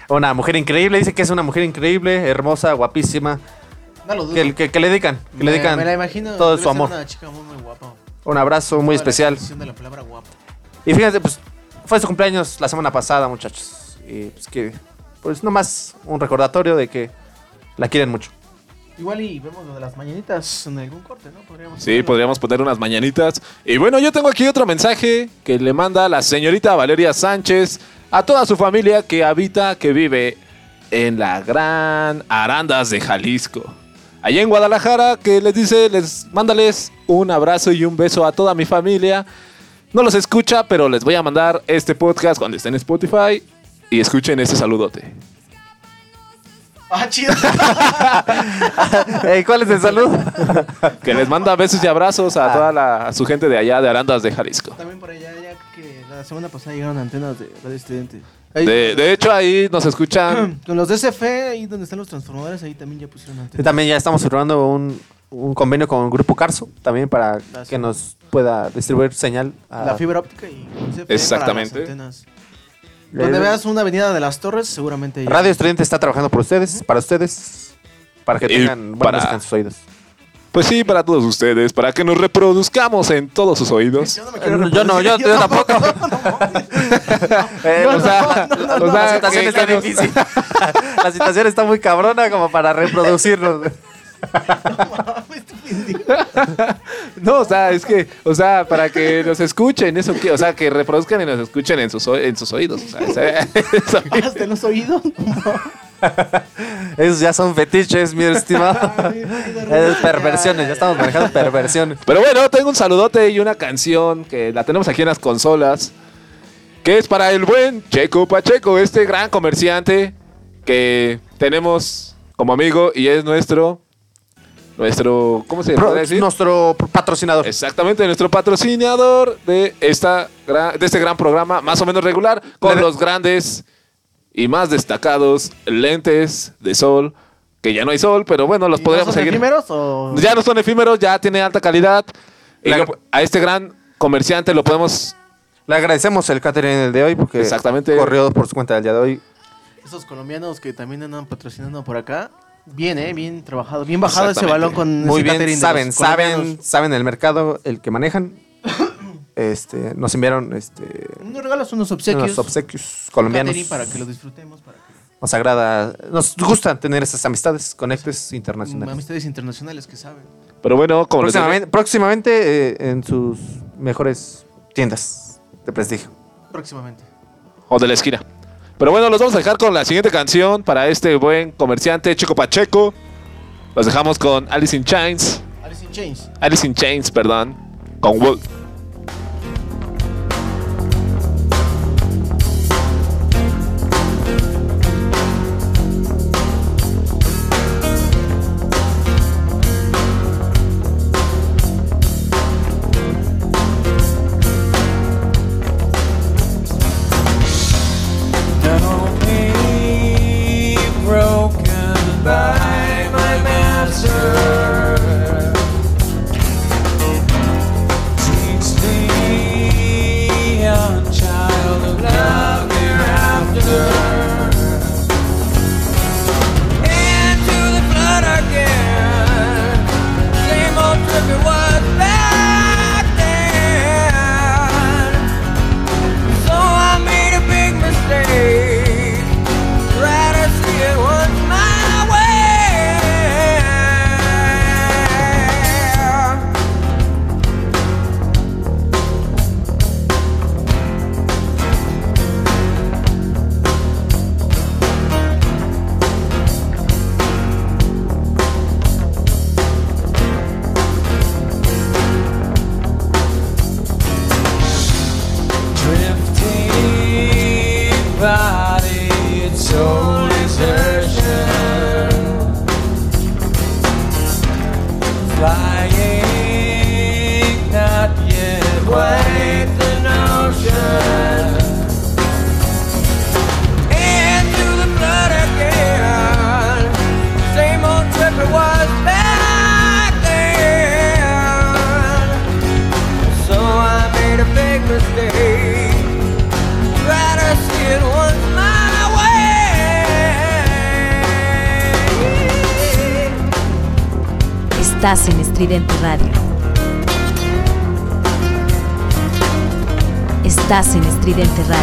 Una mujer increíble, dice que es una mujer increíble, hermosa, guapísima, No lo dudo. que, que- que le dedican, que le Me- dedican me la imagino, todo su amor. una chica muy, muy guapa. Un abrazo muy especial. extensión de la palabra guapa. Y fíjense, pues fue su cumpleaños la semana pasada, muchachos. Y pues que, pues nomás un recordatorio de que la quieren mucho. Igual y vemos lo de las mañanitas en algún corte, ¿no? Podríamos Sí, podríamos poner unas mañanitas. Y bueno, yo tengo aquí otro mensaje que le manda la señorita Valeria Sánchez a toda su familia que habita, que vive en la gran Arandas de Jalisco. Allá en Guadalajara, que les dice, les mándales un abrazo y un beso a toda mi familia. No los escucha, pero les voy a mandar este podcast cuando estén en Spotify y escuchen ese saludote. Ah, chido. [laughs] Ey, ¿Cuál es el saludo? Que les manda besos y abrazos a toda la, a su gente de allá de Arandas de Jalisco. También por allá, ya que la semana pasada llegaron antenas de radio estudiante. De, de hecho, ahí nos escuchan [clears throat] Con los DCF, ahí donde están los transformadores, ahí también ya pusieron Y antenas. también ya estamos firmando un, un convenio con Grupo Carso, también para que nos pueda distribuir señal. a- La fibra óptica y el CFE Exactamente. para las antenas. Donde veas una avenida de las torres, seguramente. ya- Radio Estudiante está trabajando por ustedes, para ustedes, para que Y tengan buena para- música en sus oídos. Pues sí, para todos ustedes, para que nos reproduzcamos en todos sus oídos. Yo no me quiero Yo no, yo, tampoco. O sea, la situación está nos- difícil. [laughs] la situación está muy cabrona como para reproducirnos. [laughs] No, o sea, es que, o sea, para que nos escuchen, eso que, o sea, que reproduzcan y nos escuchen en sus, o- en sus oídos. O sea, esa- [laughs] eso- ¿Hasta en los oídos? Esos ya son fetiches, mi estimado. [laughs] Es perversiones, ya estamos manejando perversiones. Pero bueno, tengo un saludote y una canción que la tenemos aquí en las consolas. Que es para el buen Checo Pacheco, este gran comerciante que tenemos como amigo y es nuestro. Nuestro. ¿Cómo se Pro- puede decir? nuestro patrocinador. Exactamente, nuestro patrocinador de, esta, de este gran programa, más o menos regular, con Le- los grandes y más destacados lentes de sol, que ya no hay sol, pero bueno, los ¿Y podríamos no son seguir. efímeros o...? Ya no son efímeros, ya tiene alta calidad. Y La- a este gran comerciante lo podemos. Le agradecemos el catering del de hoy porque Exactamente. corrió por su cuenta del día de hoy. Esos colombianos que también andan patrocinando por acá. Bien, eh, bien trabajado. Bien bajado ese balón con Muy ese bien, catering de saben, los saben, saben el mercado, el que manejan. [laughs] Este, nos enviaron este, Unos regalos, unos obsequios. unos obsequios colombianos. Para que lo disfrutemos. Para que... Nos agrada, nos gusta tener esas amistades, conectes internacionales. Amistades internacionales que saben. Pero bueno, como Próximamente, próximamente eh, en sus mejores tiendas de prestigio. Próximamente. O de la esquina. Pero bueno, los vamos a dejar con la siguiente canción para este buen comerciante Chico Pacheco. Los dejamos con Alice in Chains. Alice in Chains. Alice in Chains, perdón. Con Wolf. Estridente Radio.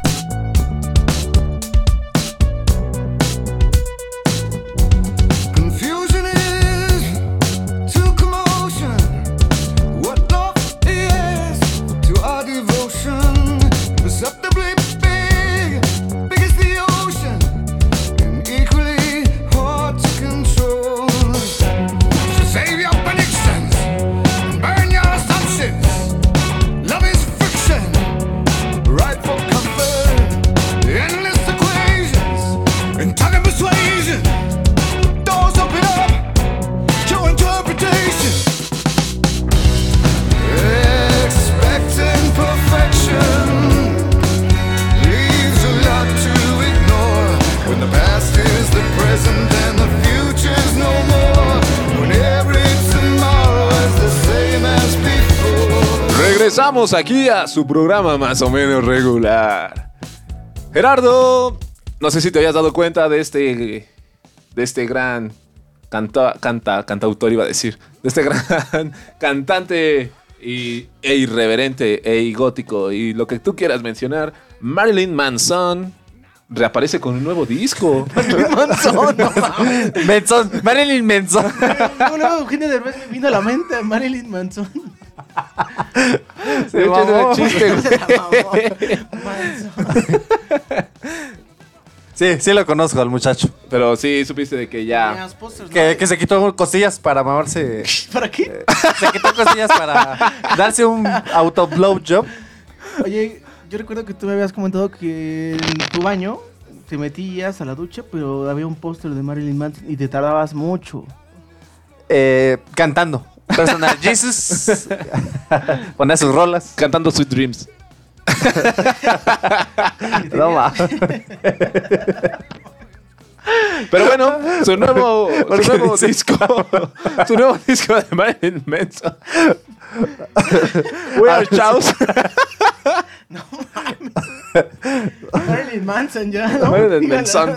Regresamos aquí a su programa más o menos regular. Gerardo, no sé si te habías dado cuenta de este, de este gran canta, canta, cantautor, iba a decir, de este [laughs] gran cantante y, e irreverente e gótico y lo que tú quieras mencionar, Marilyn Manson reaparece con un nuevo disco. [laughs] Manson, no. Manson, Marilyn Manson. Luego Eugenio Derbez me vino a la mente Marilyn Manson. De hecho, chiste. Sí, sí lo conozco al muchacho. Pero sí, supiste de que ya... Que, que se quitó costillas para mamarse. [laughs] ¿Para qué? Se quitó costillas para darse un auto blow job. Oye, yo recuerdo que tú me habías comentado que en tu baño te metías a la ducha, pero había un póster de Marilyn Manson y te tardabas mucho. Eh, cantando. Personal [laughs] Jesus. Ponía sus rolas. Cantando Sweet Dreams. [laughs] No. Pero bueno, su nuevo, ¿Por su nuevo disco, su nuevo disco de Marilyn Manson. We are Chaos. [laughs] Marilyn Manson ya, ¿no? Marilyn. Manson.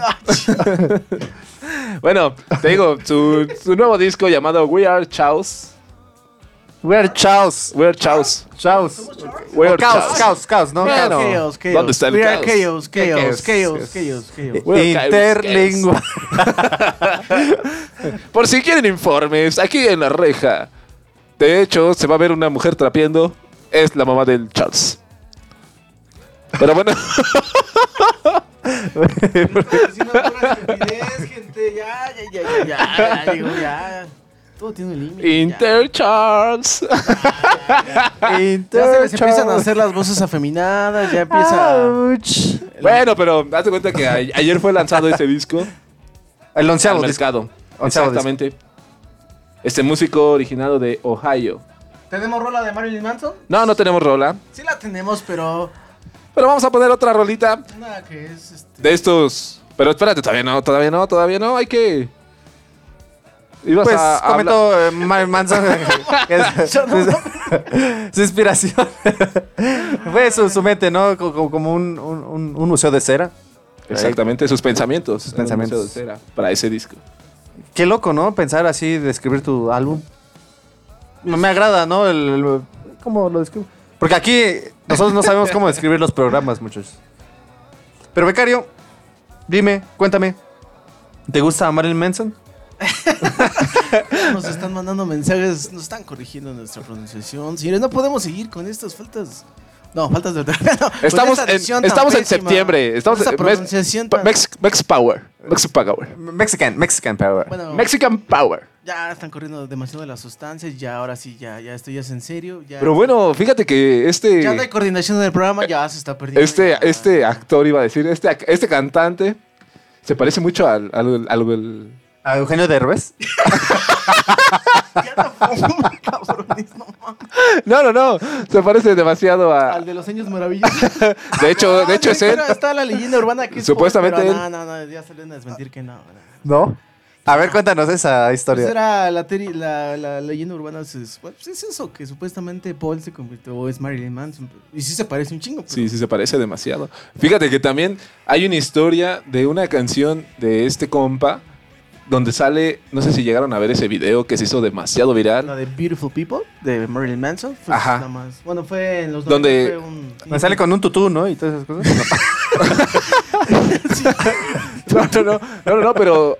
Bueno, te digo, su, su nuevo disco llamado We Are Chaos. We are chaos. We Are Chaos. Chaos. We are O caos, Chaos. caos, caos, ¿no? Chaos, chaos, chaos. ¿Dónde está el We are caos? chaos, chaos, Chaos, chaos, chaos. chaos, chaos. Interlingua. [laughs] Por si quieren informes, aquí en la reja. De hecho, se va a ver una mujer trapeando. Es la mamá del Charles. Pero bueno, [laughs] gente, ya, ya, ya, ya, ya, ya, digo, ya. Todo tiene un límite. ya. Inter Charles. [laughs] Ya se les empiezan a hacer las voces afeminadas, ya empieza. Bueno, pero hazte cuenta que a- ayer fue lanzado este disco El al onceavo disco. mercado. Onceavo Exactamente. Este músico originado de Ohio. ¿Tenemos rola de Marilyn Manson? No, no tenemos rola. Sí la tenemos, pero. Pero vamos a poner otra rolita Una que es. Este... de estos. Pero espérate, todavía no, todavía no, todavía no. Hay que. Ibas Pues a, a hablar- comentó eh, Marilyn Manson [laughs] que es- Yo no- su inspiración [laughs] fue su, su mente, ¿no? Co- co- Como un, un- museo de cera. Exactamente, sus pensamientos. Sus un pensamientos. museo de cera Para ese disco. Qué loco, ¿no? Pensar así, describir tu álbum. Me me agrada, ¿no? El, el- ¿Cómo lo describo? Porque aquí nosotros no sabemos cómo describir los programas, muchos. Pero, becario, dime, cuéntame. ¿Te gusta Marilyn Manson? [laughs] Nos están mandando mensajes, nos están corrigiendo nuestra pronunciación. Señores, no podemos seguir con estas faltas. No, faltas de no, Estamos, esta en, estamos en septiembre. Estamos en Mex, pronunciación tan. Mex, Mex Power. Mex Power. Mexican, Mexican Power. Bueno, Mexican Power. ya están corriendo demasiado de las sustancias. Ya, ahora sí, ya, ya esto ya es en serio. Ya, Pero bueno, fíjate que este. ya no hay coordinación en el programa, ya se está perdiendo. Este, ya. este actor iba a decir, este, este cantante se parece mucho al, al, al- al- ¿A Eugenio Derbez? [laughs] No, no, no. Se parece demasiado a. Al de los años maravillosos. [laughs] De hecho, de hecho es él. Está la leyenda urbana que es Supuestamente él. No, no, no, ya salió a desmentir que no. no. A ver, cuéntanos esa Pues historia. era la, teri- la, la leyenda urbana, es, pues es eso, que supuestamente Paul se convirtió, o es Marilyn Manson. Y sí se parece un chingo. pero- Sí, sí, se parece demasiado. Fíjate que también hay una historia de una canción de este compa donde sale, no sé si llegaron a ver ese video que se hizo demasiado viral. La de Beautiful People, de Marilyn Manson. Fue Ajá. nada más. Bueno, fue en los Donde- 90 fue un- Me sale con un tutú, ¿no? Y todas esas cosas. No, [laughs] no, no, no, no, no, pero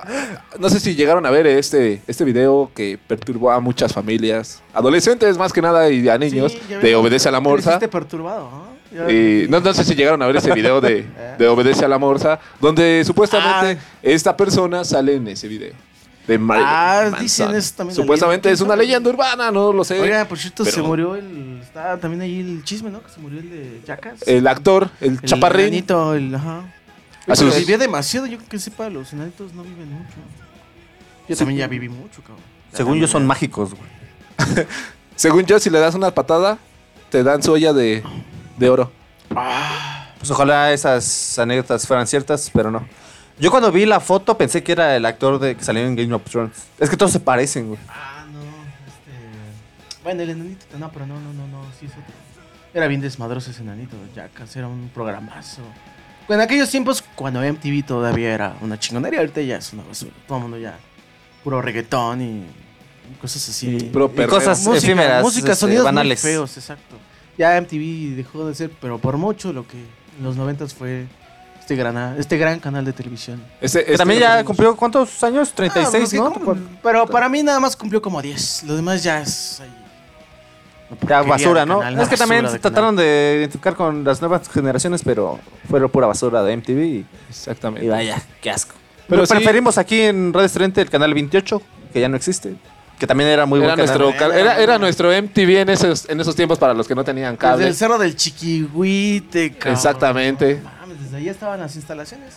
no sé si llegaron a ver este, este video que perturbó a muchas familias, adolescentes más que nada y a niños, Sí, ya de ves, Obedece a la Morsa. creciste perturbado, ¿no? Y no, no sé si llegaron a ver ese video de, [laughs] de Obedece a la Morsa, donde supuestamente esta persona sale en ese video. De Marilyn Ah, Manson. dicen eso también. Supuestamente es una leyenda urbana, no lo sé. Oiga, por cierto, se murió el. Está también ahí el chisme, ¿no? Que se murió el de Jackass. El actor, el, El chaparrín. el. Ajá. Pero vivía demasiado, yo creo que sepa, los enanitos no viven mucho. Yo Sí. también ya viví mucho, cabrón. Según yo son mágicos, güey. [laughs] Según yo, si le das una patada, te dan su olla de, de oro. Pues ojalá esas anécdotas fueran ciertas, pero no. Yo cuando vi la foto pensé que era el actor de que salió en Game of Thrones. Es que todos se parecen, güey. Ah, no. Este. Bueno, el enanito. No, pero no, no, no, no. Sí es otro. Era bien desmadroso ese enanito. Jackass era un programazo. En aquellos tiempos, cuando MTV todavía era una chingonería, ahorita ya es una basura. Todo el mundo ya. Puro reggaetón y. cosas así. Y cosas Música, efímeras, música, este, sonidos banales. muy feos, exacto. Ya MTV dejó de ser, pero por mucho lo que en los noventas fue este gran, este gran canal de televisión. Este- también ya cumplió cuántos años? Ah, 36, porque ¿no? como- pero para mí nada más cumplió como 10. Lo demás ya es ahí, Ya basura, ¿no? canal, es que también se canal. trataron de identificar con las nuevas generaciones, pero fueron pura basura de MTV y, Exactamente. y vaya, qué asco. Pero Pero sí- preferimos aquí en Radio Estudiante el canal 28, que ya no existe, que también era muy Era nuestro, era, era nuestro MTV en esos, en esos tiempos para los que no tenían Desde cable. el cerro del Chiquihuite, cabrón. Exactamente. No mames, desde ahí estaban las instalaciones.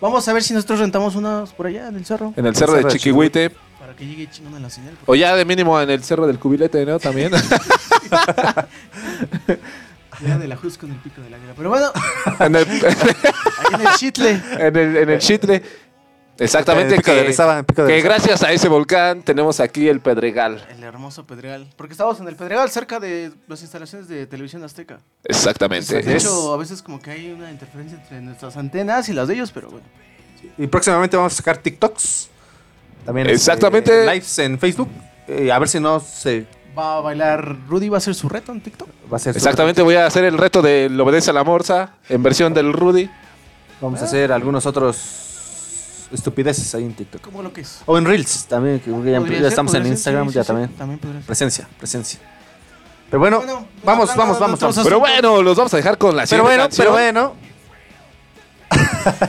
Vamos a ver si nosotros rentamos unas por allá en el cerro. En el cerro de Chiquihuite. Para que llegue chingón a la señal. O ya de mínimo en el cerro del cubilete, ¿no? También. [laughs] Ya de la Jusco en el pico del águila. Pero bueno, [laughs] en, el, ahí en el Chitle. [laughs] en el, en el Chitle. Exactamente. En el Pico de que, Orizaba, en Pico de que Orizaba. gracias a ese volcán tenemos aquí el Pedregal. El hermoso Pedregal. Porque estamos en el Pedregal, cerca de las instalaciones de Televisión Azteca. Exactamente. De hecho, a veces como que hay una interferencia entre nuestras antenas y las de ellos, pero bueno. Y próximamente vamos a sacar TikToks. También Exactamente. este, lives en Facebook. eh, a ver si no se Va a bailar Rudy, va a hacer su reto en TikTok. va a hacer. Exactamente, voy a hacer el reto de lo obedece a la morsa en versión del Rudy. Vamos a hacer algunos otros estupideces ahí en TikTok. ¿Cómo lo que es? O en Reels también, que ya, Podría ya ser, estamos en ser, Instagram, sí, ya sí, sí, también. Presencia, presencia. Pero bueno, Bueno, vamos, vamos, vamos, vamos. Pero bueno, los vamos a dejar con la Pero siguiente bueno, canción. pero bueno.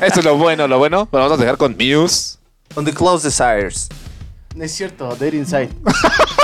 Esto es lo bueno, lo bueno. Pero vamos a dejar con Muse. On the Close Desires. No es cierto, Dead Inside. [laughs]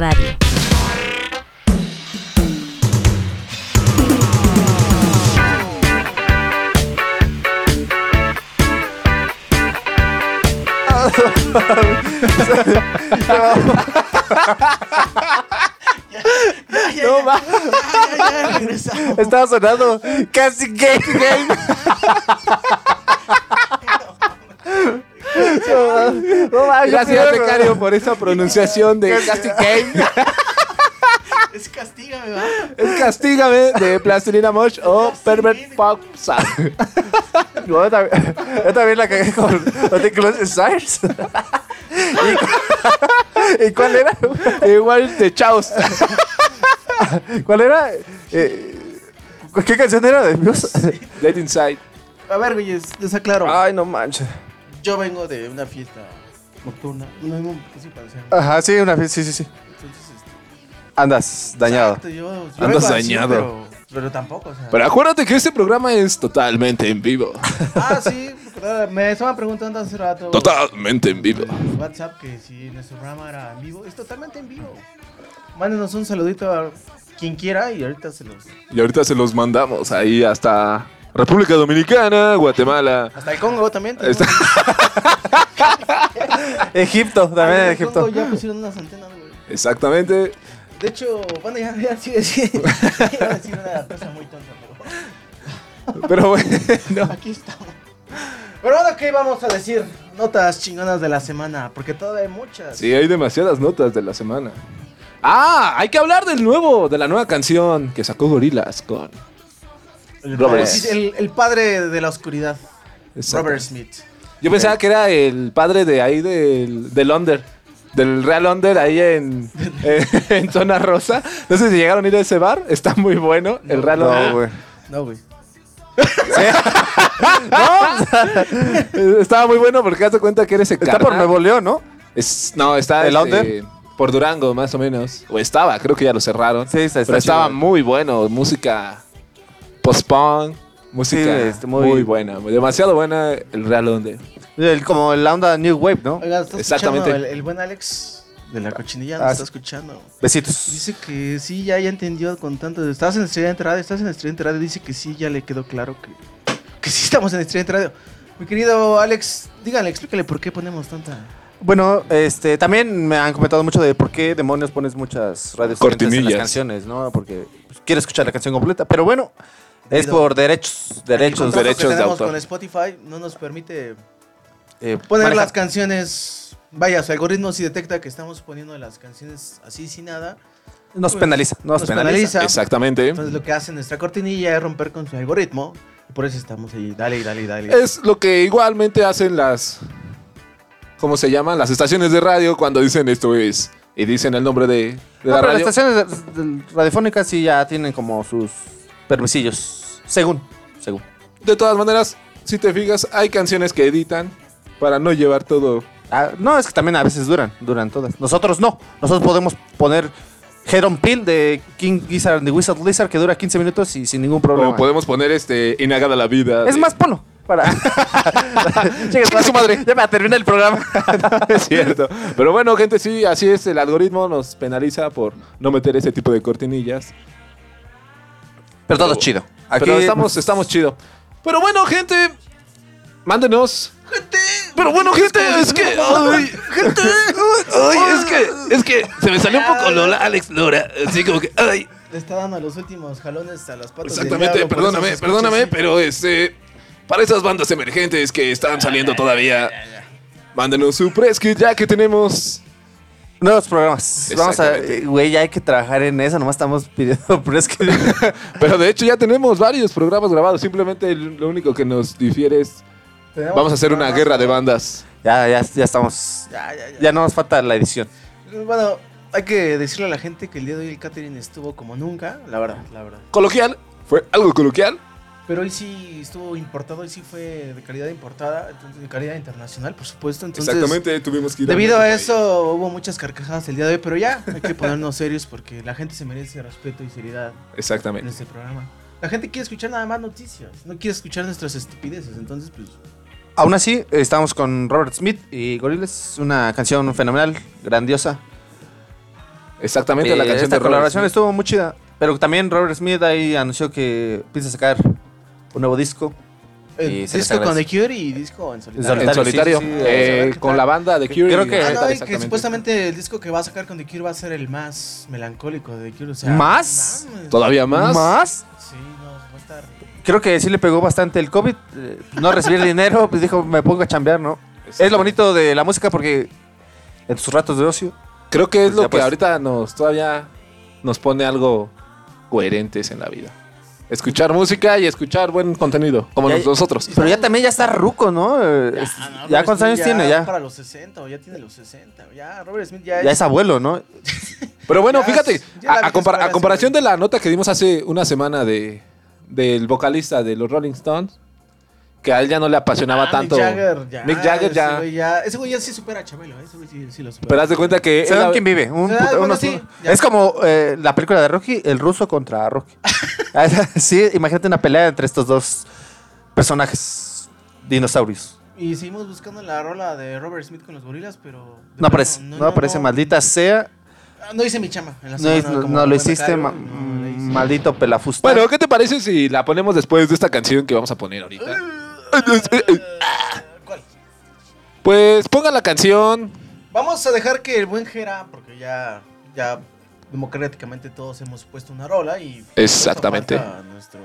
Radio. No va. Estaba sonando casi gay game. Gracias, becario, por esa pronunciación de Casting Game. [laughs] Es castígame, va. Es Castígame de Plastilina Mosh o Pervert Pop yo también, yo también la cagué con los de Close Stars. ¿Y, ¿Y cuál era? Igual de Chaos. ¿Cuál era? Eh, ¿Qué canción era de Muse? Dead Inside. A ver, güeyes, les aclaro. Ay, no manches. Yo vengo de una fiesta nocturna. No, sí. Ajá, sí, una vez, sí, sí, sí. Entonces, este, Andas dañado. exacto, yo- yo Andas vengo así, dañado. Pero, pero tampoco, o sea. Pero acuérdate que este programa es totalmente en vivo. [laughs] Ah, sí, porque, me estaban preguntando hace rato. Totalmente en vivo. en WhatsApp que si nuestro programa era en vivo. Es totalmente en vivo. Mándenos un saludito a quien quiera y ahorita se los. Y ahorita se los mandamos ahí hasta República Dominicana, Guatemala. Hasta el Congo también. tenemos- Está- [laughs] Egipto, también en Egipto. Congo ya pusieron unas antenas, güey. Exactamente. De hecho, bueno, ya, ya sigue, sigue. Iba a decir una cosa muy tonta, pero. Pero bueno. [laughs] Aquí estamos. Pero bueno, ¿qué vamos a decir? Notas chingonas de la semana, porque todavía hay muchas. Sí, hay demasiadas notas de la semana. Ah, hay que hablar del nuevo, de la nueva canción que sacó Gorilas con Robert. El, el padre de la oscuridad, Exacto. Robert Smith. Yo pensaba que era el padre de ahí del, del Under. Del Real Under ahí en, [laughs] en, [laughs] en Zona Rosa. No sé si llegaron a ir a ese bar. Está muy bueno. El Real Under. No, güey. No, güey. [laughs] Estaba muy bueno porque haz de cuenta que eres Está por Nuevo León, ¿no? Es, no, está ¿El este, Under? por Durango, más o menos. O estaba, creo que ya lo cerraron. Sí, está, está Pero estaba chido. muy bueno. Música post-punk. Música Sí, este, muy- muy... buena. Demasiado buena el Real. El- como la onda New Wave, ¿no? Oiga, ¿está Exactamente. El, el buen Alex de la cochinilla nos Ah, está escuchando. Besitos. Dice que sí, ya, ya entendió con tanto. de- Estás en Estudiante Radio, estás en Estudiante Radio. Dice que sí, ya le quedó claro que, que sí estamos en Estudiante Radio. Mi querido Alex, díganle, explícale por qué ponemos tanta. Bueno, este, también me han comentado mucho de por qué demonios pones muchas radios en las canciones, ¿no? Porque pues, quiero escuchar la canción completa, pero bueno, es por derechos, derechos, derechos de autor. con Spotify no nos permite eh, poner manejar. las canciones. Vaya, su algoritmo si detecta que estamos poniendo las canciones así sin nada. Nos pues, penaliza, nos, nos penaliza. penaliza. Exactamente. Entonces lo que hace nuestra cortinilla es romper con su algoritmo. Y por eso estamos ahí. Dale, dale, dale. Es lo que igualmente hacen las. ¿Cómo se llaman? Las estaciones de radio cuando dicen esto es. Y dicen el nombre de, de No, la pero radio. las estaciones radiofónicas sí ya tienen como sus permisillos, según, según. De todas maneras, si te fijas, hay canciones que editan para no llevar todo. Ah, no, es que también a veces duran, duran todas. Nosotros no. Nosotros podemos poner Head on Pill de King Gizzard and the Wizard Lizard que dura 15 minutos y sin ningún problema. O podemos poner este Inagada la vida. Es de- más, ponlo. Para. [laughs] Chingue su madre. Ya me termina el programa. [laughs] es cierto. Pero bueno, gente, sí, así es. El algoritmo nos penaliza por no meter ese tipo de cortinillas. Pero todo chido. Aquí Pero estamos, estamos chido. Pero bueno, gente, mándenos. Pero bueno, gente, es que. Ay, gente. Ay, es que. Es que se me salió un poco Lola, Alex Lora. Así como que. Ay. Le está dando los últimos jalones a las patas. del Exactamente, diablo, perdóname, perdóname, pero este. Para esas bandas emergentes que están saliendo todavía. Mándenos su press kit ya que tenemos. Nuevos programas. Vamos a. Güey, ya hay que trabajar en eso. Nomás estamos pidiendo. Pero es que. Pero de hecho ya tenemos varios programas grabados. Simplemente lo único que nos difiere es. Tenemos Vamos a hacer una guerra de bandas. Ya, ya, ya estamos. Ya, ya, ya. Ya no nos falta la edición. Bueno, hay que decirle a la gente que el día de hoy el catering estuvo como nunca, la verdad, la verdad. Coloquial. Fue algo coloquial. Pero hoy sí estuvo importado, hoy sí fue de calidad importada, de calidad internacional, por supuesto. Entonces, Exactamente, tuvimos que ir Debido a país. eso hubo muchas carcajadas el día de hoy, pero ya hay que ponernos [laughs] serios porque la gente se merece respeto y seriedad en Exactamente. este programa. La gente quiere escuchar nada más noticias, no quiere escuchar nuestras estupideces, entonces pues... Aún así, estamos con Robert Smith y Gorillaz. Una canción fenomenal, grandiosa. Exactamente, la Eh, canción esta de colaboración Smith. estuvo muy chida. Pero también Robert Smith ahí anunció que piensa sacar un nuevo disco. Les disco con The. Cure y disco en solitario. En solitario, sí, sí, sí, eh, con la banda de Cure. Creo y- que- Ah, no, y que exactamente. supuestamente el disco que va a sacar con The Cure va a ser el más melancólico de The Cure. O sea, ¿Más? mames. ¿Todavía más? ¿Más? Sí, no, va a estar... Creo que sí le pegó bastante el COVID. eh, no recibir dinero, pues dijo, me pongo a chambear, ¿no? Es lo bonito de la música porque en tus ratos de ocio. Creo que es Pues lo que pues. ahorita nos todavía nos pone algo coherentes en la vida. Escuchar música y escuchar buen contenido, como Ya- nosotros. Pero ya también ya está ruco, ¿no? Es- no, ya cuántos Smith años tiene ya. Para los 60, o ya tiene los 60. Ya, Robert Smith ya, Ya es abuelo, ¿no? [laughs] Pero bueno, Ya fíjate, a, a compara- a comparación de la nota que dimos hace una semana de del vocalista de los Rolling Stones, que a él ya no le apasionaba Ah, tanto. Mick Jagger ya. Mick Jagger ese ya. güey ya. Ese güey ya sí supera a Chabelo, ¿eh? ese güey sí, sí lo supera. Pero haz de cuenta que ¿Saben él- quién vive? Un Ah, bueno, unos- sí, es como eh, la película de Rocky, el ruso contra Rocky. [laughs] Ah, [laughs] sí, imagínate una pelea entre estos dos personajes dinosaurios. Y seguimos buscando la rola de Robert Smith con los gorilas, pero. No aparece, no, aparece, maldita sea. Ah, No hice mi chama. En la No, semana, no- como no lo hiciste, ma- maldito pelafusta. Bueno, ¿qué te parece si la ponemos después de esta canción que vamos a poner ahorita? ¿Cuál? Pues pongan la canción. Vamos a dejar que el buen Jera, porque ya, ya democráticamente todos hemos puesto una rola y. Exactamente. falta Nuestro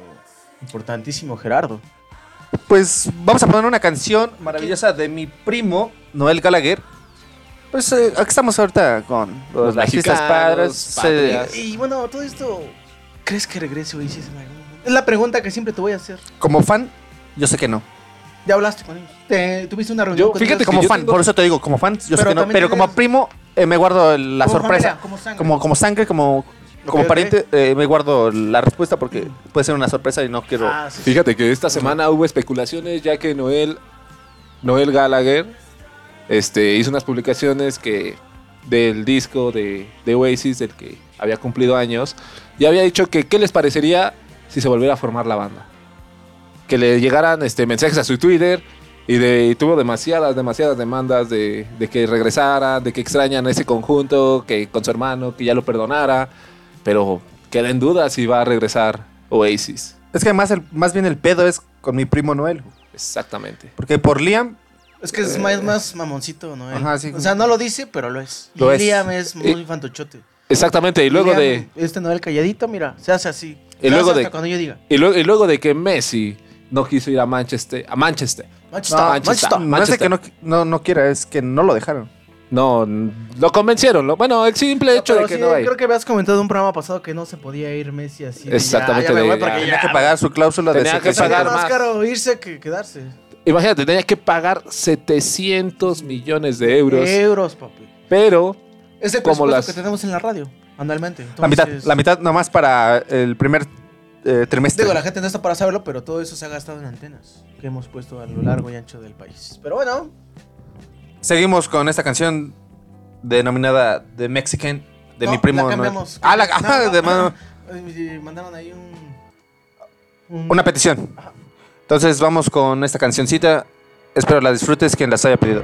importantísimo Gerardo. Pues vamos a poner una canción maravillosa de mi primo, Noel Gallagher. Pues eh, aquí estamos ahorita con los, Los padres. eh. Y bueno, todo esto. ¿Crees que regrese Oasis en algún momento? Es la pregunta que siempre te voy a hacer. como fan, yo sé que no. Ya hablaste con ellos. Te, tuviste una reunión Yo, con fíjate ellos? Como fan, tengo- por eso te digo, como fan, yo sé Pero que no. Pero como primo, eh, me guardo la Como sorpresa. familia, como sangre. Como, como sangre, como, pariente, eh, me guardo la respuesta porque puede ser una sorpresa y no quiero. Ah, sí, sí. Fíjate que esta semana hubo especulaciones ya que Noel, Noel Gallagher este, hizo unas publicaciones que del disco de, de Oasis, del que había cumplido años, y había dicho que qué les parecería si se volviera a formar la banda. Que le llegaran este, mensajes a su Twitter y, de, y tuvo demasiadas, demasiadas demandas de, de que regresara, de que extrañan ese conjunto, que con su hermano, que ya lo perdonara, pero queda en duda si va a regresar Oasis. Es que más, el, más bien el pedo es con mi primo Noel. Exactamente. Porque por Liam, Es que es más, más mamoncito, ¿no? Ajá, sí. O sea, no lo dice, pero lo es. Lo y es. Liam es muy Eh, fantochote. Exactamente, y luego Liam, de Este Noel calladito, mira, se hace así. Y luego hace de- hasta cuando yo diga. y luego, y luego de que Messi no quiso ir a Manchester, a Manchester. Manchester, no, Manchester. no es que no, no, no quiera, es que no lo dejaron. No, lo convencieron. lo- bueno, el simple hecho de que sí, no hay. Creo que habías comentado en un programa pasado que no se podía ir Messi así. Exactamente, Ya, ya me de- voy ya. porque Tenía ya. que pagar su cláusula de Tenía que pagar más más. caro irse que quedarse. Imagínate, tenía que pagar 700 millones de euros. Euros, papi. Pero, Es el Como presupuesto las- que tenemos en la radio, anualmente. La mitad, la mitad nomás para el primer eh, trimestre. Digo, la gente no está para saberlo, pero todo eso se ha gastado en antenas que hemos puesto a lo largo y ancho del país. Pero bueno, Seguimos con esta canción denominada The Mexican de no, mi primo. la cambiamos. Ah, la, No, [laughs] no, de mano. eh, Mandaron ahí un. un- Una petición. Entonces vamos con esta cancioncita. Espero la disfrutes quien las haya pedido.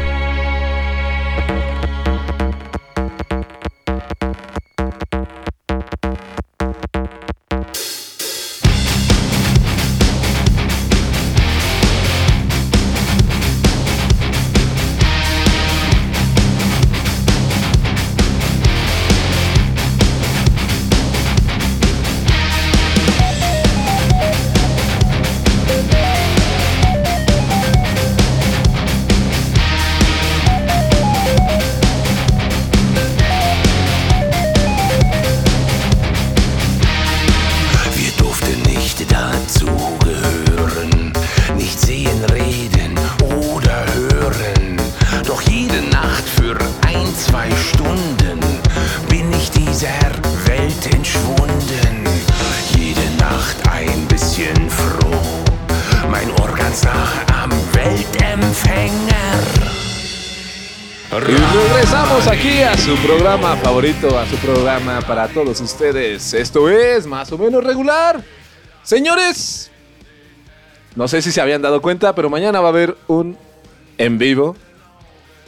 Su programa favorito, a su programa para todos ustedes. Esto es más o menos regular. Señores, no sé si se habían dado cuenta, pero mañana va a haber un en vivo.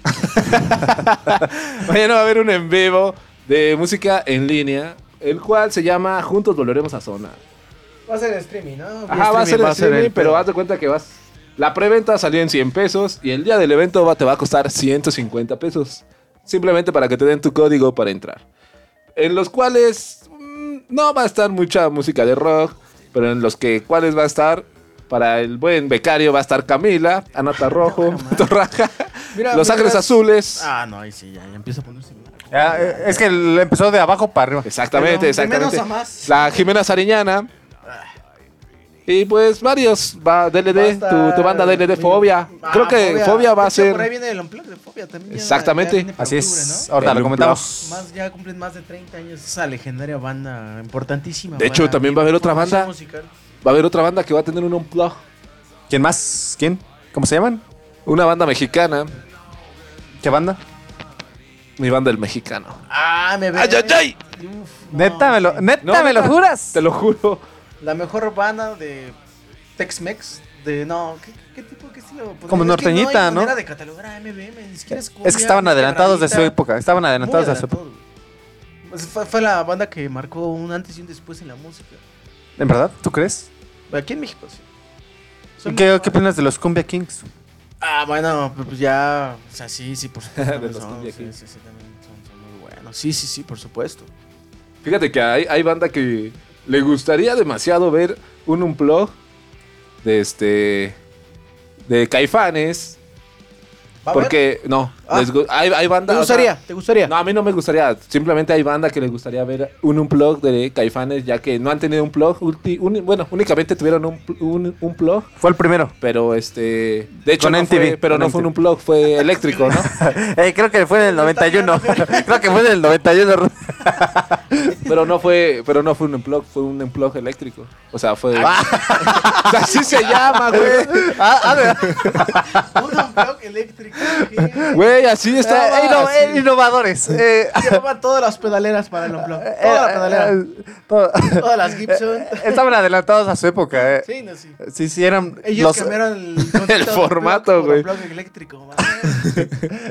[laughs] mañana va a haber un en vivo de música en línea, el cual se llama Juntos Volveremos a Zona. Va a ser streaming, ¿no? Ajá, va a ser Streaming, streaming, el pero haz de cuenta que vas. La preventa salió en 100 pesos y el día del evento va- te va a costar 150 pesos. Simplemente para que te den tu código para entrar. En los cuales mm, no va a estar mucha música de rock, pero en los que cuales va a estar para el buen becario va a estar Camila, Anata Rojo, [laughs] [laughs] Torraja, Mira, Los Ángeles Azules. Ah, no, ahí sí, ya, ya empieza a ponerse. Ya, eh, es que empezó de abajo para arriba. Exactamente, exactamente. menos a más. La Jimena Sariñana. Y pues varios, va DLD, tu, tu banda DLD Fobia. Ah, Creo que Fobia, va a ser... Por ahí viene el unplug de Fobia también. Exactamente. ya Así octubre, es. ¿no? Ahorita lo comentamos. Más, ya cumplen más de 30 años esa legendaria banda importantísima. De hecho, también va a haber otra banda. musical. Va a haber otra banda que va a tener un unplug. ¿Quién más? ¿Quién? ¿Cómo se llaman? Una banda mexicana. ¿Qué banda? Mi banda el mexicano. Ah, me ve. ¡Ay, ay, ay! Uf, Neta, me lo, neta, No, me lo juras. Te lo juro. La mejor banda de Tex-Mex. De no, ¿qué, qué tipo, qué estilo? podría- Como que norteñita, no hay ¿no? manera de catalogar a MBM, ni siquiera es Es que estaban adelantados de su época. Estaban adelantados de su época. Pues fue, fue la banda que marcó un antes y un después en la música. ¿En verdad? ¿Tú crees? Aquí en México, sí. ¿Y Son- qué, qué opinas de los Cumbia Kings? Ah, bueno, pues ya. O sea, sí, sí, por [laughs] supuesto. De también los son, Cumbia sí, Kings. sí, sí, también son, son muy buenos. Sí, sí, sí, por supuesto. Fíjate que hay, hay banda que le gustaría demasiado ver un unplug de este... De Caifanes. Porque, no, Ah. les hay, hay banda... ¿Te o sea, gustaría? ¿Te gustaría? No, a mí no me gustaría. Simplemente hay banda que le gustaría ver un unplug de Caifanes, ya que no han tenido un plug. ulti- un- bueno, únicamente tuvieron un, un, un plug, Fue el primero. pero este. De hecho, Con no MTV, fue, pero con no fue un unplug, fue eléctrico, ¿no? [laughs] Eh, creo que fue en el 91. [laughs] creo que fue en el 91. [laughs] pero no fue, pero no fue un unplug, fue un unplug eléctrico. O sea, fue. Ah. O sea, así se llama, güey. Ah, Un unplug eléctrico. Güey, así estaba. Eh, inno- así. eh, [laughs] innovadores. Eh, Llevaban todas las pedaleras para el unplug. eh, Toda la eh, pedalera. eh, todo- Todas las Gibson. [laughs] Eh, Estaban adelantados a su época. Eh. Sí, no, sí. Sí, sí, eran Ellos los... cambiaron el, [laughs] concepto de formato, güey. unplug eléctrico.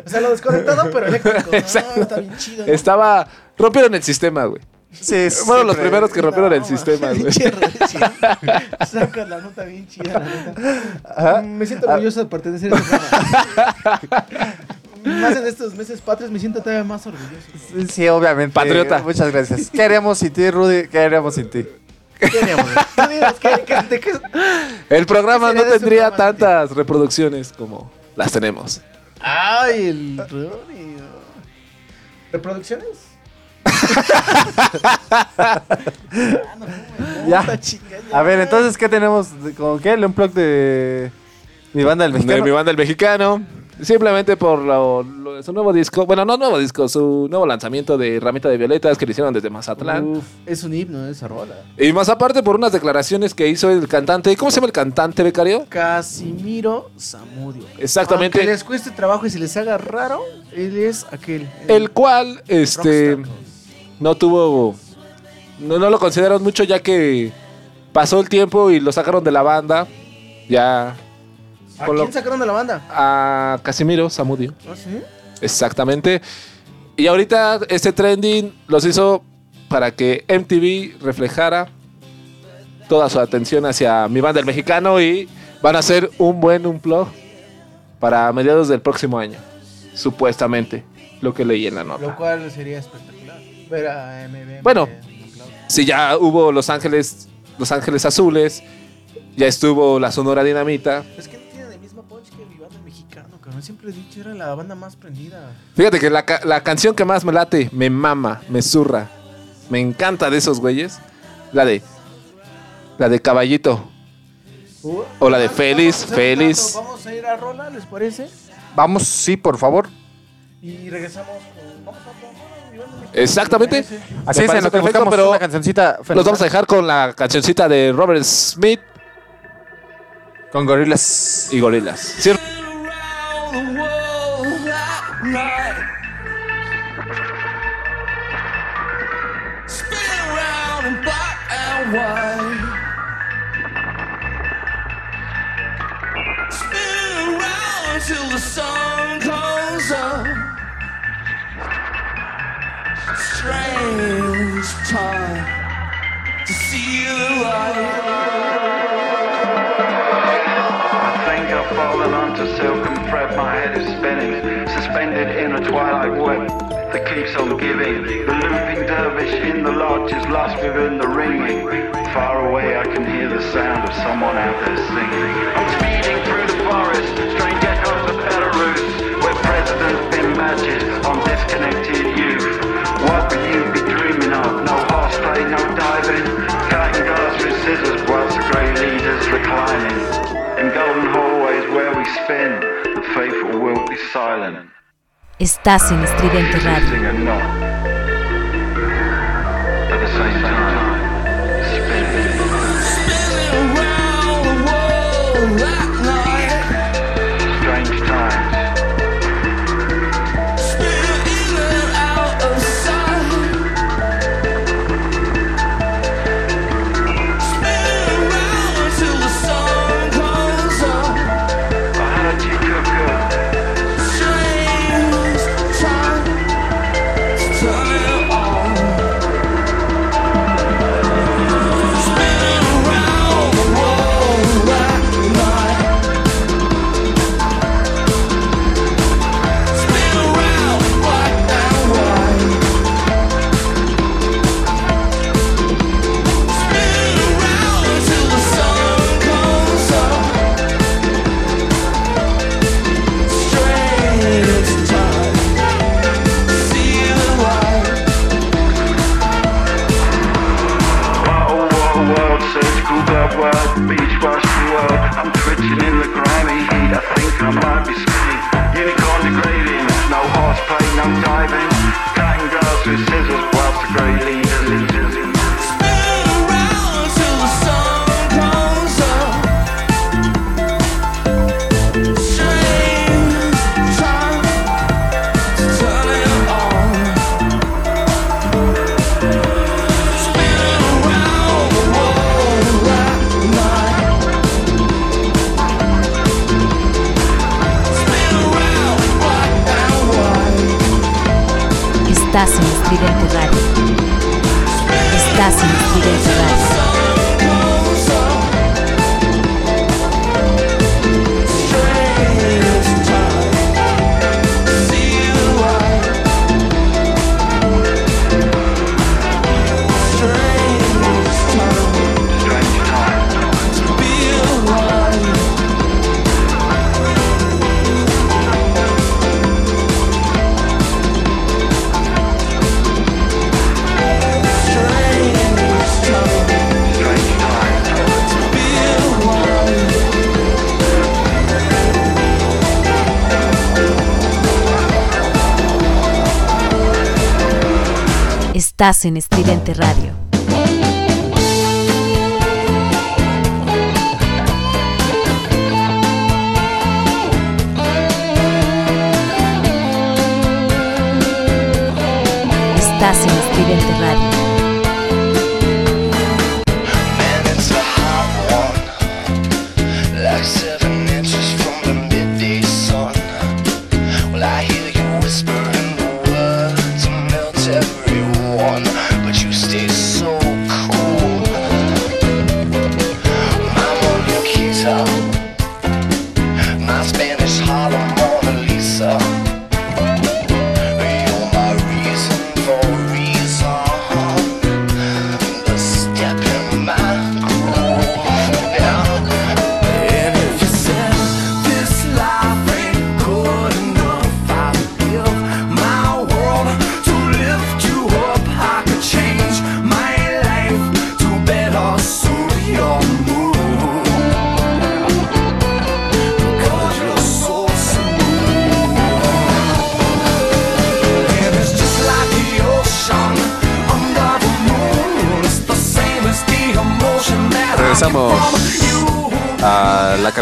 O sea, lo desconectado, pero eléctrico. No, está bien chido. ¿no? Estaba. Rompieron el sistema, güey. Sí, Fueron los primeros que rompieron el sistema, [laughs] güey. Sacas la nota bien chida, la neta. Mm, Me siento orgulloso de pertenecer a este programa. [laughs] Más en estos meses patrios me siento todavía más orgulloso. Sí, Sí, obviamente. Patriota. Muchas gracias. ¿Qué haríamos sin ti, Rudy? ¿Qué haríamos sin ti? ¿Qué haríamos? ¿qué- qué- El programa ¿Qué no tendría programa? tantas reproducciones como las tenemos. Ay, el Rudy. ¿Reproducciones? [laughs] Ya. A ver, entonces, ¿qué tenemos? ¿Con qué? ¿El unplug de mi banda del De mexicano? mi banda El Mexicano. Simplemente por lo, lo de su nuevo disco. Bueno, no nuevo disco, su nuevo lanzamiento de Ramita de Violetas que le hicieron desde Mazatlán. Uf, es un himno esa rola. Y más aparte por unas declaraciones que hizo el cantante. ¿Cómo se llama el cantante, becario? Casimiro Zamudio. Exactamente. Aunque les cueste trabajo y se les haga raro, él es aquel. El cual, este, no tuvo, no, no lo consideraron mucho ya que pasó el tiempo y lo sacaron de la banda. Ya ¿A lo- quién sacaron de la banda? a Casimiro Zamudio. ¿Ah, sí? Exactamente. Y ahorita este trending los hizo para que MTV reflejara toda su atención hacia mi banda el mexicano y van a hacer un buen unplug para mediados del próximo año. Supuestamente, lo que leí en la nota. Lo cual sería espectacular. Ver a MB. Bueno, si ya hubo Los Ángeles, Los Ángeles Azules, ya estuvo la Sonora Dinamita. Es que no tienen el mismo punch que mi banda mexicano, cabrón. Siempre he dicho, era la banda más prendida. Fíjate que la, ca- la canción que más me late, me mama, me zurra, me encanta de esos güeyes, la de la de Caballito o la de Félix, Vamos a hacer un Félix. Vamos a ir a Rola, ¿les parece? Vamos, sí, por favor. Y regresamos con. Vamos banda mexicana, Exactamente. Así es, en lo que perfecto, buscamos pero una cancioncita Los vamos a dejar con la cancioncita de Robert Smith con gorilas y gorilas. Sí, Spin around in black and white. Spin around until the sun comes up. Strange time to see the light. I think I've fallen onto silk and thread. My head is spinning, suspended in a twilight web that keeps on giving. The looping dervish in the lodge is lost within the ringing. Far away, I can hear the sound of someone out there singing. I'm speeding through the forest, strange echoes of Belarus, where presidents pin badges on disconnected diving, cutting glass with scissors whilst the grey leaders reclining. In golden hallways where we spin, the faithful will be silent. Estás en Estridente Radio. Estás en Estridente Estás en Estridente Radio. Estás en Estridente Radio.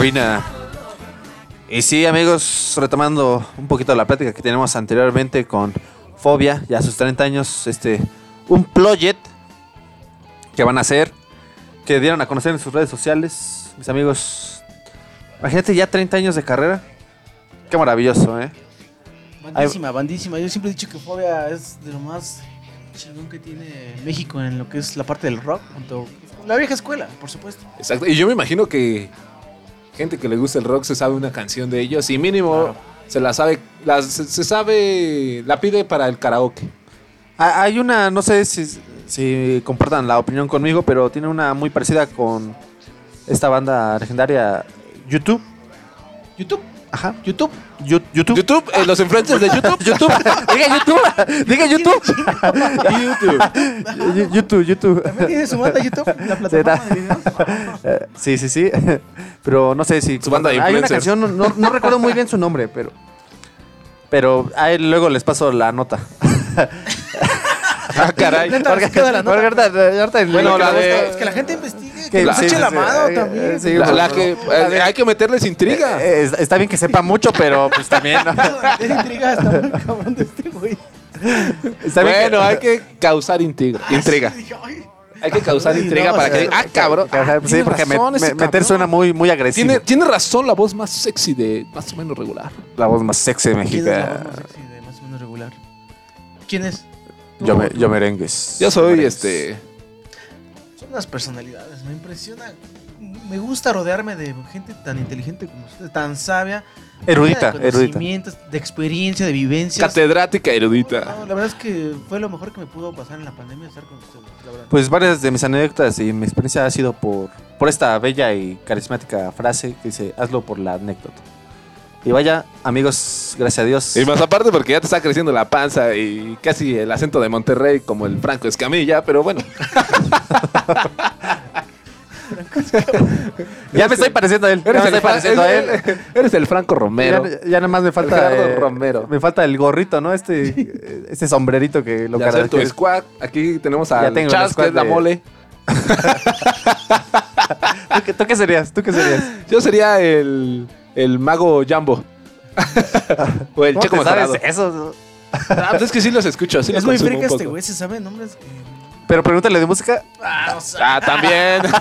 Cabina. Y sí, amigos, retomando un poquito la plática que tenemos anteriormente con Fobia, ya a sus 30 años, este, un project que van a hacer, que dieron a conocer en sus redes sociales, mis amigos. Imagínate ya 30 años de carrera. Qué maravilloso, ¿eh? Bandísima, bandísima. Yo siempre he dicho que Fobia es de lo más chingón que tiene México en lo que es la parte del rock. junto la vieja escuela, por supuesto. Exacto. Y yo me imagino que gente que le gusta el rock se sabe una canción de ellos y mínimo se la sabe, la, se, se sabe, la pide para el karaoke. Hay una, no sé si, si compartan la opinión conmigo, pero tiene una muy parecida con esta banda legendaria YouTube. YouTube. Ajá. YouTube. YouTube. YouTube, eh, los influencers de [laughs] YouTube. YouTube. Diga YouTube. Diga YouTube. YouTube. [laughs] YouTube, YouTube. ¿También tiene su banda YouTube? La plataforma de videos. [laughs] Sí, sí, sí. Pero no sé si. Su banda de Hay una canción, no, no- no recuerdo muy bien su nombre, pero. Pero ahí luego les paso la nota. Ah, caray. Porque ahorita- ahorita- Bueno, la de- Es que la gente investigue. Que- lo sí, la sí. mano Eh, también. eh, sí, La, la que eh, hay que meterles intriga. Eh, está- está bien que sepa mucho, pero pues también. ¿no? [laughs] Es intriga está muy cabrón de este güey. Está bien bueno, que- hay que causar intriga. intriga. Hay que causar Ay, intriga no, para o sea, que. Ah, cabrón. Sí, Tiene porque me- razón me- meter cabrón. suena muy, muy agresivo. Tiene, tiene razón la voz más sexy de más o menos regular. la voz más sexy de ¿Quién México. es la voz más sexy de más o menos regular? ¿Quién es? Yo, me, yo merengues. Yo soy Merengues. este. Unas personalidades, me impresiona. Me gusta rodearme de gente tan inteligente como usted, tan sabia. Erudita, de erudita. conocimientos, De experiencia, de vivencias. Catedrática erudita. No, la verdad es que fue lo mejor que me pudo pasar en la pandemia estar con usted, la verdad. Pues varias de mis anécdotas y mi experiencia ha sido por, por esta bella y carismática frase que dice, hazlo por la anécdota. Y vaya, amigos, gracias a Dios. Y más aparte porque ya te está creciendo la panza y casi el acento de Monterrey como el Franco Escamilla, pero bueno. [laughs] ya me estoy pareciendo a él. Ya me estoy el, pareciendo a él. eres el Franco Romero. Ya, ya nada más me falta. Eh, Romero. Me falta el gorrito, ¿no? Este, este sombrerito que lo hacer tu caracteriza. squad. Aquí tenemos Ya a tengo el Charles, que squad es la mole. [laughs] ¿Tú, qué, tú qué serías? ¿Tú qué serías? Yo sería el, el mago Jambo. [laughs] o el ¿Cómo checo sabes eso? Ah, pues es que sí los escucho. Sí es los muy consumo frica un este poco. güey, se sabe nombres. Pero pregúntale de música. Ah, no sé. Ah, también. [laughs]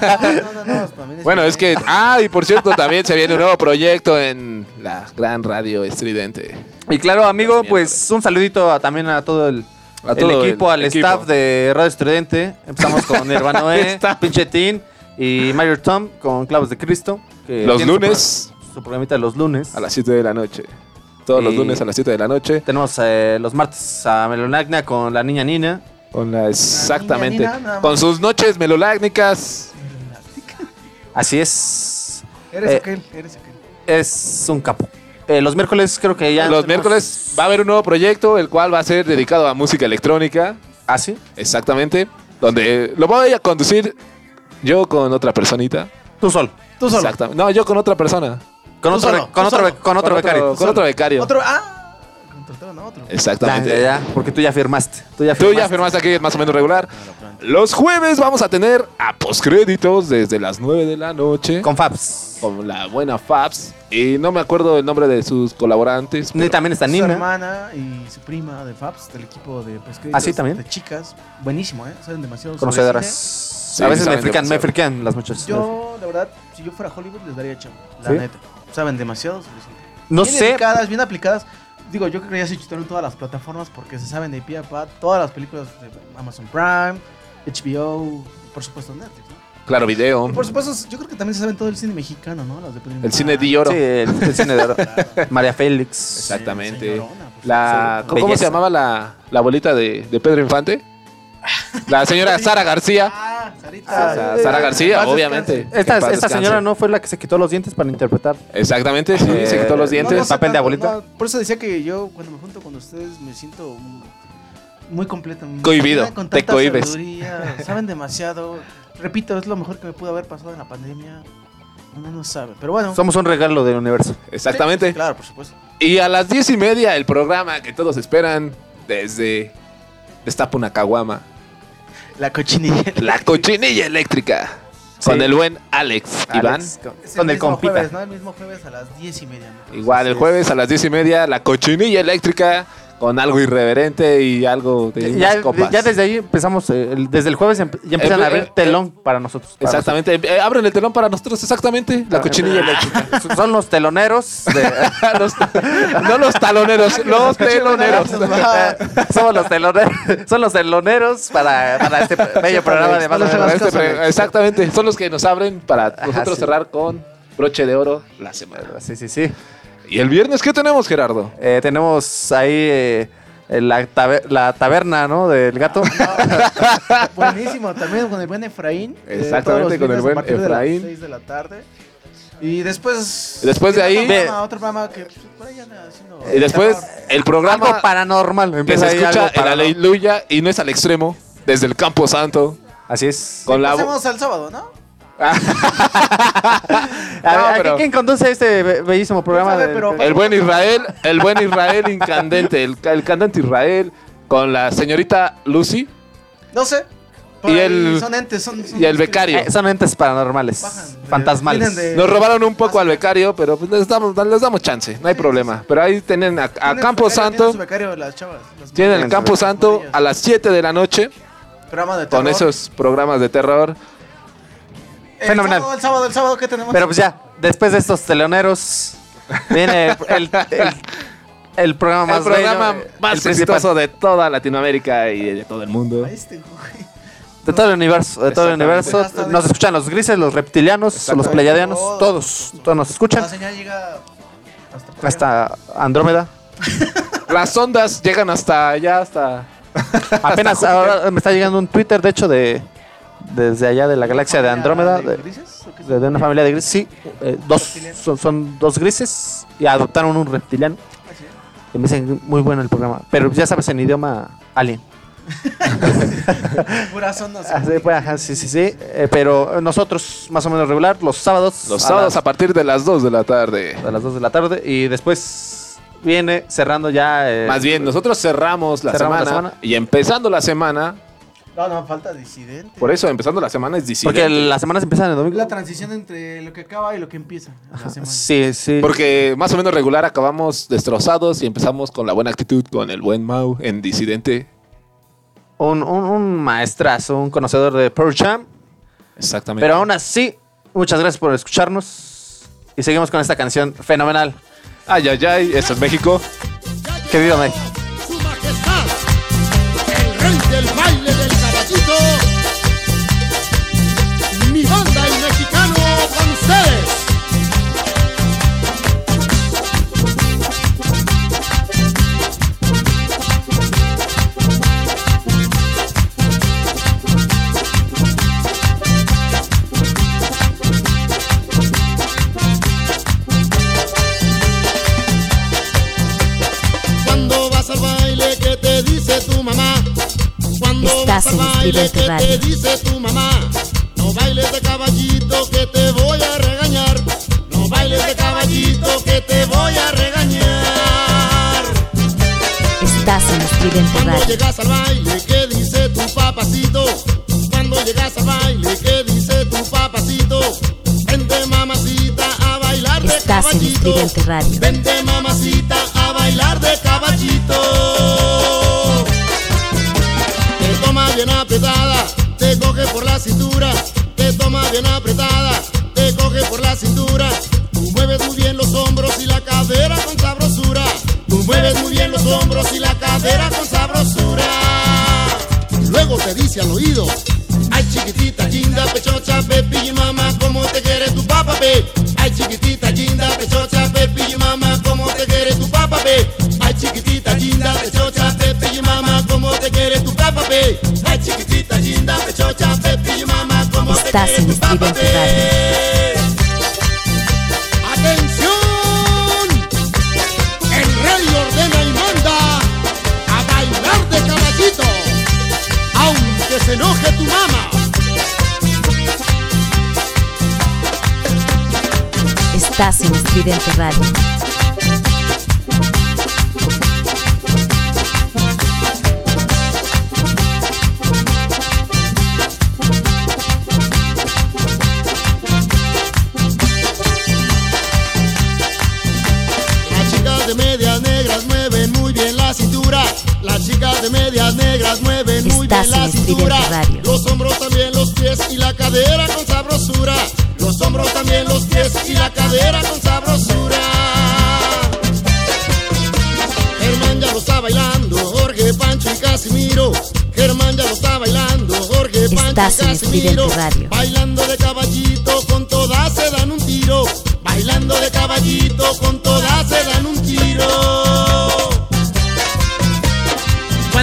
No, no, no, [laughs] también es bueno, es que. Ah, y por cierto, también se viene un nuevo proyecto en la gran radio estridente. Y claro, amigo, pues un saludito a- también a todo el A el todo el equipo, al equipo. staff de Radio Estridente. Empezamos con Nirvanoe, Pinchetín y Mayor Tom con Clavos de Cristo. que Los su lunes. Su, programita de los lunes. A las 7 de la noche. Todos los Y- lunes a las 7 de la noche. Tenemos eh, los martes a Melonagna con la niña Nina. Con la, exactamente. niña, nada más. Con sus noches melolácnicas. [laughs] Así es. Eres Eh, aquel, eres aquel. Es un capo. Eh, los miércoles creo que ya. los tenemos- miércoles va a haber un nuevo proyecto, el cual va a ser dedicado a música electrónica. ¿Ah, sí? Exactamente. Donde lo voy a conducir yo con otra personita. Tú solo. Tú solo. Exactamente. No, yo con otra persona. Con Tú otro, solo, con tú otro, con otro becario. Con otro becario. Otro, ah, contrataron a otro. Exactamente. Ya, ya, ya, porque tú ya firmaste. Tú ya Tú firmaste. ya firmaste aquí más o menos regular. Los jueves vamos a tener a postcréditos desde las 9 de la noche. Con Fabs. Con la buena Fabs. Y no me acuerdo el nombre de sus colaborantes. También está Su Nina. hermana y su prima de Fabs, del equipo de pesqueros. ¿Ah, sí, también? De chicas. Buenísimo, ¿eh? Saben demasiado. Conocedoras. a veces me frican, me frican las muchachas. Yo, la verdad, si yo fuera Hollywood, les daría chamba. La ¿Sí? neta. Saben demasiado sobre cine. No bien sé. Dedicadas, bien aplicadas. Digo, yo creo que ya se chutaron todas las plataformas porque se saben de pie a pa todas las películas de Amazon Prime, HBO, por supuesto Netflix, ¿no? Claro, video. Y por supuesto, yo creo que también se saben todo el cine mexicano, ¿no? Las de Pedro El cine Infante. de oro. Sí, el, el cine de oro. [laughs] María Félix. Exactamente. Señorona, La. ¿Cómo Belleza. se llamaba la, la abuelita de, de Pedro Infante? La señora Sara García. Ah, Sarita. Sea, Sara García, Paz obviamente. Esta, Que en paz esta descanse. señora no fue la que se quitó los dientes para interpretar. Exactamente, sí, Eh, se quitó los no, dientes. No, no sé papel de tanto, abuelita. no, por eso decía que yo cuando me junto con ustedes me siento muy- muy completo. muy- Cohibido, Con te tanta cohibes. sabiduría, Saben demasiado. Repito, es lo mejor que me pudo haber pasado en la pandemia. Uno no sabe. Pero bueno. Somos un regalo del universo. Exactamente. Claro, por supuesto. Y a las diez y media el programa que todos esperan desde Destapa una caguama. La cochinilla. [laughs] La cochinilla eléctrica. Sí. Con el buen Alex, Iván. Alex, con, Es con el mismo compita. Jueves, ¿no? El mismo jueves a las 10 y media. ¿no? Igual el jueves a las diez y media, la cochinilla eléctrica con algo irreverente y algo de unas Ya, copas. ya desde ahí empezamos, eh, el- desde el jueves empe- ya empiezan Eh, a abrir eh, telón para nosotros. para Exactamente. Eh, abren el telón para nosotros, exactamente. La Ah, cochinilla eh, eléctrica. nosotros. [laughs] Son los teloneros. de- [laughs] Los- no los taloneros, [laughs] los teloneros. Somos los teloneros. Son los teloneros para, para este bello programa de más o menos. Este pre- Exactamente. Son los que nos abren para nosotros sí. cerrar con broche de oro la semana. Sí, sí, sí. ¿Y el viernes qué tenemos, Gerardo? Eh, tenemos ahí eh, la, taber- la taberna, ¿no? Del gato. [laughs] [laughs] Buenísimo, también con el buen Efraín. eh, Exactamente, con el buen a partir de las Efraín. 6 de la tarde. Y después. Después de ahí- Otro programa, otro programa que pues, por ahí anda haciendo. Y después el Algo programa paranormal. que Empieza se ahí escucha algo en paranormal. Aleluya y no es al extremo, desde el Campo Santo. Así es. Con la Pasemos al sábado, ¿no? [laughs] A ver, No, ¿a pero- ¿Quién conduce este be- bellísimo programa? sabe, del- pero- El buen Israel, el buen Israel incandente, el, el cantante Israel con la señorita Lucy No sé. Por Y ahí el- Son entes, son. son y el becario. Eh, son entes paranormales. Bajan de- fantasmales. vienen de- Nos robaron un poco al becario, pero pues les damos, les damos chance, no hay problema. Pero ahí tienen a, a tienen su Campo becario, Santo, tienen su becario, las chavas. las tienen el Campo Santo a las 7 de la noche Programa de con terror. esos programas de terror. El Fenomenal. sábado, el sábado, el sábado, ¿qué tenemos? Pero pues ya, después de estos teleoneros, viene el, el- el programa más el programa bello, más el exitoso de toda Latinoamérica y de todo el mundo. Este, güey. De todo el universo, de todo el universo. Nos escuchan los grises, los reptilianos, los pleiadianos, Todos. todos, todos nos escuchan. La señal llega hasta. Andrómeda. [laughs] Las ondas llegan hasta allá, hasta... Apenas ahora me está llegando un Twitter, de hecho, de desde allá de la galaxia de Andrómeda, ¿De una familia de grises. Sí, eh, dos, son, son dos grises y adoptaron un reptiliano. Así es. Y me dicen, muy bueno el programa. Pero ya sabes, en idioma alien. [laughs] Puras [laughs] ondas. Así, pues, ajá, sí, sí, sí. Eh, pero nosotros, más o menos regular, los sábados. Los a sábados las- a partir de las 2 de la tarde. a las 2 de la tarde. Y después viene cerrando ya. eh, Más bien, nosotros cerramos la, Cerramos la semana, semana. y empezando la semana, No, no, falta disidente. por eso empezando la semana es disidente. Porque las semanas empiezan el domingo. La transición entre lo que acaba y lo que empieza. La semana. Sí, sí. Porque más o menos regular acabamos destrozados y empezamos con la buena actitud, con el buen Mau en disidente. Un, un, un maestrazo, un conocedor de Pearl Jam. Exactamente. Pero aún así, muchas gracias por escucharnos. Y seguimos con esta canción fenomenal. Ay, ay, ay, eso es México. Que viva México. Su majestad. el baile del caballito. Estás en Estridente ¿qué te Radio. dice tu mamá? No bailes de caballito que te voy a regañar. No bailes de caballito que te voy a regañar. Estás en Estridente Cuando Radio. llegas al baile, ¿qué dice tu papacito? Cuando llegas al baile, ¿qué dice tu papacito? Vente mamacita a bailar de Estás en caballito. Estridente Radio. Vente mamacita a bailar de caballito. Apretada, te coge por la cintura. Te toma bien apretada, te coge por la cintura. Tú mueves muy bien los hombros y la cadera con sabrosura. Tú mueves muy bien los hombros y la cadera con sabrosura. Luego te dice al oído. Ay chiquitita, linda, pechocha, pepi y mamá, ¿cómo te quiere tu papá, pe? Ay chiquitita, linda, pechocha, pepi y mamá, ¿cómo te quiere tu papá, pe? Ay chiquitita, linda, pechocha, pepi mamá, ¿cómo te quiere tu papá, pe? Ay chiquitita, linda, pechocha, pepi mamá, ¿cómo te Estás quiere en tu papá, pe? ¡Atención! El rey ordena y manda a bailar de caballito, aunque se enoje tu mamá. Estás en Estridente Radio. Las chicas de medias negras mueven muy bien la cintura. Los hombros también, los pies y la cadera con sabrosura. Los hombros también, los pies y la cadera con sabrosura. Germán ya lo está bailando, Jorge, Pancho y Casimiro. Germán ya lo está bailando, Jorge, Pancho y Casimiro. Bailando de caballito, con todas se dan un tiro. Bailando de caballito, con todas se dan un tiro.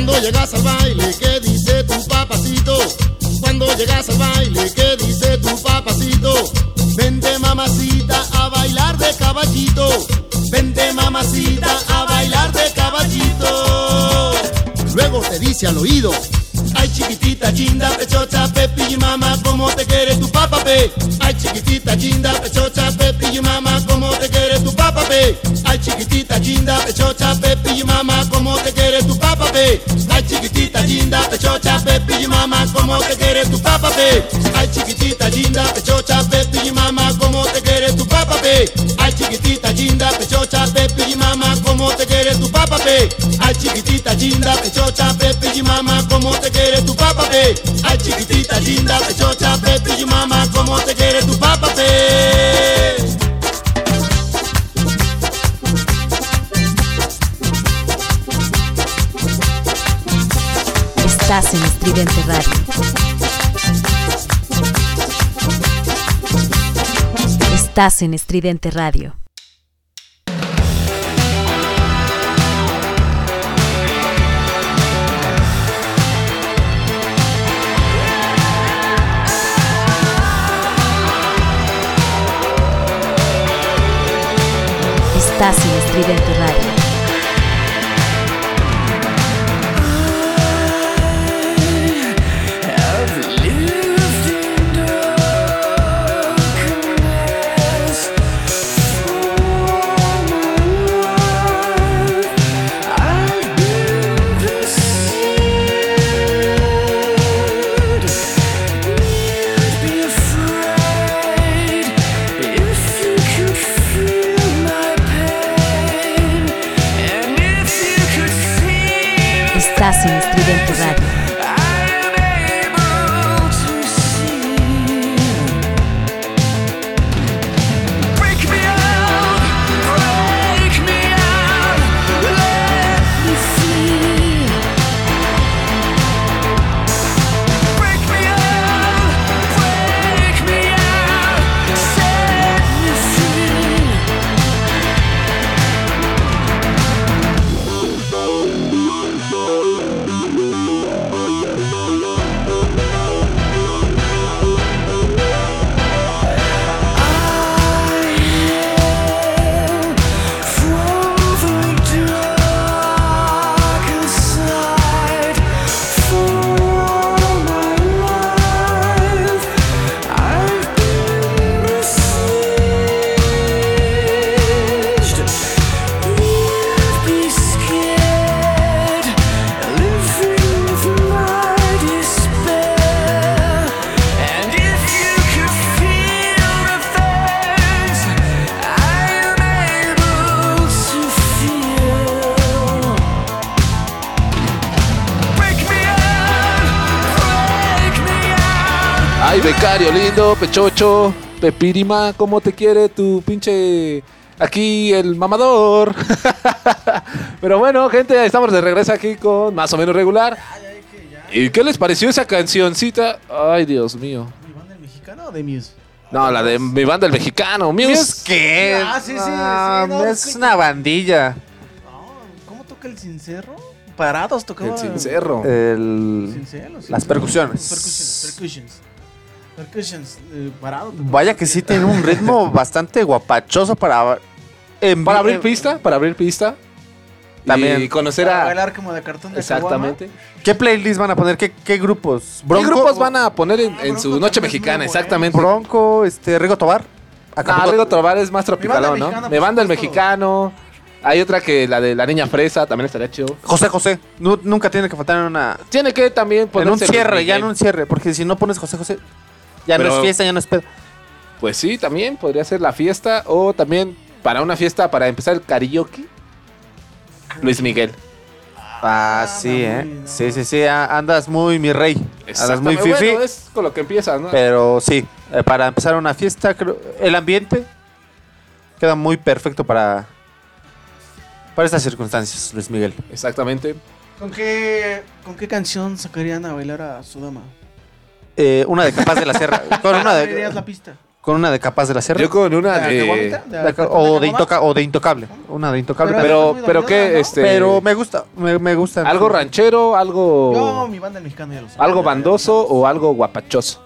Cuando llegas al baile, ¿qué dice tu papacito? Cuando llegas al baile, ¿qué dice tu papacito? Vente mamacita a bailar de caballito. Vente mamacita a bailar de caballito. Luego te dice al oído. Ay chiquitita, linda, pechocha, pepi y mamá, ¿cómo te quiere tu papá, pe? Ay chiquitita, linda, pechocha, pepi y mamá, ¿cómo te quiere tu papá, pe? Ay chiquitita, linda, pechocha, pepi y mamá, ¿cómo te quiere tu papá, pe? Ay chiquitita, linda, pechocha, pepi y mamá, ¿cómo te quiere tu papá, pe? Ay chiquitita, linda, pechocha, pepi y mamá, ¿cómo te pe? Ay chiquitita, linda, pechocha, pepi y mamá, ¿cómo te quiere tu papá, pe? Ay chiquitita, linda, pechocha, pepi y mamá, ¿cómo te quiere tu papá, pe? Ay chiquitita, linda, pechocha, pepi y mamá, ¿cómo te quiere tu papá, pe? Estás en Estridente Radio. Estás en Estridente Radio. Estás en Estridente Radio. Becario lindo, pechocho, pepirima, ¿cómo te quiere tu pinche... Aquí el mamador. [laughs] Pero bueno, gente, estamos de regreso aquí con más o menos regular. ¿Y qué les pareció esa cancioncita? Ay, Dios mío. ¿Mexicano o de Muse? No, la de mi banda el mexicano. Muse. ¿Muse qué? Ah, sí, sí, Ah, sí, no, es que- una bandilla. ¿Cómo toca el cincerro? Parados tocaba. El cincerro. El- sí? las percusiones. Percussions. Percussions. Percussions. eh, parado. Vaya que sí tiene un ritmo [laughs] bastante guapachoso para... en- Para abrir pista, para abrir pista. También. Y conocer Para a... bailar como de cartón de Exactamente. ¿Qué playlist van a poner? ¿Qué, qué grupos? ¿Qué grupos van a poner en, en su noche mexicana? bueno. Exactamente. Bronco, este, Rigo Tobar. Ah, Acapulco- Rigo Tobar es más tropicalón, ¿no? mexicana, Me banda el mexicano. Hay otra que la de la niña fresa, también estaría chido. José José. Nu- nunca tiene que faltar en una... Tiene que también En un ponerse cierre, ya en un cierre. Porque si no pones José José, ya no es fiesta, ya no es pedo. Pues sí, también podría ser la fiesta. O también para una fiesta, para empezar el karaoke. Luis Miguel. Ah, sí, ¿eh? Sí, sí, sí. Andas muy mi rey. Andas muy fifi. Bueno, es con lo que empiezas, ¿no? Pero sí, eh, para empezar una fiesta, creo, el ambiente queda muy perfecto para, para estas circunstancias, Luis Miguel. Exactamente. ¿Con qué, ¿Con qué canción sacarían a bailar a su dama? Eh, una de Capaz de la Sierra. [laughs] Con una ¿Abrirías de, la pista? con una de Capaz de la Sierra. Yo con una ¿De de. Caguamita? ¿De De- cartón o, de de intoca- o de Intocable. Una de Intocable. Pero- Pero, Pero, pero qué, ¿no? este. pero me gusta, me, me gusta. algo ranchero, algo. Yo, mi banda el mexicano ya lo sé. algo bandoso o algo guapachoso.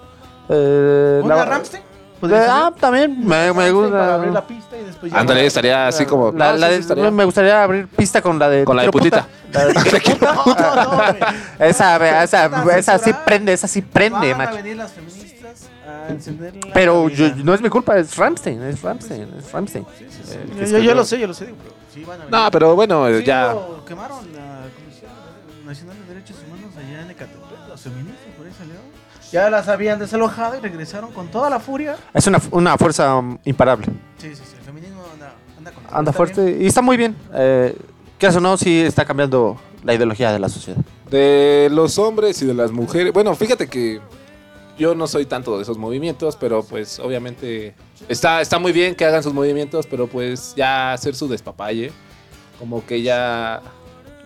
Eh, ¿Una la- Ramstein? Ah, también me, me Ramstein Para abrir gusta. la pista y después ya- Ándale, estaría así como. La- la de- sí, estaría- Me gustaría abrir pista con la de. Con la de putita. La de. [laughs] [laughs] Esa, esa, esa sí prende, esa sí prende, Van a macho. venir las feministas a encender la Pero cabina. yo- no es mi culpa, es Ramstein, es Ramstein, es Ramstein. Eh, Yo, yo, yo lo sé, yo lo sé. digo, pero sí van a venir. No, pero bueno, Sí, ya. lo quemaron la Comisión Nacional de Derechos Humanos allá en Ecatepec. Los feministas por ahí salieron. Ya las habían desalojado y regresaron con toda la furia. Es una, una fuerza um, imparable. Sí, sí, sí. El feminismo anda, anda con todo, Anda fuerte bien. y está muy bien. Eh, quieras o no, sí está cambiando la ideología de la sociedad. De los hombres y de las mujeres. Bueno, fíjate que yo no soy tanto de esos movimientos, pero pues obviamente está, está muy bien que hagan sus movimientos, pero pues ya hacer su despapalle, como que ya...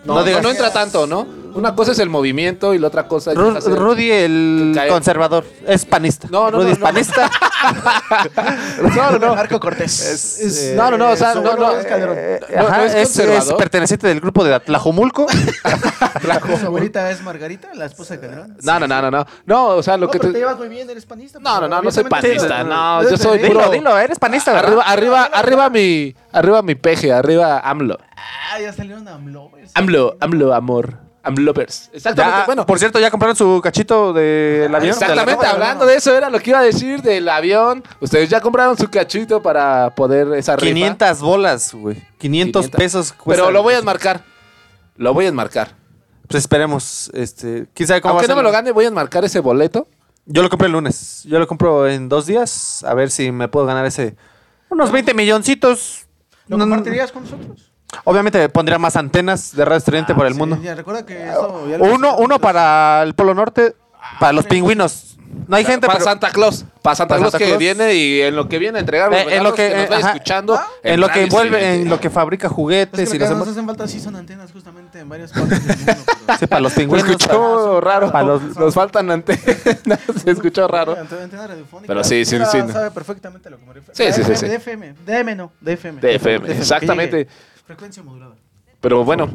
No, No no, digas- no entra tanto, ¿no? Una cosa es el movimiento y la otra cosa es... Ru- Rudy, el conservador, es panista. No, no, Rudy no, es panista. [laughs] No, no, no. Marco Cortés. Es- Es- eh, No, no, no, o sea, no, no, es. Eh, No, no ajá, es es, perteneciente del grupo de Atlajomulco. [laughs] Su abuelita es Margarita, la esposa de Calderón. No, no, no, no, no. No, o sea, lo No, que pero te... te llevas muy bien, eres panista. No, no, no, no soy panista, no, yo soy dilo, puro- dilo, eres panista, ¿verdad? Arriba, arriba, arriba mi, arriba mi peje, arriba AMLO. Ah, ya salieron AMLovers. AMLO, AMLO, amor. AMLovers. Exactamente. Ya, bueno, por cierto, ya compraron su cachito del avión. exactamente. De la- Hablando de eso, era lo que iba a decir del avión. Ustedes ya compraron su cachito para poder esa rifa. 500 bolas, güey. 500, 500. pesos. cuesta Pero lo voy a enmarcar. Lo voy a enmarcar. Pues esperemos. Este, ¿Quién sabe cómo Aunque va a no me lo gane, voy a enmarcar ese boleto. Yo lo compré el lunes. Yo lo compro en dos días. A ver si me puedo ganar ese. Unos 20 milloncitos. ¿Lo compartirías con nosotros? Obviamente pondría más antenas de radio estridente por el Sí, mundo. Ya, recuerda que eso ya Uno, uno para el Polo Norte, para los pingüinos. No hay gente, para pero Santa Claus. Para Santa Para Claus Santa que Claus. viene y en lo que viene a entregar los Eh, en lo que, que, nos eh, ajá. escuchando. en lo que envuelve, en lo que fabrica Es juguetes que y lo que nos envuelve- hacen falta sí son antenas justamente en varias partes del mundo. [laughs] pero- Sí, para los Se pingüinos. escuchó raro. para los- Nos faltan antenas. Se escuchó [laughs] raro. Ante- antena radiofónica. Pero sí, sí, sí. sabe perfectamente lo que me refiero. Sí, sí, sí, FM, sí. De FM, DM no, de FM. De FM, exactamente. Frecuencia modulada. Pero bueno.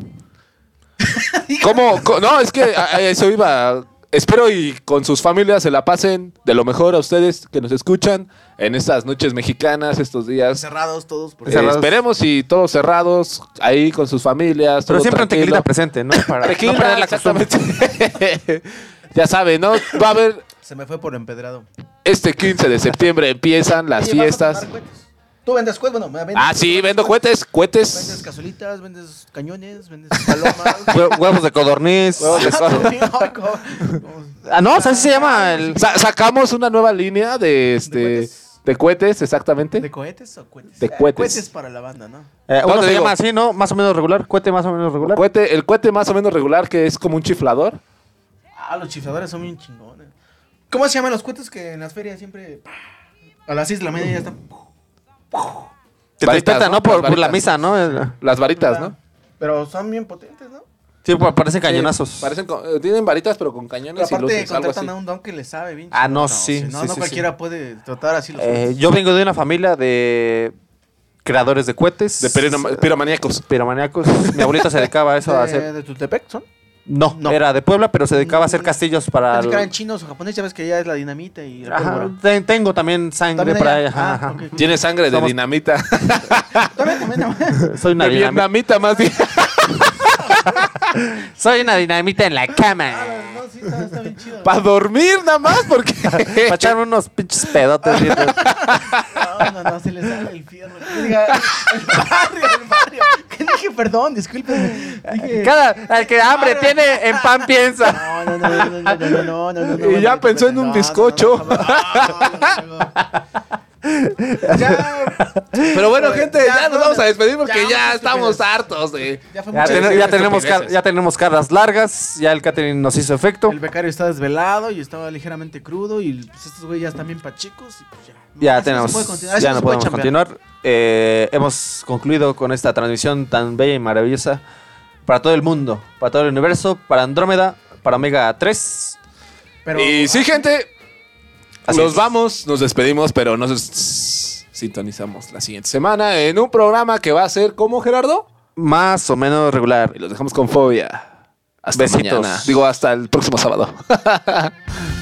[laughs] ¿Cómo? co- No, es que a- a eso iba. Espero y con sus familias se la pasen de lo mejor a ustedes que nos escuchan en estas noches mexicanas, estos días. Cerrados todos. Por Eh, Cerrados. esperemos y todos cerrados, ahí con sus familias. Pero todo siempre tranquilo. tequila presente, ¿no? Para Tequila, [laughs] no perder la costumbre. exactamente. [laughs] ya saben, ¿no? Va a haber Se me fue por empedrado. este 15 de septiembre empiezan las Oye, ¿vas a fiestas. cohetes? Tú vendes cohetes, bueno, vendes Ah, sí, vendo cohetes, Vendes cohetes. cazuelitas, vendes cañones, vendes palomas. [laughs] Hue- Huevos de codorniz. Huevos de [laughs] codorniz. [laughs] Ah, no, ¿sabes si se llama el. Sa- sacamos una nueva línea de este de cohetes, exactamente. ¿De cohetes o cohetes? De Eh, cohetes. cohetes para la banda, ¿no? Eh, No, uno te se digo. llama así, ¿no? Más o menos regular. Cohete más o menos regular. Cohete, el cohete más o menos regular que es como un chiflador. Ah, los chifladores son bien chingones. ¿Cómo se llaman los cohetes que en las ferias siempre a las 6 de la mañana ya están? Te Varitas, despierta, ¿no? ¿no? Por, la misa, ¿no? Las varitas, ¿no? Pero son bien potentes, ¿no? Sí, pues, parecen cañonazos. Parecen con- eh, tienen varitas, pero con Pero cañones y aparte luces, algo contratan a un don que le sabe bien. Ah, no, sí, No, sí, no sí, cualquiera puede tratar así los Eh, yo vengo de una familia de creadores de cohetes. De piroma- piromaníacos. Piromaníacos. Mi abuelita se dedicaba a eso, a ¿De, hacer... de Tultepec son? No, era de Puebla, pero se dedicaba a hacer castillos para... Pensé que eran chinos o japoneses, ya ves que ya es la dinamita y la Ajá, pólvora. te- tengo también sangre ¿También por allá? ajá, Ah, ajá. ok, ok. Tiene sangre de Somos- dinamita. [laughs] Soy una de dinamita. vietnamita más bien. Soy una dinamita en la cama. No, sí, está, está bien chido. Para dormir nada más, porque. Para echarme unos pinches pedotes. No, no, no, se le sale el fierro. Diga, el barrio, el barrio. Que dije, perdón, disculpen. Dije, Cada, al que hambre tiene, en pan piensa. No, no, no, no, no, no, no, no, no, no, Y ya pensó en no, un no, [laughs] bizcocho. Pero bueno, gente, ya, nos vamos a despedir porque ya, estamos hartos de. Ya fue Ya, ten- ya tenemos car- ya tenemos caras largas. Ya el catering nos hizo efecto. El becario está desvelado y estaba ligeramente crudo y pues, estos güeyes ya están bien pachicos y pues ya. Ya Así tenemos, ya no puede podemos continuar. Eh, hemos concluido con esta transmisión tan bella y maravillosa para todo el mundo, para todo el universo, para Andrómeda, para Omega 3. Pero, Y sí, gente, Así nos es. vamos, nos despedimos, pero nos sintonizamos la siguiente semana en un programa que va a ser como Gerardo. Más o menos regular. Y los dejamos con fobia. Hasta Besitos. mañana. Digo, hasta el próximo sábado. [laughs]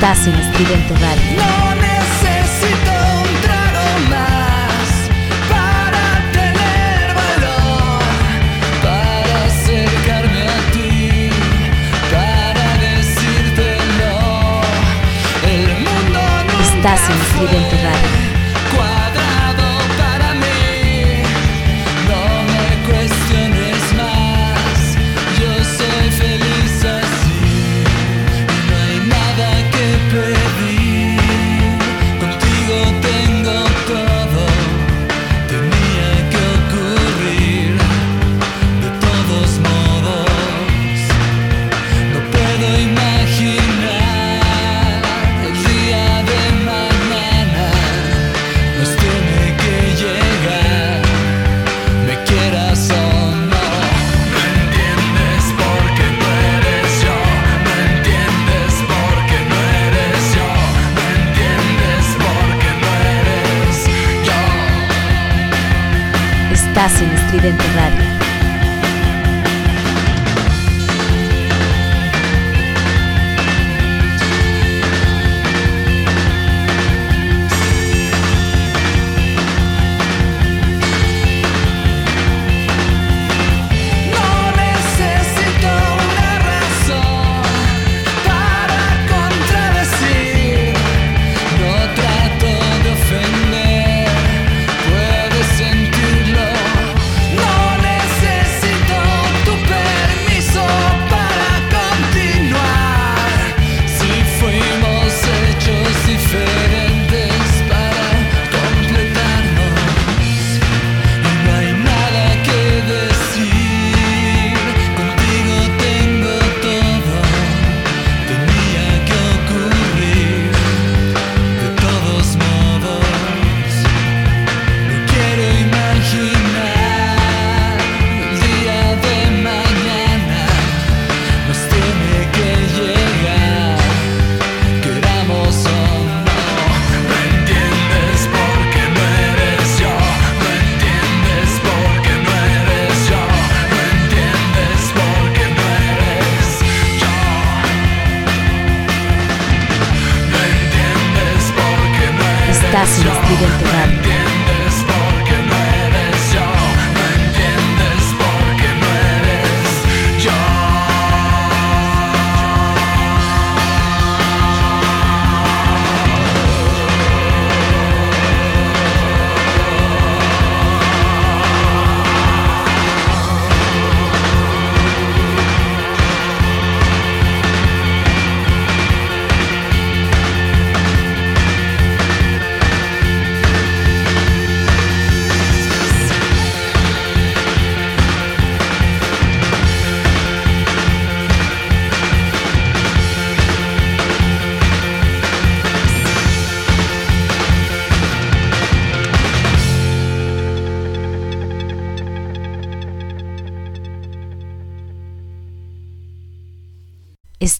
estás en Estridente Radio. No necesito un trago más para tener valor, para acercarme a ti, para decírtelo. El mundo no Estás en Estridente Into Radio.